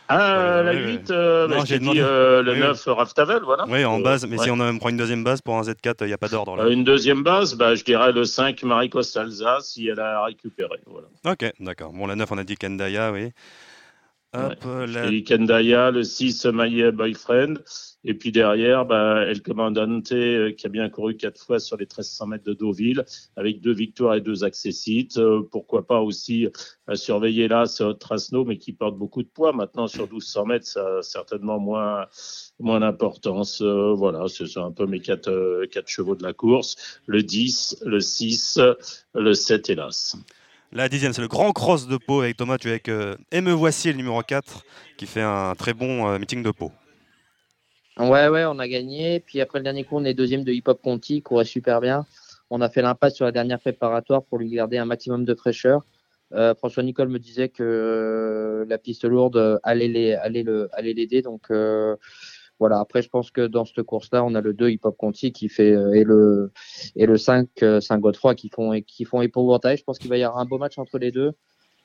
Speaker 4: Ah,
Speaker 5: Ouais,
Speaker 4: la
Speaker 5: ouais,
Speaker 4: 8,
Speaker 5: ouais.
Speaker 4: euh,
Speaker 5: Non,
Speaker 4: bah,
Speaker 5: j'ai
Speaker 4: t'ai dit
Speaker 5: demandé.
Speaker 4: euh, le
Speaker 5: Oui,
Speaker 4: 9 Raftavel, voilà.
Speaker 5: Oui, en
Speaker 4: Euh,
Speaker 5: base, mais
Speaker 4: ouais.
Speaker 5: si on a- prend une deuxième base pour un Z4, il n'y a pas d'ordre.
Speaker 4: Euh, une deuxième base, bah, je dirais le 5 Marie Costalza si elle a récupéré. Voilà.
Speaker 5: Ok, d'accord. Bon, la 9, on a dit Kendaya, oui. Hop, euh, la...
Speaker 4: Kendaya, le 6 My Boyfriend. Et puis derrière, bah, El Comandante euh, qui a bien couru quatre fois sur les 1300 mètres de Deauville avec deux victoires et deux accessites. Euh, pourquoi pas aussi euh, surveiller là ce Trasno, mais qui porte beaucoup de poids. Maintenant, sur 1200 mètres, ça a certainement moins, moins d'importance. Voilà, ce sont un peu mes quatre, chevaux de la course. Le 10, le 6, le 7, hélas.
Speaker 5: la dixième, c'est le grand cross de Pau avec Thomas, tu es avec euh, Et me voici, le numéro 4, qui fait un très bon meeting de Pau.
Speaker 10: Ouais, ouais, on a gagné. Puis après le dernier coup, on est deuxième de Hip Hop Conti, il courait super bien. On a fait l'impasse sur la dernière préparatoire pour lui garder un maximum de fraîcheur. Euh, François Nicole me disait que la piste lourde allait les, allait l'aider. Donc euh, voilà. Après, je pense que dans cette course-là, on a le 2 Hip Hop Conti qui fait euh, et le et le 5 euh, Saint Godefroy qui font qui font épouvantail. Je pense qu'il va y avoir un beau match entre les deux.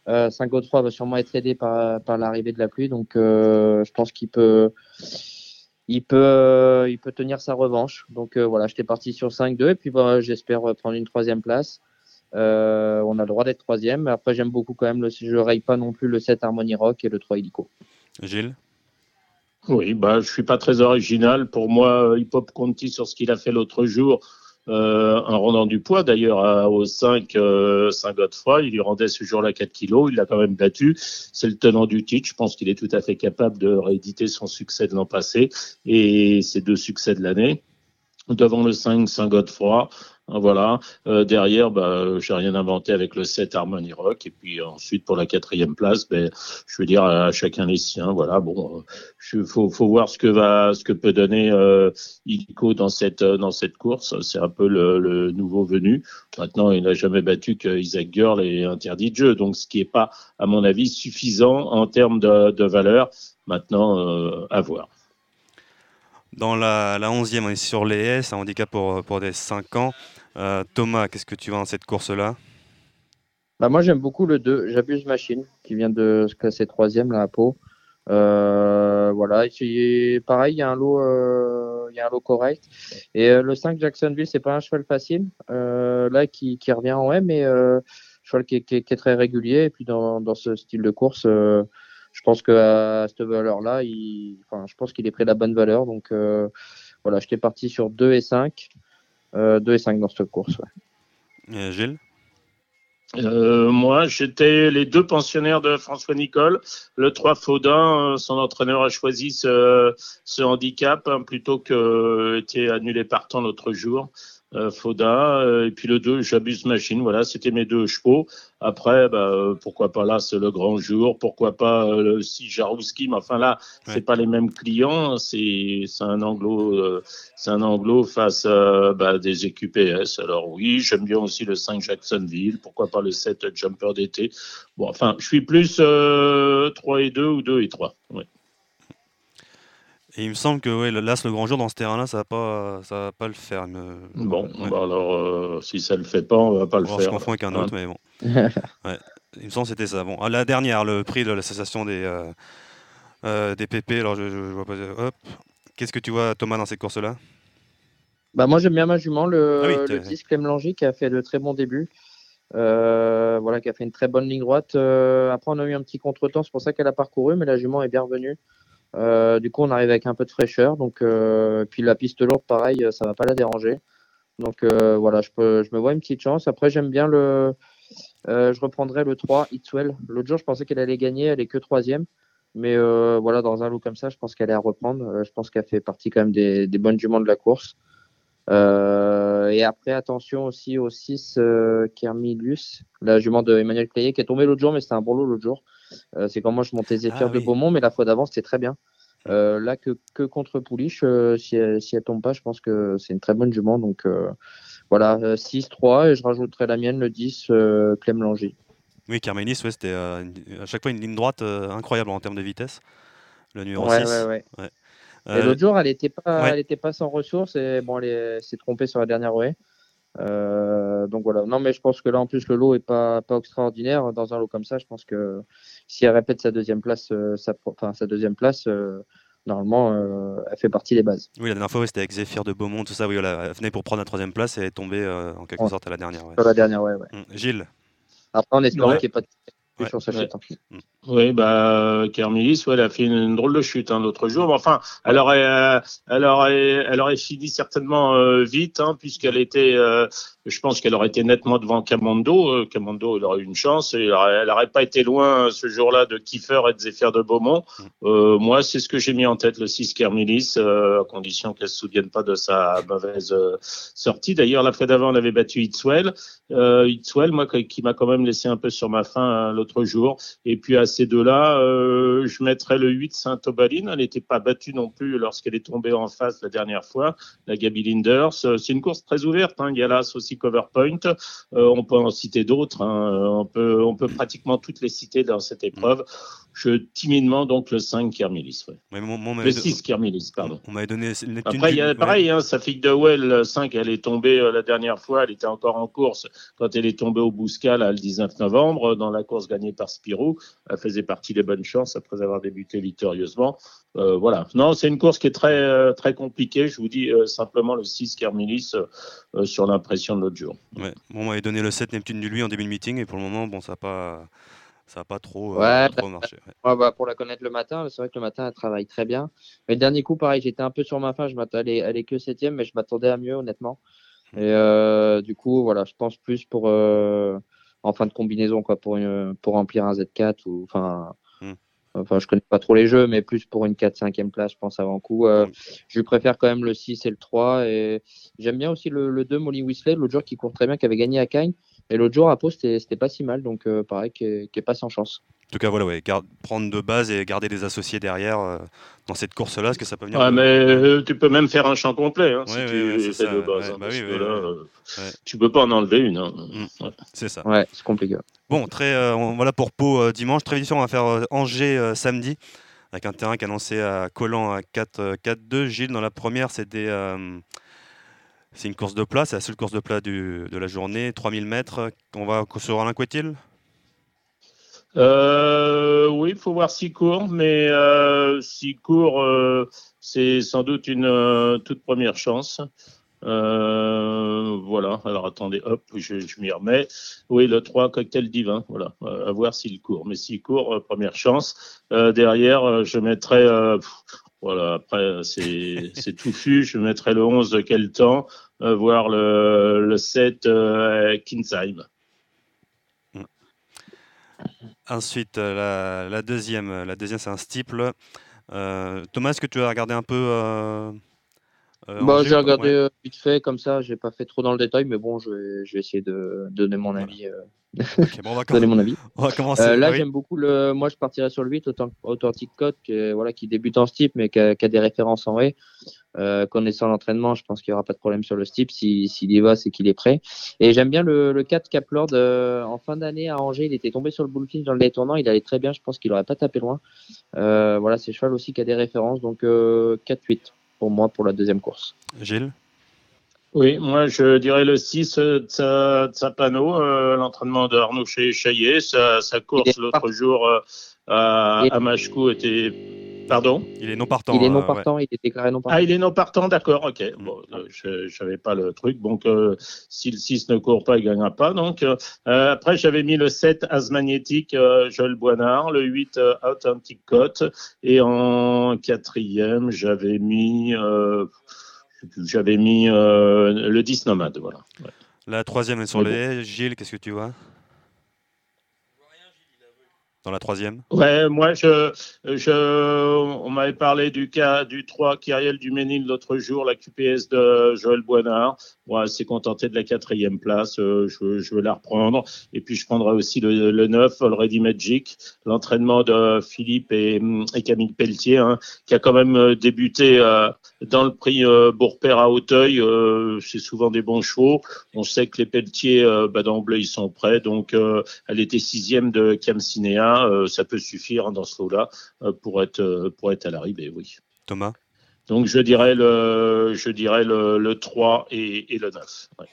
Speaker 10: Euh, Saint Godefroy va sûrement être aidé par par l'arrivée de la pluie. Donc je pense qu'il peut il peut, euh, il peut tenir sa revanche. Donc euh, voilà, j'étais parti sur 5-2 et puis bah, j'espère euh, prendre une troisième place. Euh, on a le droit d'être troisième. Mais après, j'aime beaucoup quand même. Le, je raye pas non plus le 7 Harmony Rock et le 3 Illico.
Speaker 5: Gilles?
Speaker 4: Oui, bah, je suis pas très original. Pour moi, euh, Hip Hop Conti sur ce qu'il a fait l'autre jour, euh, en rendant du poids d'ailleurs au 5 euh, Saint-Godefroy, il lui rendait ce jour-là 4 kilos, il l'a quand même battu. C'est le tenant du titre. Je pense qu'il est tout à fait capable de rééditer son succès de l'an passé et ses deux succès de l'année. Devant le 5 Saint-Godefroy, voilà. Euh, derrière, bah, j'ai rien inventé avec le 7 Harmony Rock. Et puis ensuite, pour la quatrième place, ben, je veux dire à chacun les siens. Voilà. Bon, il faut, faut voir ce que va, ce que peut donner euh, Illico dans cette euh, dans cette course. C'est un peu le, nouveau venu. Maintenant, il n'a jamais battu que Isaac Girl et interdit de jeu. Donc, ce qui est pas, à mon avis, suffisant en termes de, valeur. Maintenant, euh, à voir.
Speaker 5: Dans la, la 11e, on est sur les S, un handicap pour, pour des 5 ans. Euh, Thomas, qu'est-ce que tu vois dans cette course-là
Speaker 10: Bah, moi, j'aime beaucoup le 2, J'abuse Machine, qui vient de se classer troisième là à Pau. Euh, voilà, pareil, il y a un lot, euh, il y a un lot correct. Et le 5 Jacksonville, c'est pas un cheval facile, là qui, revient en M, mais euh, cheval qui est, très régulier. Et puis dans, ce style de course, je pense que à cette valeur-là, je pense qu'il est pris la bonne valeur. Donc voilà, j'étais parti sur 2 et 5, euh, 2 et 5 dans cette course. Ouais.
Speaker 5: Euh, Gilles?
Speaker 4: Euh, moi, j'étais les deux pensionnaires de François Nicole. Le 3 Faudin, euh, son entraîneur a choisi ce, ce handicap hein, plutôt que était annulé partant l'autre jour. Euh, Foda, euh, et puis le 2, J'abuse Machine. Voilà, c'était mes deux chevaux. Après, bah, euh, pourquoi pas là, c'est le grand jour. Pourquoi pas le 6 Jarouski. Mais enfin là, c'est
Speaker 5: Ouais.
Speaker 4: pas les mêmes clients. C'est c'est un anglo, c'est un anglo face à bah, des EQPS. Alors oui, j'aime bien aussi le 5 Jacksonville. Pourquoi pas le 7 Jumper d'été. Bon, enfin, je suis plus euh, 3 et 2 ou 2 et 3. Ouais.
Speaker 5: Et il me semble que ouais, le- l'As, le grand jour dans ce terrain-là, ça va pas, ça va pas le faire. me-
Speaker 4: Bon,
Speaker 5: Ouais.
Speaker 4: bah alors, euh, si ça le fait pas, on va pas le
Speaker 5: Alors,
Speaker 4: faire.
Speaker 5: je confonds avec un
Speaker 4: Hein.
Speaker 5: autre, mais bon. Ouais. Il me semble que c'était ça. Bon, la dernière, le prix de l'association des, euh, euh, des PP. Alors, je, je- je vois pas. Hop. Qu'est-ce que tu vois, Thomas, dans ces courses-là?
Speaker 10: Bah moi j'aime bien ma jument, le,
Speaker 5: Ah oui,
Speaker 10: le
Speaker 5: t'es-
Speaker 10: 10 Clem Langy qui a fait de très bons débuts. Euh, voilà, qui a fait une très bonne ligne droite. Euh, après on a eu un petit contretemps, c'est pour ça qu'elle a parcouru, mais la jument est bien revenue. Euh, du coup on arrive avec un peu de fraîcheur. Donc euh, puis la piste lourde, pareil, ça va pas la déranger. Donc euh, voilà, je, peux, je me vois une petite chance. Après j'aime bien le, je reprendrai le 3 Itswell. L'autre jour je pensais qu'elle allait gagner, elle est que troisième. Mais voilà, dans un lot comme ça, je pense qu'elle est à reprendre. Je pense qu'elle fait partie quand même des, bonnes juments de la course. Et après, attention aussi au 6 euh, Kermilus, la jument de Emmanuel Clayet, qui est tombée l'autre jour, mais c'était un bon lot l'autre jour. Euh, c'est quand moi je montais Zéphyr
Speaker 5: Ah
Speaker 10: de
Speaker 5: oui.
Speaker 10: Beaumont, mais la fois d'avant, c'était très bien. Euh, là, que, que contre Pouliche, euh, si, elle, si elle tombe pas, je pense que c'est une très bonne jument. Donc voilà, 6-3, et je rajouterai la mienne, le 10, euh, Clem Langy.
Speaker 5: Oui, Carmelis, ouais, c'était à chaque fois une ligne droite incroyable en termes de vitesse. Le numéro
Speaker 10: Ouais,
Speaker 5: 6.
Speaker 10: ouais, ouais.
Speaker 5: Ouais.
Speaker 10: Et l'autre jour, elle était pas, elle était pas sans ressources et bon, elle est- s'est trompée sur la dernière rouée. Euh, donc voilà. Non, mais je pense que là, en plus, le lot est pas, pas extraordinaire. Dans un lot comme ça, je pense que si elle répète sa deuxième place, euh, sa, enfin, sa deuxième place, euh, normalement, euh, elle fait partie des bases.
Speaker 5: Oui, la dernière fois, c'était avec Zéphyr de Beaumont, tout ça. Oui, voilà, elle venait pour prendre la troisième place et elle est tombée euh, en quelque
Speaker 10: Ouais.
Speaker 5: sorte à la dernière. ouais.
Speaker 10: La dernière, ouais, ouais.
Speaker 5: Mm. Gilles?
Speaker 10: Après, espérant
Speaker 4: Ouais.
Speaker 10: qu'il n'y ait pas de
Speaker 5: Ouais.
Speaker 10: sur sa
Speaker 4: Ouais.
Speaker 10: chute. hein.
Speaker 4: Oui, bah, Kermilis, ouais, elle a fait une, une drôle de chute hein, l'autre jour. Mais enfin, elle aurait, euh, elle aurait, elle aurait fini certainement euh, vite, hein, puisqu'elle était, euh, je pense qu'elle aurait été nettement devant Camondo. Euh, Camondo, elle aurait eu une chance. Et elle aurait, elle aurait pas été loin euh, ce jour-là de Kiefer et de Zéphyr de Beaumont. Euh, moi, c'est ce que j'ai mis en tête, le 6 Kermilis, euh, à condition qu'elle se souvienne pas de sa mauvaise euh, sortie. D'ailleurs, la fois d'avant, on avait battu Itzwell. Euh, Itzwell, moi, qui m'a quand même laissé un peu sur ma faim euh, l'autre jour. Et puis à ces deux-là, euh, je mettrais le 8 Saint-Obaline. Elle n'était pas battue non plus lorsqu'elle est tombée en face la dernière fois, la Gaby Linders. Euh, C'est une course très ouverte. Hein. Il y a là aussi Cover Point. Euh, on peut en citer d'autres. Hein. On, peut, on peut pratiquement toutes les citer dans cette épreuve. Je timidement donc le 5 Kermilis. Ouais.
Speaker 5: Ouais, mon- mon- on
Speaker 4: Le
Speaker 5: m'avait-
Speaker 4: 6 Kermilis, pardon.
Speaker 5: On m'avait donné.
Speaker 4: Après, il y a, pareil, hein, sa fille de Well, 5, elle est tombée euh, la dernière fois, elle était encore en course quand elle est tombée au Bouscal le 19 novembre, dans la course par Spirou. Elle faisait partie des bonnes chances après avoir débuté victorieusement. Euh, voilà. Non, c'est une course qui est très, euh, très compliquée. Je vous dis euh, simplement le 6 Kermilis euh, sur l'impression de l'autre jour.
Speaker 5: Ouais. Bon, on m'avait donné le 7 Neptune du lui en début de meeting et pour le moment, bon, ça n'a pas, ça pas trop, euh,
Speaker 10: Ouais,
Speaker 5: trop marché. ouais.
Speaker 10: Ouais, bah, pour la connaître le matin, c'est vrai que le matin, elle travaille très bien. Mais le dernier coup, pareil, j'étais un peu sur ma fin. Je m'attendais, elle est que septième, mais je m'attendais à mieux, honnêtement. Et euh, du coup, voilà, je pense plus pour euh, en fin de combinaison, quoi, pour une, pour remplir un Z4 ou enfin.
Speaker 5: Hmm.
Speaker 10: Enfin, je connais pas trop les jeux, mais plus pour une 4-5e place, je pense avant coup. Euh,
Speaker 5: Hmm.
Speaker 10: Je lui préfère quand même le 6 et le 3. Et j'aime bien aussi le, le 2, Molly Whistler, l'autre jour qui court très bien, qui avait gagné à Cagnes. Et l'autre jour, à Pau, c'était pas si mal. Donc, euh, pareil, qui est, pas sans chance.
Speaker 5: En tout cas, voilà, ouais, garde- prendre de base et garder des associés derrière euh, dans cette course-là, parce que ça peut venir.
Speaker 4: Ouais,
Speaker 5: de-
Speaker 4: mais euh, tu peux même faire un champ complet hein, si
Speaker 5: Ouais,
Speaker 4: tu
Speaker 5: ouais, ouais, c'est
Speaker 4: fais
Speaker 5: ça,
Speaker 4: de base.
Speaker 5: ouais,
Speaker 4: hein,
Speaker 5: bah oui,
Speaker 4: que
Speaker 5: oui,
Speaker 4: là,
Speaker 5: oui.
Speaker 4: euh,
Speaker 5: Ouais.
Speaker 4: tu peux pas en enlever une. hein.
Speaker 5: Mm.
Speaker 4: Ouais.
Speaker 5: C'est ça.
Speaker 10: Ouais, c'est compliqué.
Speaker 5: Bon, très, euh, on- voilà pour Pau euh, dimanche. Très vite, on va faire euh, Angers euh, samedi, avec un terrain qui est annoncé à Collant à 4, euh, 4-2. Gilles, dans la première, c'était. C'est une course de plat, c'est la seule course de plat de la journée, 3000 mètres. On va sur Alain Couetil
Speaker 4: Euh, oui, il faut voir s'il court, mais euh, s'il court, euh, c'est sans doute une euh, toute première chance. Voilà, alors attendez, hop, je, m'y remets. Oui, le 3, cocktail divin, voilà, à voir s'il court. Mais s'il court, première chance. Derrière, je mettrai, voilà, après, c'est c'est touffu, je mettrai le 11 de quel temps, euh, voir le, le 7 euh, Kinsheim.
Speaker 5: Ensuite, euh, la, deuxième, la deuxième c'est un steeple. Thomas, est-ce que tu as regardé un peu
Speaker 10: Bah,
Speaker 5: Angers,
Speaker 10: j'ai regardé
Speaker 5: ouais.
Speaker 10: euh, vite fait comme ça, j'ai pas fait trop dans le détail, mais bon, je vais, je vais essayer de donner mon avis. euh,
Speaker 5: bon, on, va
Speaker 10: donner mon avis.
Speaker 5: on va commencer.
Speaker 10: Euh, là,
Speaker 5: Oui.
Speaker 10: j'aime beaucoup le. Moi, je partirais sur le 8, Authen- Authentic Code, qui, voilà, qui débute en steep, mais qui a, qui a des références en vrai. Euh, connaissant l'entraînement, je pense qu'il n'y aura pas de problème sur le steep. Si- S'il y va, c'est qu'il est prêt. Et j'aime bien le, le 4 Caplord. euh, en fin d'année à Angers, il était tombé sur le bullfin dans le détournant. Il allait très bien. Je pense qu'il n'aurait pas tapé loin. Euh, voilà, c'est cheval aussi qui a des références. Donc, euh, 4-8 pour moi pour la deuxième course.
Speaker 5: Gilles?
Speaker 4: Oui, moi je dirais le 6 euh, Tsa- Tsapano, euh, l'entraînement de Arnaud Cha- Chaillet. Sa, sa course l'autre jour euh, à, à Machkou était. Pardon
Speaker 5: Il est non partant.
Speaker 10: il est non
Speaker 5: euh, ouais.
Speaker 10: partant. Il est déclaré non partant.
Speaker 4: Ah, il est non partant, d'accord, ok. Bon, euh, je savais pas le truc. Donc, euh, si le 6 ne court pas, il gagnera pas. Donc, euh, après, j'avais mis le 7 As Magnétique, euh, Joël Boinard, le 8 euh, Authentic Cote, et en quatrième, j'avais mis, euh, j'avais mis euh, le 10 Nomade, voilà. Ouais.
Speaker 5: La troisième est sur
Speaker 4: Mais
Speaker 5: les haies. Gilles, qu'est-ce que tu vois? La troisième?
Speaker 4: Ouais, moi, je, je, on m'avait parlé du cas du 3 Kyriel Duménil l'autre jour, la QPS de Joël Boinard. Moi, c'est contenté de la quatrième place. euh, je, je veux la reprendre. Et puis, je prendrai aussi le, le 9, Already Magic, l'entraînement de Philippe et, Camille Pelletier, hein, qui a quand même euh, débuté euh, dans le prix euh, Bourpère à Hauteuil. Euh, c'est souvent des bons chevaux. On sait que les Pelletiers, bah, d'emblée, ils sont prêts. Donc, elle était sixième de Cam Cinéa. Ça peut suffire hein, dans ce lot-là pour être à l'arrivée, oui.
Speaker 5: Thomas?
Speaker 4: Donc je dirais le je dirais le, le 3 et, et le 9. ouais.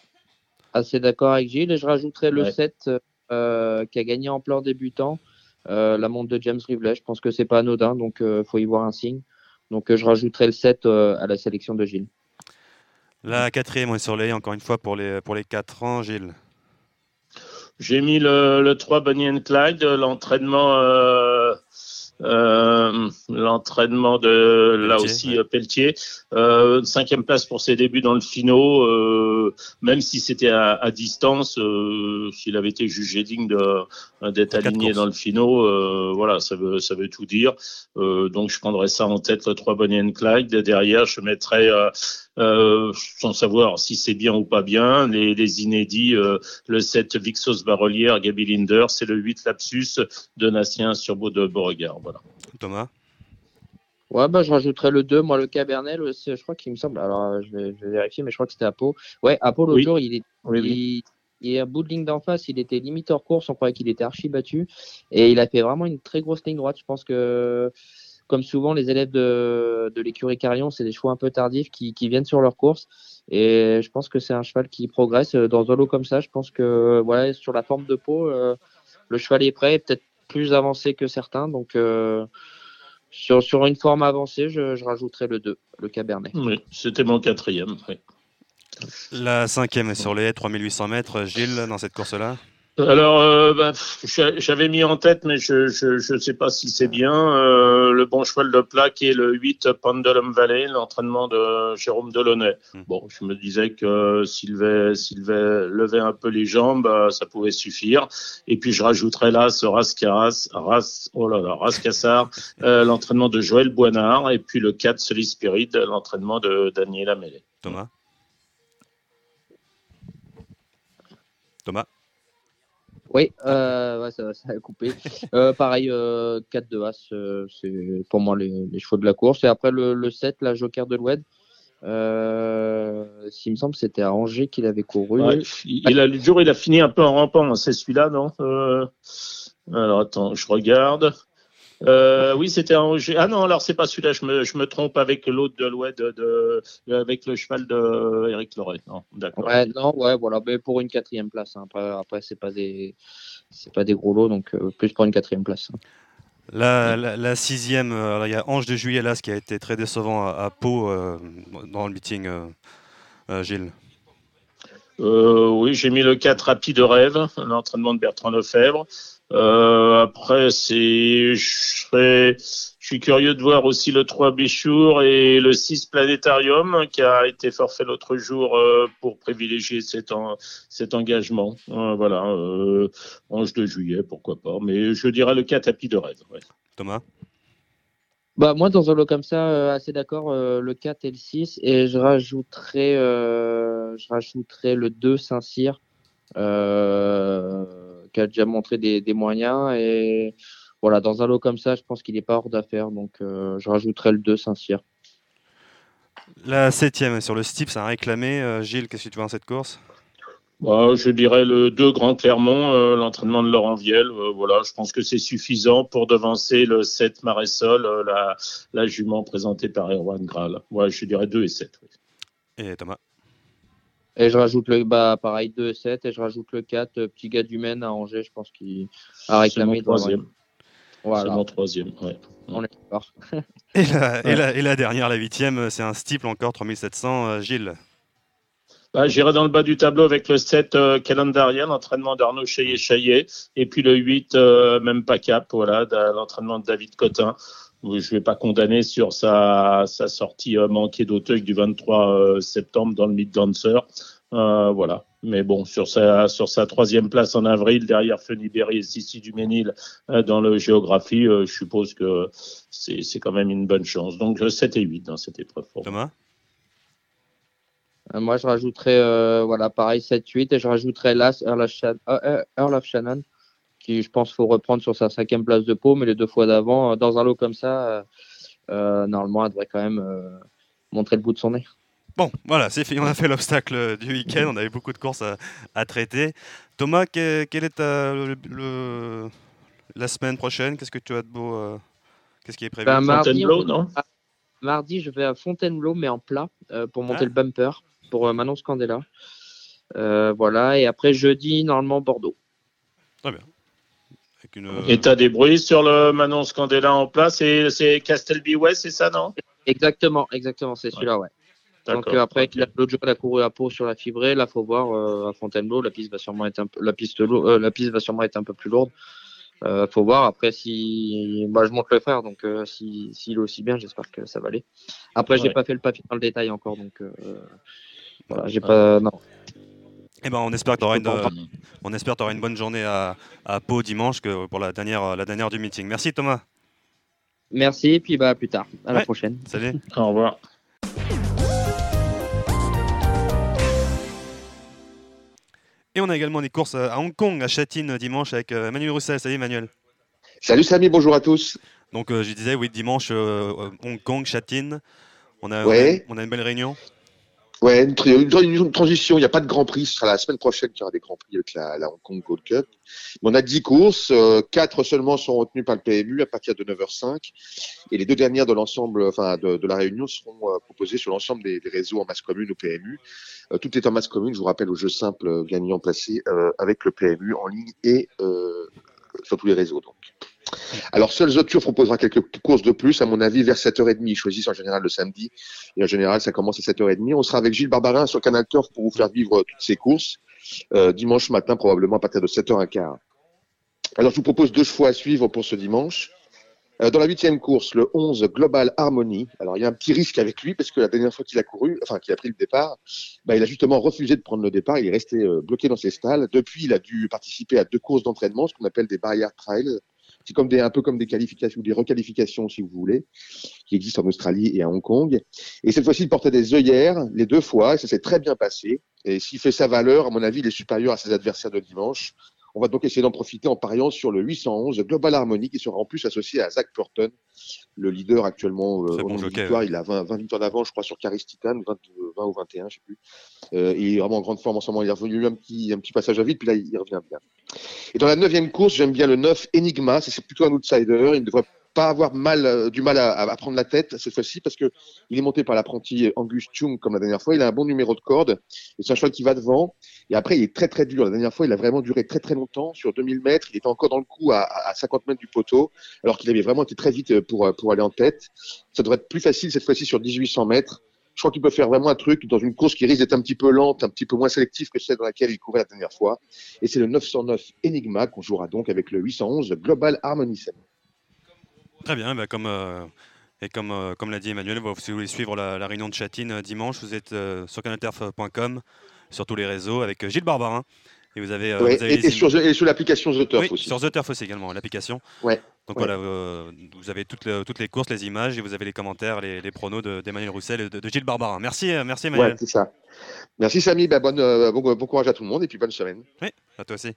Speaker 10: assez d'accord avec Gilles. Et je rajouterais le
Speaker 4: Ouais.
Speaker 10: 7 euh, qui a gagné en plan débutant, euh, la montre de James Rivelet. Je pense que c'est pas anodin, donc il faut y voir un signe. Donc euh, je rajouterai le 7 euh, à la sélection de Gilles.
Speaker 5: La quatrième est sur les encore une fois, pour les, pour les 4 ans. Gilles
Speaker 4: J'ai mis le, le 3 Bonnie and Clyde, l'entraînement euh, euh, l'entraînement de là
Speaker 5: Pelletier,
Speaker 4: aussi
Speaker 5: ouais.
Speaker 4: euh, Pelletier. Euh, cinquième place pour ses débuts dans le finaux, euh, même si c'était à, à distance, euh, s'il avait été jugé digne d'être aligné dans le finaux, euh, voilà, ça veut, ça veut tout dire. Euh, donc je prendrais ça en tête, le 3 Bonnie and Clyde. Derrière, je mettrais, euh, euh, sans savoir si c'est bien ou pas bien, les, les inédits, euh, le 7 Vixos Barolière, Gaby Linder, c'est le 8 Lapsus de Natien sur Beau de Beauregard. Voilà.
Speaker 5: Thomas?
Speaker 10: Ouais, bah, je rajouterais le 2, moi le Cabernet, le- c'est- je crois qu'il me semble. Alors euh, je vais, je vais vérifier, mais je crois que c'était Apo. Ouais, Apo l'autre
Speaker 4: Oui.
Speaker 10: jour, il est.
Speaker 4: Oui, oui.
Speaker 10: Il, il est à bout de ligne d'en face, il était limite hors course, on croyait qu'il était archi battu. Et il a fait vraiment une très grosse ligne droite. Je pense que, comme souvent, les élèves de, de l'écurie Carillon, c'est des chevaux un peu tardifs qui, qui viennent sur leur course. Et je pense que c'est un cheval qui progresse euh, dans un lot comme ça. Je pense que, voilà, sur la forme de peau, euh, le cheval est prêt, peut-être plus avancé que certains. Donc, euh, sur, sur une forme avancée, je, je rajouterais le 2, le Cabernet.
Speaker 4: Oui, c'était mon quatrième. oui.
Speaker 5: La cinquième est sur les haies, 3800 mètres. Gilles, dans cette course-là?
Speaker 4: Alors, euh, bah, j'avais mis en tête, mais je je, je sais pas si c'est bien, euh, le bon cheval de plat qui est le 8 Pendulum Valley, l'entraînement de Jérôme Delaunay.
Speaker 5: Hmm.
Speaker 4: Bon, je me disais que s'il levait, levait un peu les jambes, euh, ça pouvait suffire. Et puis je rajouterais là ce Rascaras, Ras, oh là là, Rascassar, euh, l'entraînement de Joël Boinard, et puis le 4 Solis Spirit, l'entraînement de Daniel Amélé.
Speaker 5: Thomas? Thomas?
Speaker 10: Oui, euh, ça, ça a coupé. Euh, pareil, euh, 4 de As, euh, c'est pour moi les, chevaux de la course. Et après le, le 7, la Joker de l'Oued. Euh, S'il me semble, c'était à Angers qu'il avait couru.
Speaker 4: Ouais, il, il a, le jour, il a fini un peu en rampant. hein. C'est celui-là, non Euh, Alors, attends, je regarde. Euh, oui, c'était Angers. Ah non, alors c'est pas celui-là. Je me, je me trompe avec l'autre de l'Oued, de, de- avec le cheval de Eric Loret. Non, d'accord.
Speaker 10: Ouais, non, ouais, voilà, mais pour une quatrième place. hein. Après, après c'est pas des, c'est pas des gros lots, donc euh, plus pour une quatrième place. hein.
Speaker 5: La, la- la sixième, euh, alors, il y a Ange de Juillet là, ce qui a été très décevant à, à Pau euh, dans le meeting, euh, euh, Gilles.
Speaker 4: Euh, oui, j'ai mis le 4 rapide de rêve, l'entraînement de Bertrand Lefebvre. Euh, après, c'est, je serais, je suis curieux de voir aussi le 3 Bichour et le 6 Planétarium qui a été forfait l'autre jour euh, pour privilégier cet, en- cet engagement. Euh, voilà, euh, 11 de juillet, pourquoi pas. Mais je dirais le 4 tapis de rêve. ouais.
Speaker 5: Thomas?
Speaker 10: Bah, moi, dans un lot comme ça, euh, assez d'accord, euh, le 4 et le 6. Et je euh, rajouterais le 2 Saint-Cyr, euh, qui a déjà montré des, des moyens. Et voilà, dans un lot comme ça, je pense qu'il n'est pas hors d'affaire. Donc, euh, je rajouterais le 2 Saint-Cyr.
Speaker 5: La septième sur le Steep, ça a réclamé. Euh, Gilles, qu'est-ce que tu vois dans cette course?
Speaker 4: Bah, je dirais le 2 Grand Clermont, euh, l'entraînement de Laurent Viel. euh, voilà, je pense que c'est suffisant pour devancer le 7 Maresol, euh, la, la jument présentée par Erwan Graal. Ouais, je dirais 2 et 7. oui.
Speaker 5: Et Thomas?
Speaker 10: Et je rajoute le, bah, pareil, 2 et 7. Et je rajoute le 4, euh, petit gars du Maine à Angers, je pense qu'il a réclamé.
Speaker 4: Troisième. C'est
Speaker 10: Voilà,
Speaker 4: mon troisième, ouais.
Speaker 10: on est d'accord.
Speaker 5: et la, et, la, et la dernière, la huitième, c'est un steeple encore, 3700. euh, Gilles
Speaker 4: Bah, J'irai dans le bas du tableau avec le 7 euh, Calendarian, l'entraînement d'Arnaud Chaillet-Chaillet, et puis le 8, euh, même pas cap, voilà, l'entraînement de David Cotin. Je ne vais pas condamner sur sa, sa sortie euh, manquée d'Auteuil du 23 euh, septembre dans le Mid Dancer. Euh, voilà. Mais bon, sur sa, sur sa troisième place en avril, derrière Feniberi et Sissi Duménil euh, dans le géographie, euh, je suppose que c'est quand même une bonne chance. Donc euh, 7 et 8 dans cette épreuve.
Speaker 5: Thomas?
Speaker 10: Moi, je rajouterais, euh, voilà, pareil, 7-8. Et je rajouterais l'As, Earl Earl of Shannon, qui, je pense, faut reprendre sur sa cinquième place de peau. Mais les deux fois d'avant, euh, dans un lot comme ça, euh, euh, normalement, elle devrait quand même euh, montrer le bout de son nez.
Speaker 5: Bon, voilà, c'est fini. On a fait l'obstacle du week-end. On avait beaucoup de courses à, à traiter. Thomas, que- quelle est ta, le- le- la semaine prochaine? Qu'est-ce que tu as de beau euh, Qu'est-ce qui est prévu?
Speaker 10: Ben, mardi,
Speaker 4: Fontainebleau, non?
Speaker 10: mardi, je vais à Fontainebleau, mais en plat, euh, pour monter
Speaker 5: Ah.
Speaker 10: le bumper, pour euh, Manon Scandella. Euh, voilà. Et après, jeudi, normalement, Bordeaux.
Speaker 5: Très bien. Une,
Speaker 4: Et t'as des bruits sur le Manon Scandella en place et c'est Castelby West, c'est ça, non?
Speaker 10: Exactement, exactement, c'est celui-là, ouais. Donc euh, après,
Speaker 4: Ok.
Speaker 10: la- l'autre jour, elle a couru à Pau sur la fibrée. Là, faut voir euh, à Fontainebleau, la piste va sûrement être un peu, la piste, euh, la piste va sûrement être un peu plus lourde. Euh, faut voir après si, bah, je monte le frère, donc euh, si s'il est aussi bien, j'espère que ça va aller. Après, j'ai
Speaker 4: Ouais.
Speaker 10: pas fait le papier dans le détail encore, donc euh, voilà, j'ai pas, non.
Speaker 5: Eh ben, on espère que tu auras, une, on espère que t'auras une bonne journée à, à Pau dimanche que pour la dernière, la dernière du meeting. Merci Thomas.
Speaker 10: Merci, et puis bah à plus tard, à la prochaine.
Speaker 5: Salut.
Speaker 4: Au revoir.
Speaker 5: Et on a également des courses à Hong Kong, à Châtine, dimanche, avec euh, Emmanuel Roussel. Salut Emmanuel.
Speaker 11: Salut Samy, bonjour à tous.
Speaker 5: Donc euh, je disais, oui, dimanche, euh, euh, Hong Kong, Châtine. On a,
Speaker 11: Ouais.
Speaker 5: on a, on a une belle réunion.
Speaker 11: Ouais, une, transition, il n'y a pas de Grand Prix, ce sera la semaine prochaine qu'il y aura des Grands Prix avec la, la Hong Kong Gold Cup. Mais on a 10 courses, euh, 4 seulement sont retenues par le PMU à partir de 9h05 et les deux dernières de l'ensemble, enfin de, de la réunion seront euh, proposées sur l'ensemble des, des réseaux en masse commune au PMU. Euh, tout est en masse commune, je vous rappelle, au jeu simple euh, gagnant placé euh, avec le PMU en ligne et euh, sur tous les réseaux donc. Alors, seul Zotur proposera quelques courses de plus, à mon avis, vers 7h30. Ils choisissent en général le samedi. Et en général, ça commence à 7h30. On sera avec Gilles Barbarin sur Canal Turf pour vous faire vivre toutes ces courses. euh, dimanche matin, probablement à partir de 7h15. Alors, je vous propose deux choix à suivre pour ce dimanche. Euh, dans la huitième course, le 11 Global Harmony. Alors, il y a un petit risque avec lui parce que la dernière fois qu'il a couru, enfin, qu'il a pris le départ, bah, il a justement refusé de prendre le départ. Il est resté euh, bloqué dans ses stalles. Depuis, il a dû participer à deux courses d'entraînement, ce qu'on appelle des barrières trials. C'est comme un peu comme des qualifications ou des requalifications, si vous voulez, qui existent en Australie et à Hong Kong. Et cette fois-ci, il portait des œillères les deux fois, et ça s'est très bien passé. Et s'il fait sa valeur, à mon avis, il est supérieur à ses adversaires de dimanche. On va donc essayer d'en profiter en pariant sur le 811 Global Harmony, qui sera en plus associé à Zach Purton, le leader actuellement euh,
Speaker 5: bon ouais.
Speaker 11: Il a 20, 20 victoires d'avance, je crois, sur Caris Titan, 20, 20 ou 21, je sais plus. Euh, il est vraiment en grande forme en ce moment. Il a revenu un petit, un petit passage à vide, puis là, il revient bien. Et dans la neuvième course, j'aime bien le 9 Enigma. C'est c'est plutôt un outsider. Il ne devrait pas avoir mal, euh, du mal à, à prendre la tête cette fois-ci parce que il est monté par l'apprenti Angus Chung comme la dernière fois. Il a un bon numéro de corde. C'est un cheval qui va devant. Et après, il est très très dur. La dernière fois, il a vraiment duré très très longtemps. Sur 2000 mètres, il était encore dans le coup à, à 50 mètres du poteau, alors qu'il avait vraiment été très vite pour, pour aller en tête. Ça devrait être plus facile cette fois-ci sur 1800 mètres. Je crois qu'il peut faire vraiment un truc dans une course qui risque d'être un petit peu lente, un petit peu moins sélective que celle dans laquelle il courait la dernière fois. Et c'est le 909 Enigma qu'on jouera donc avec le 811 Global Harmony 7.
Speaker 5: Très bien, bah comme, euh, comme, euh, comme l'a dit Emmanuel, bah, si vous voulez suivre la, la réunion de Chatine euh, dimanche, vous êtes sur canalterf.com, sur tous les réseaux, avec Gilles Barbarin. Et vous avez,
Speaker 11: sur, l'application The Turf aussi.
Speaker 5: Sur The Turf aussi également, l'application.
Speaker 11: Ouais,
Speaker 5: Donc voilà, vous avez toutes les, toutes les courses, les images, et vous avez les commentaires, les, pronos d'Emmanuel Roussel et de, Gilles Barbarin. Merci, merci Emmanuel.
Speaker 11: c'est ça. Merci Samy, bah, bonne, bon courage à tout le monde et puis bonne semaine.
Speaker 5: Oui, à toi aussi.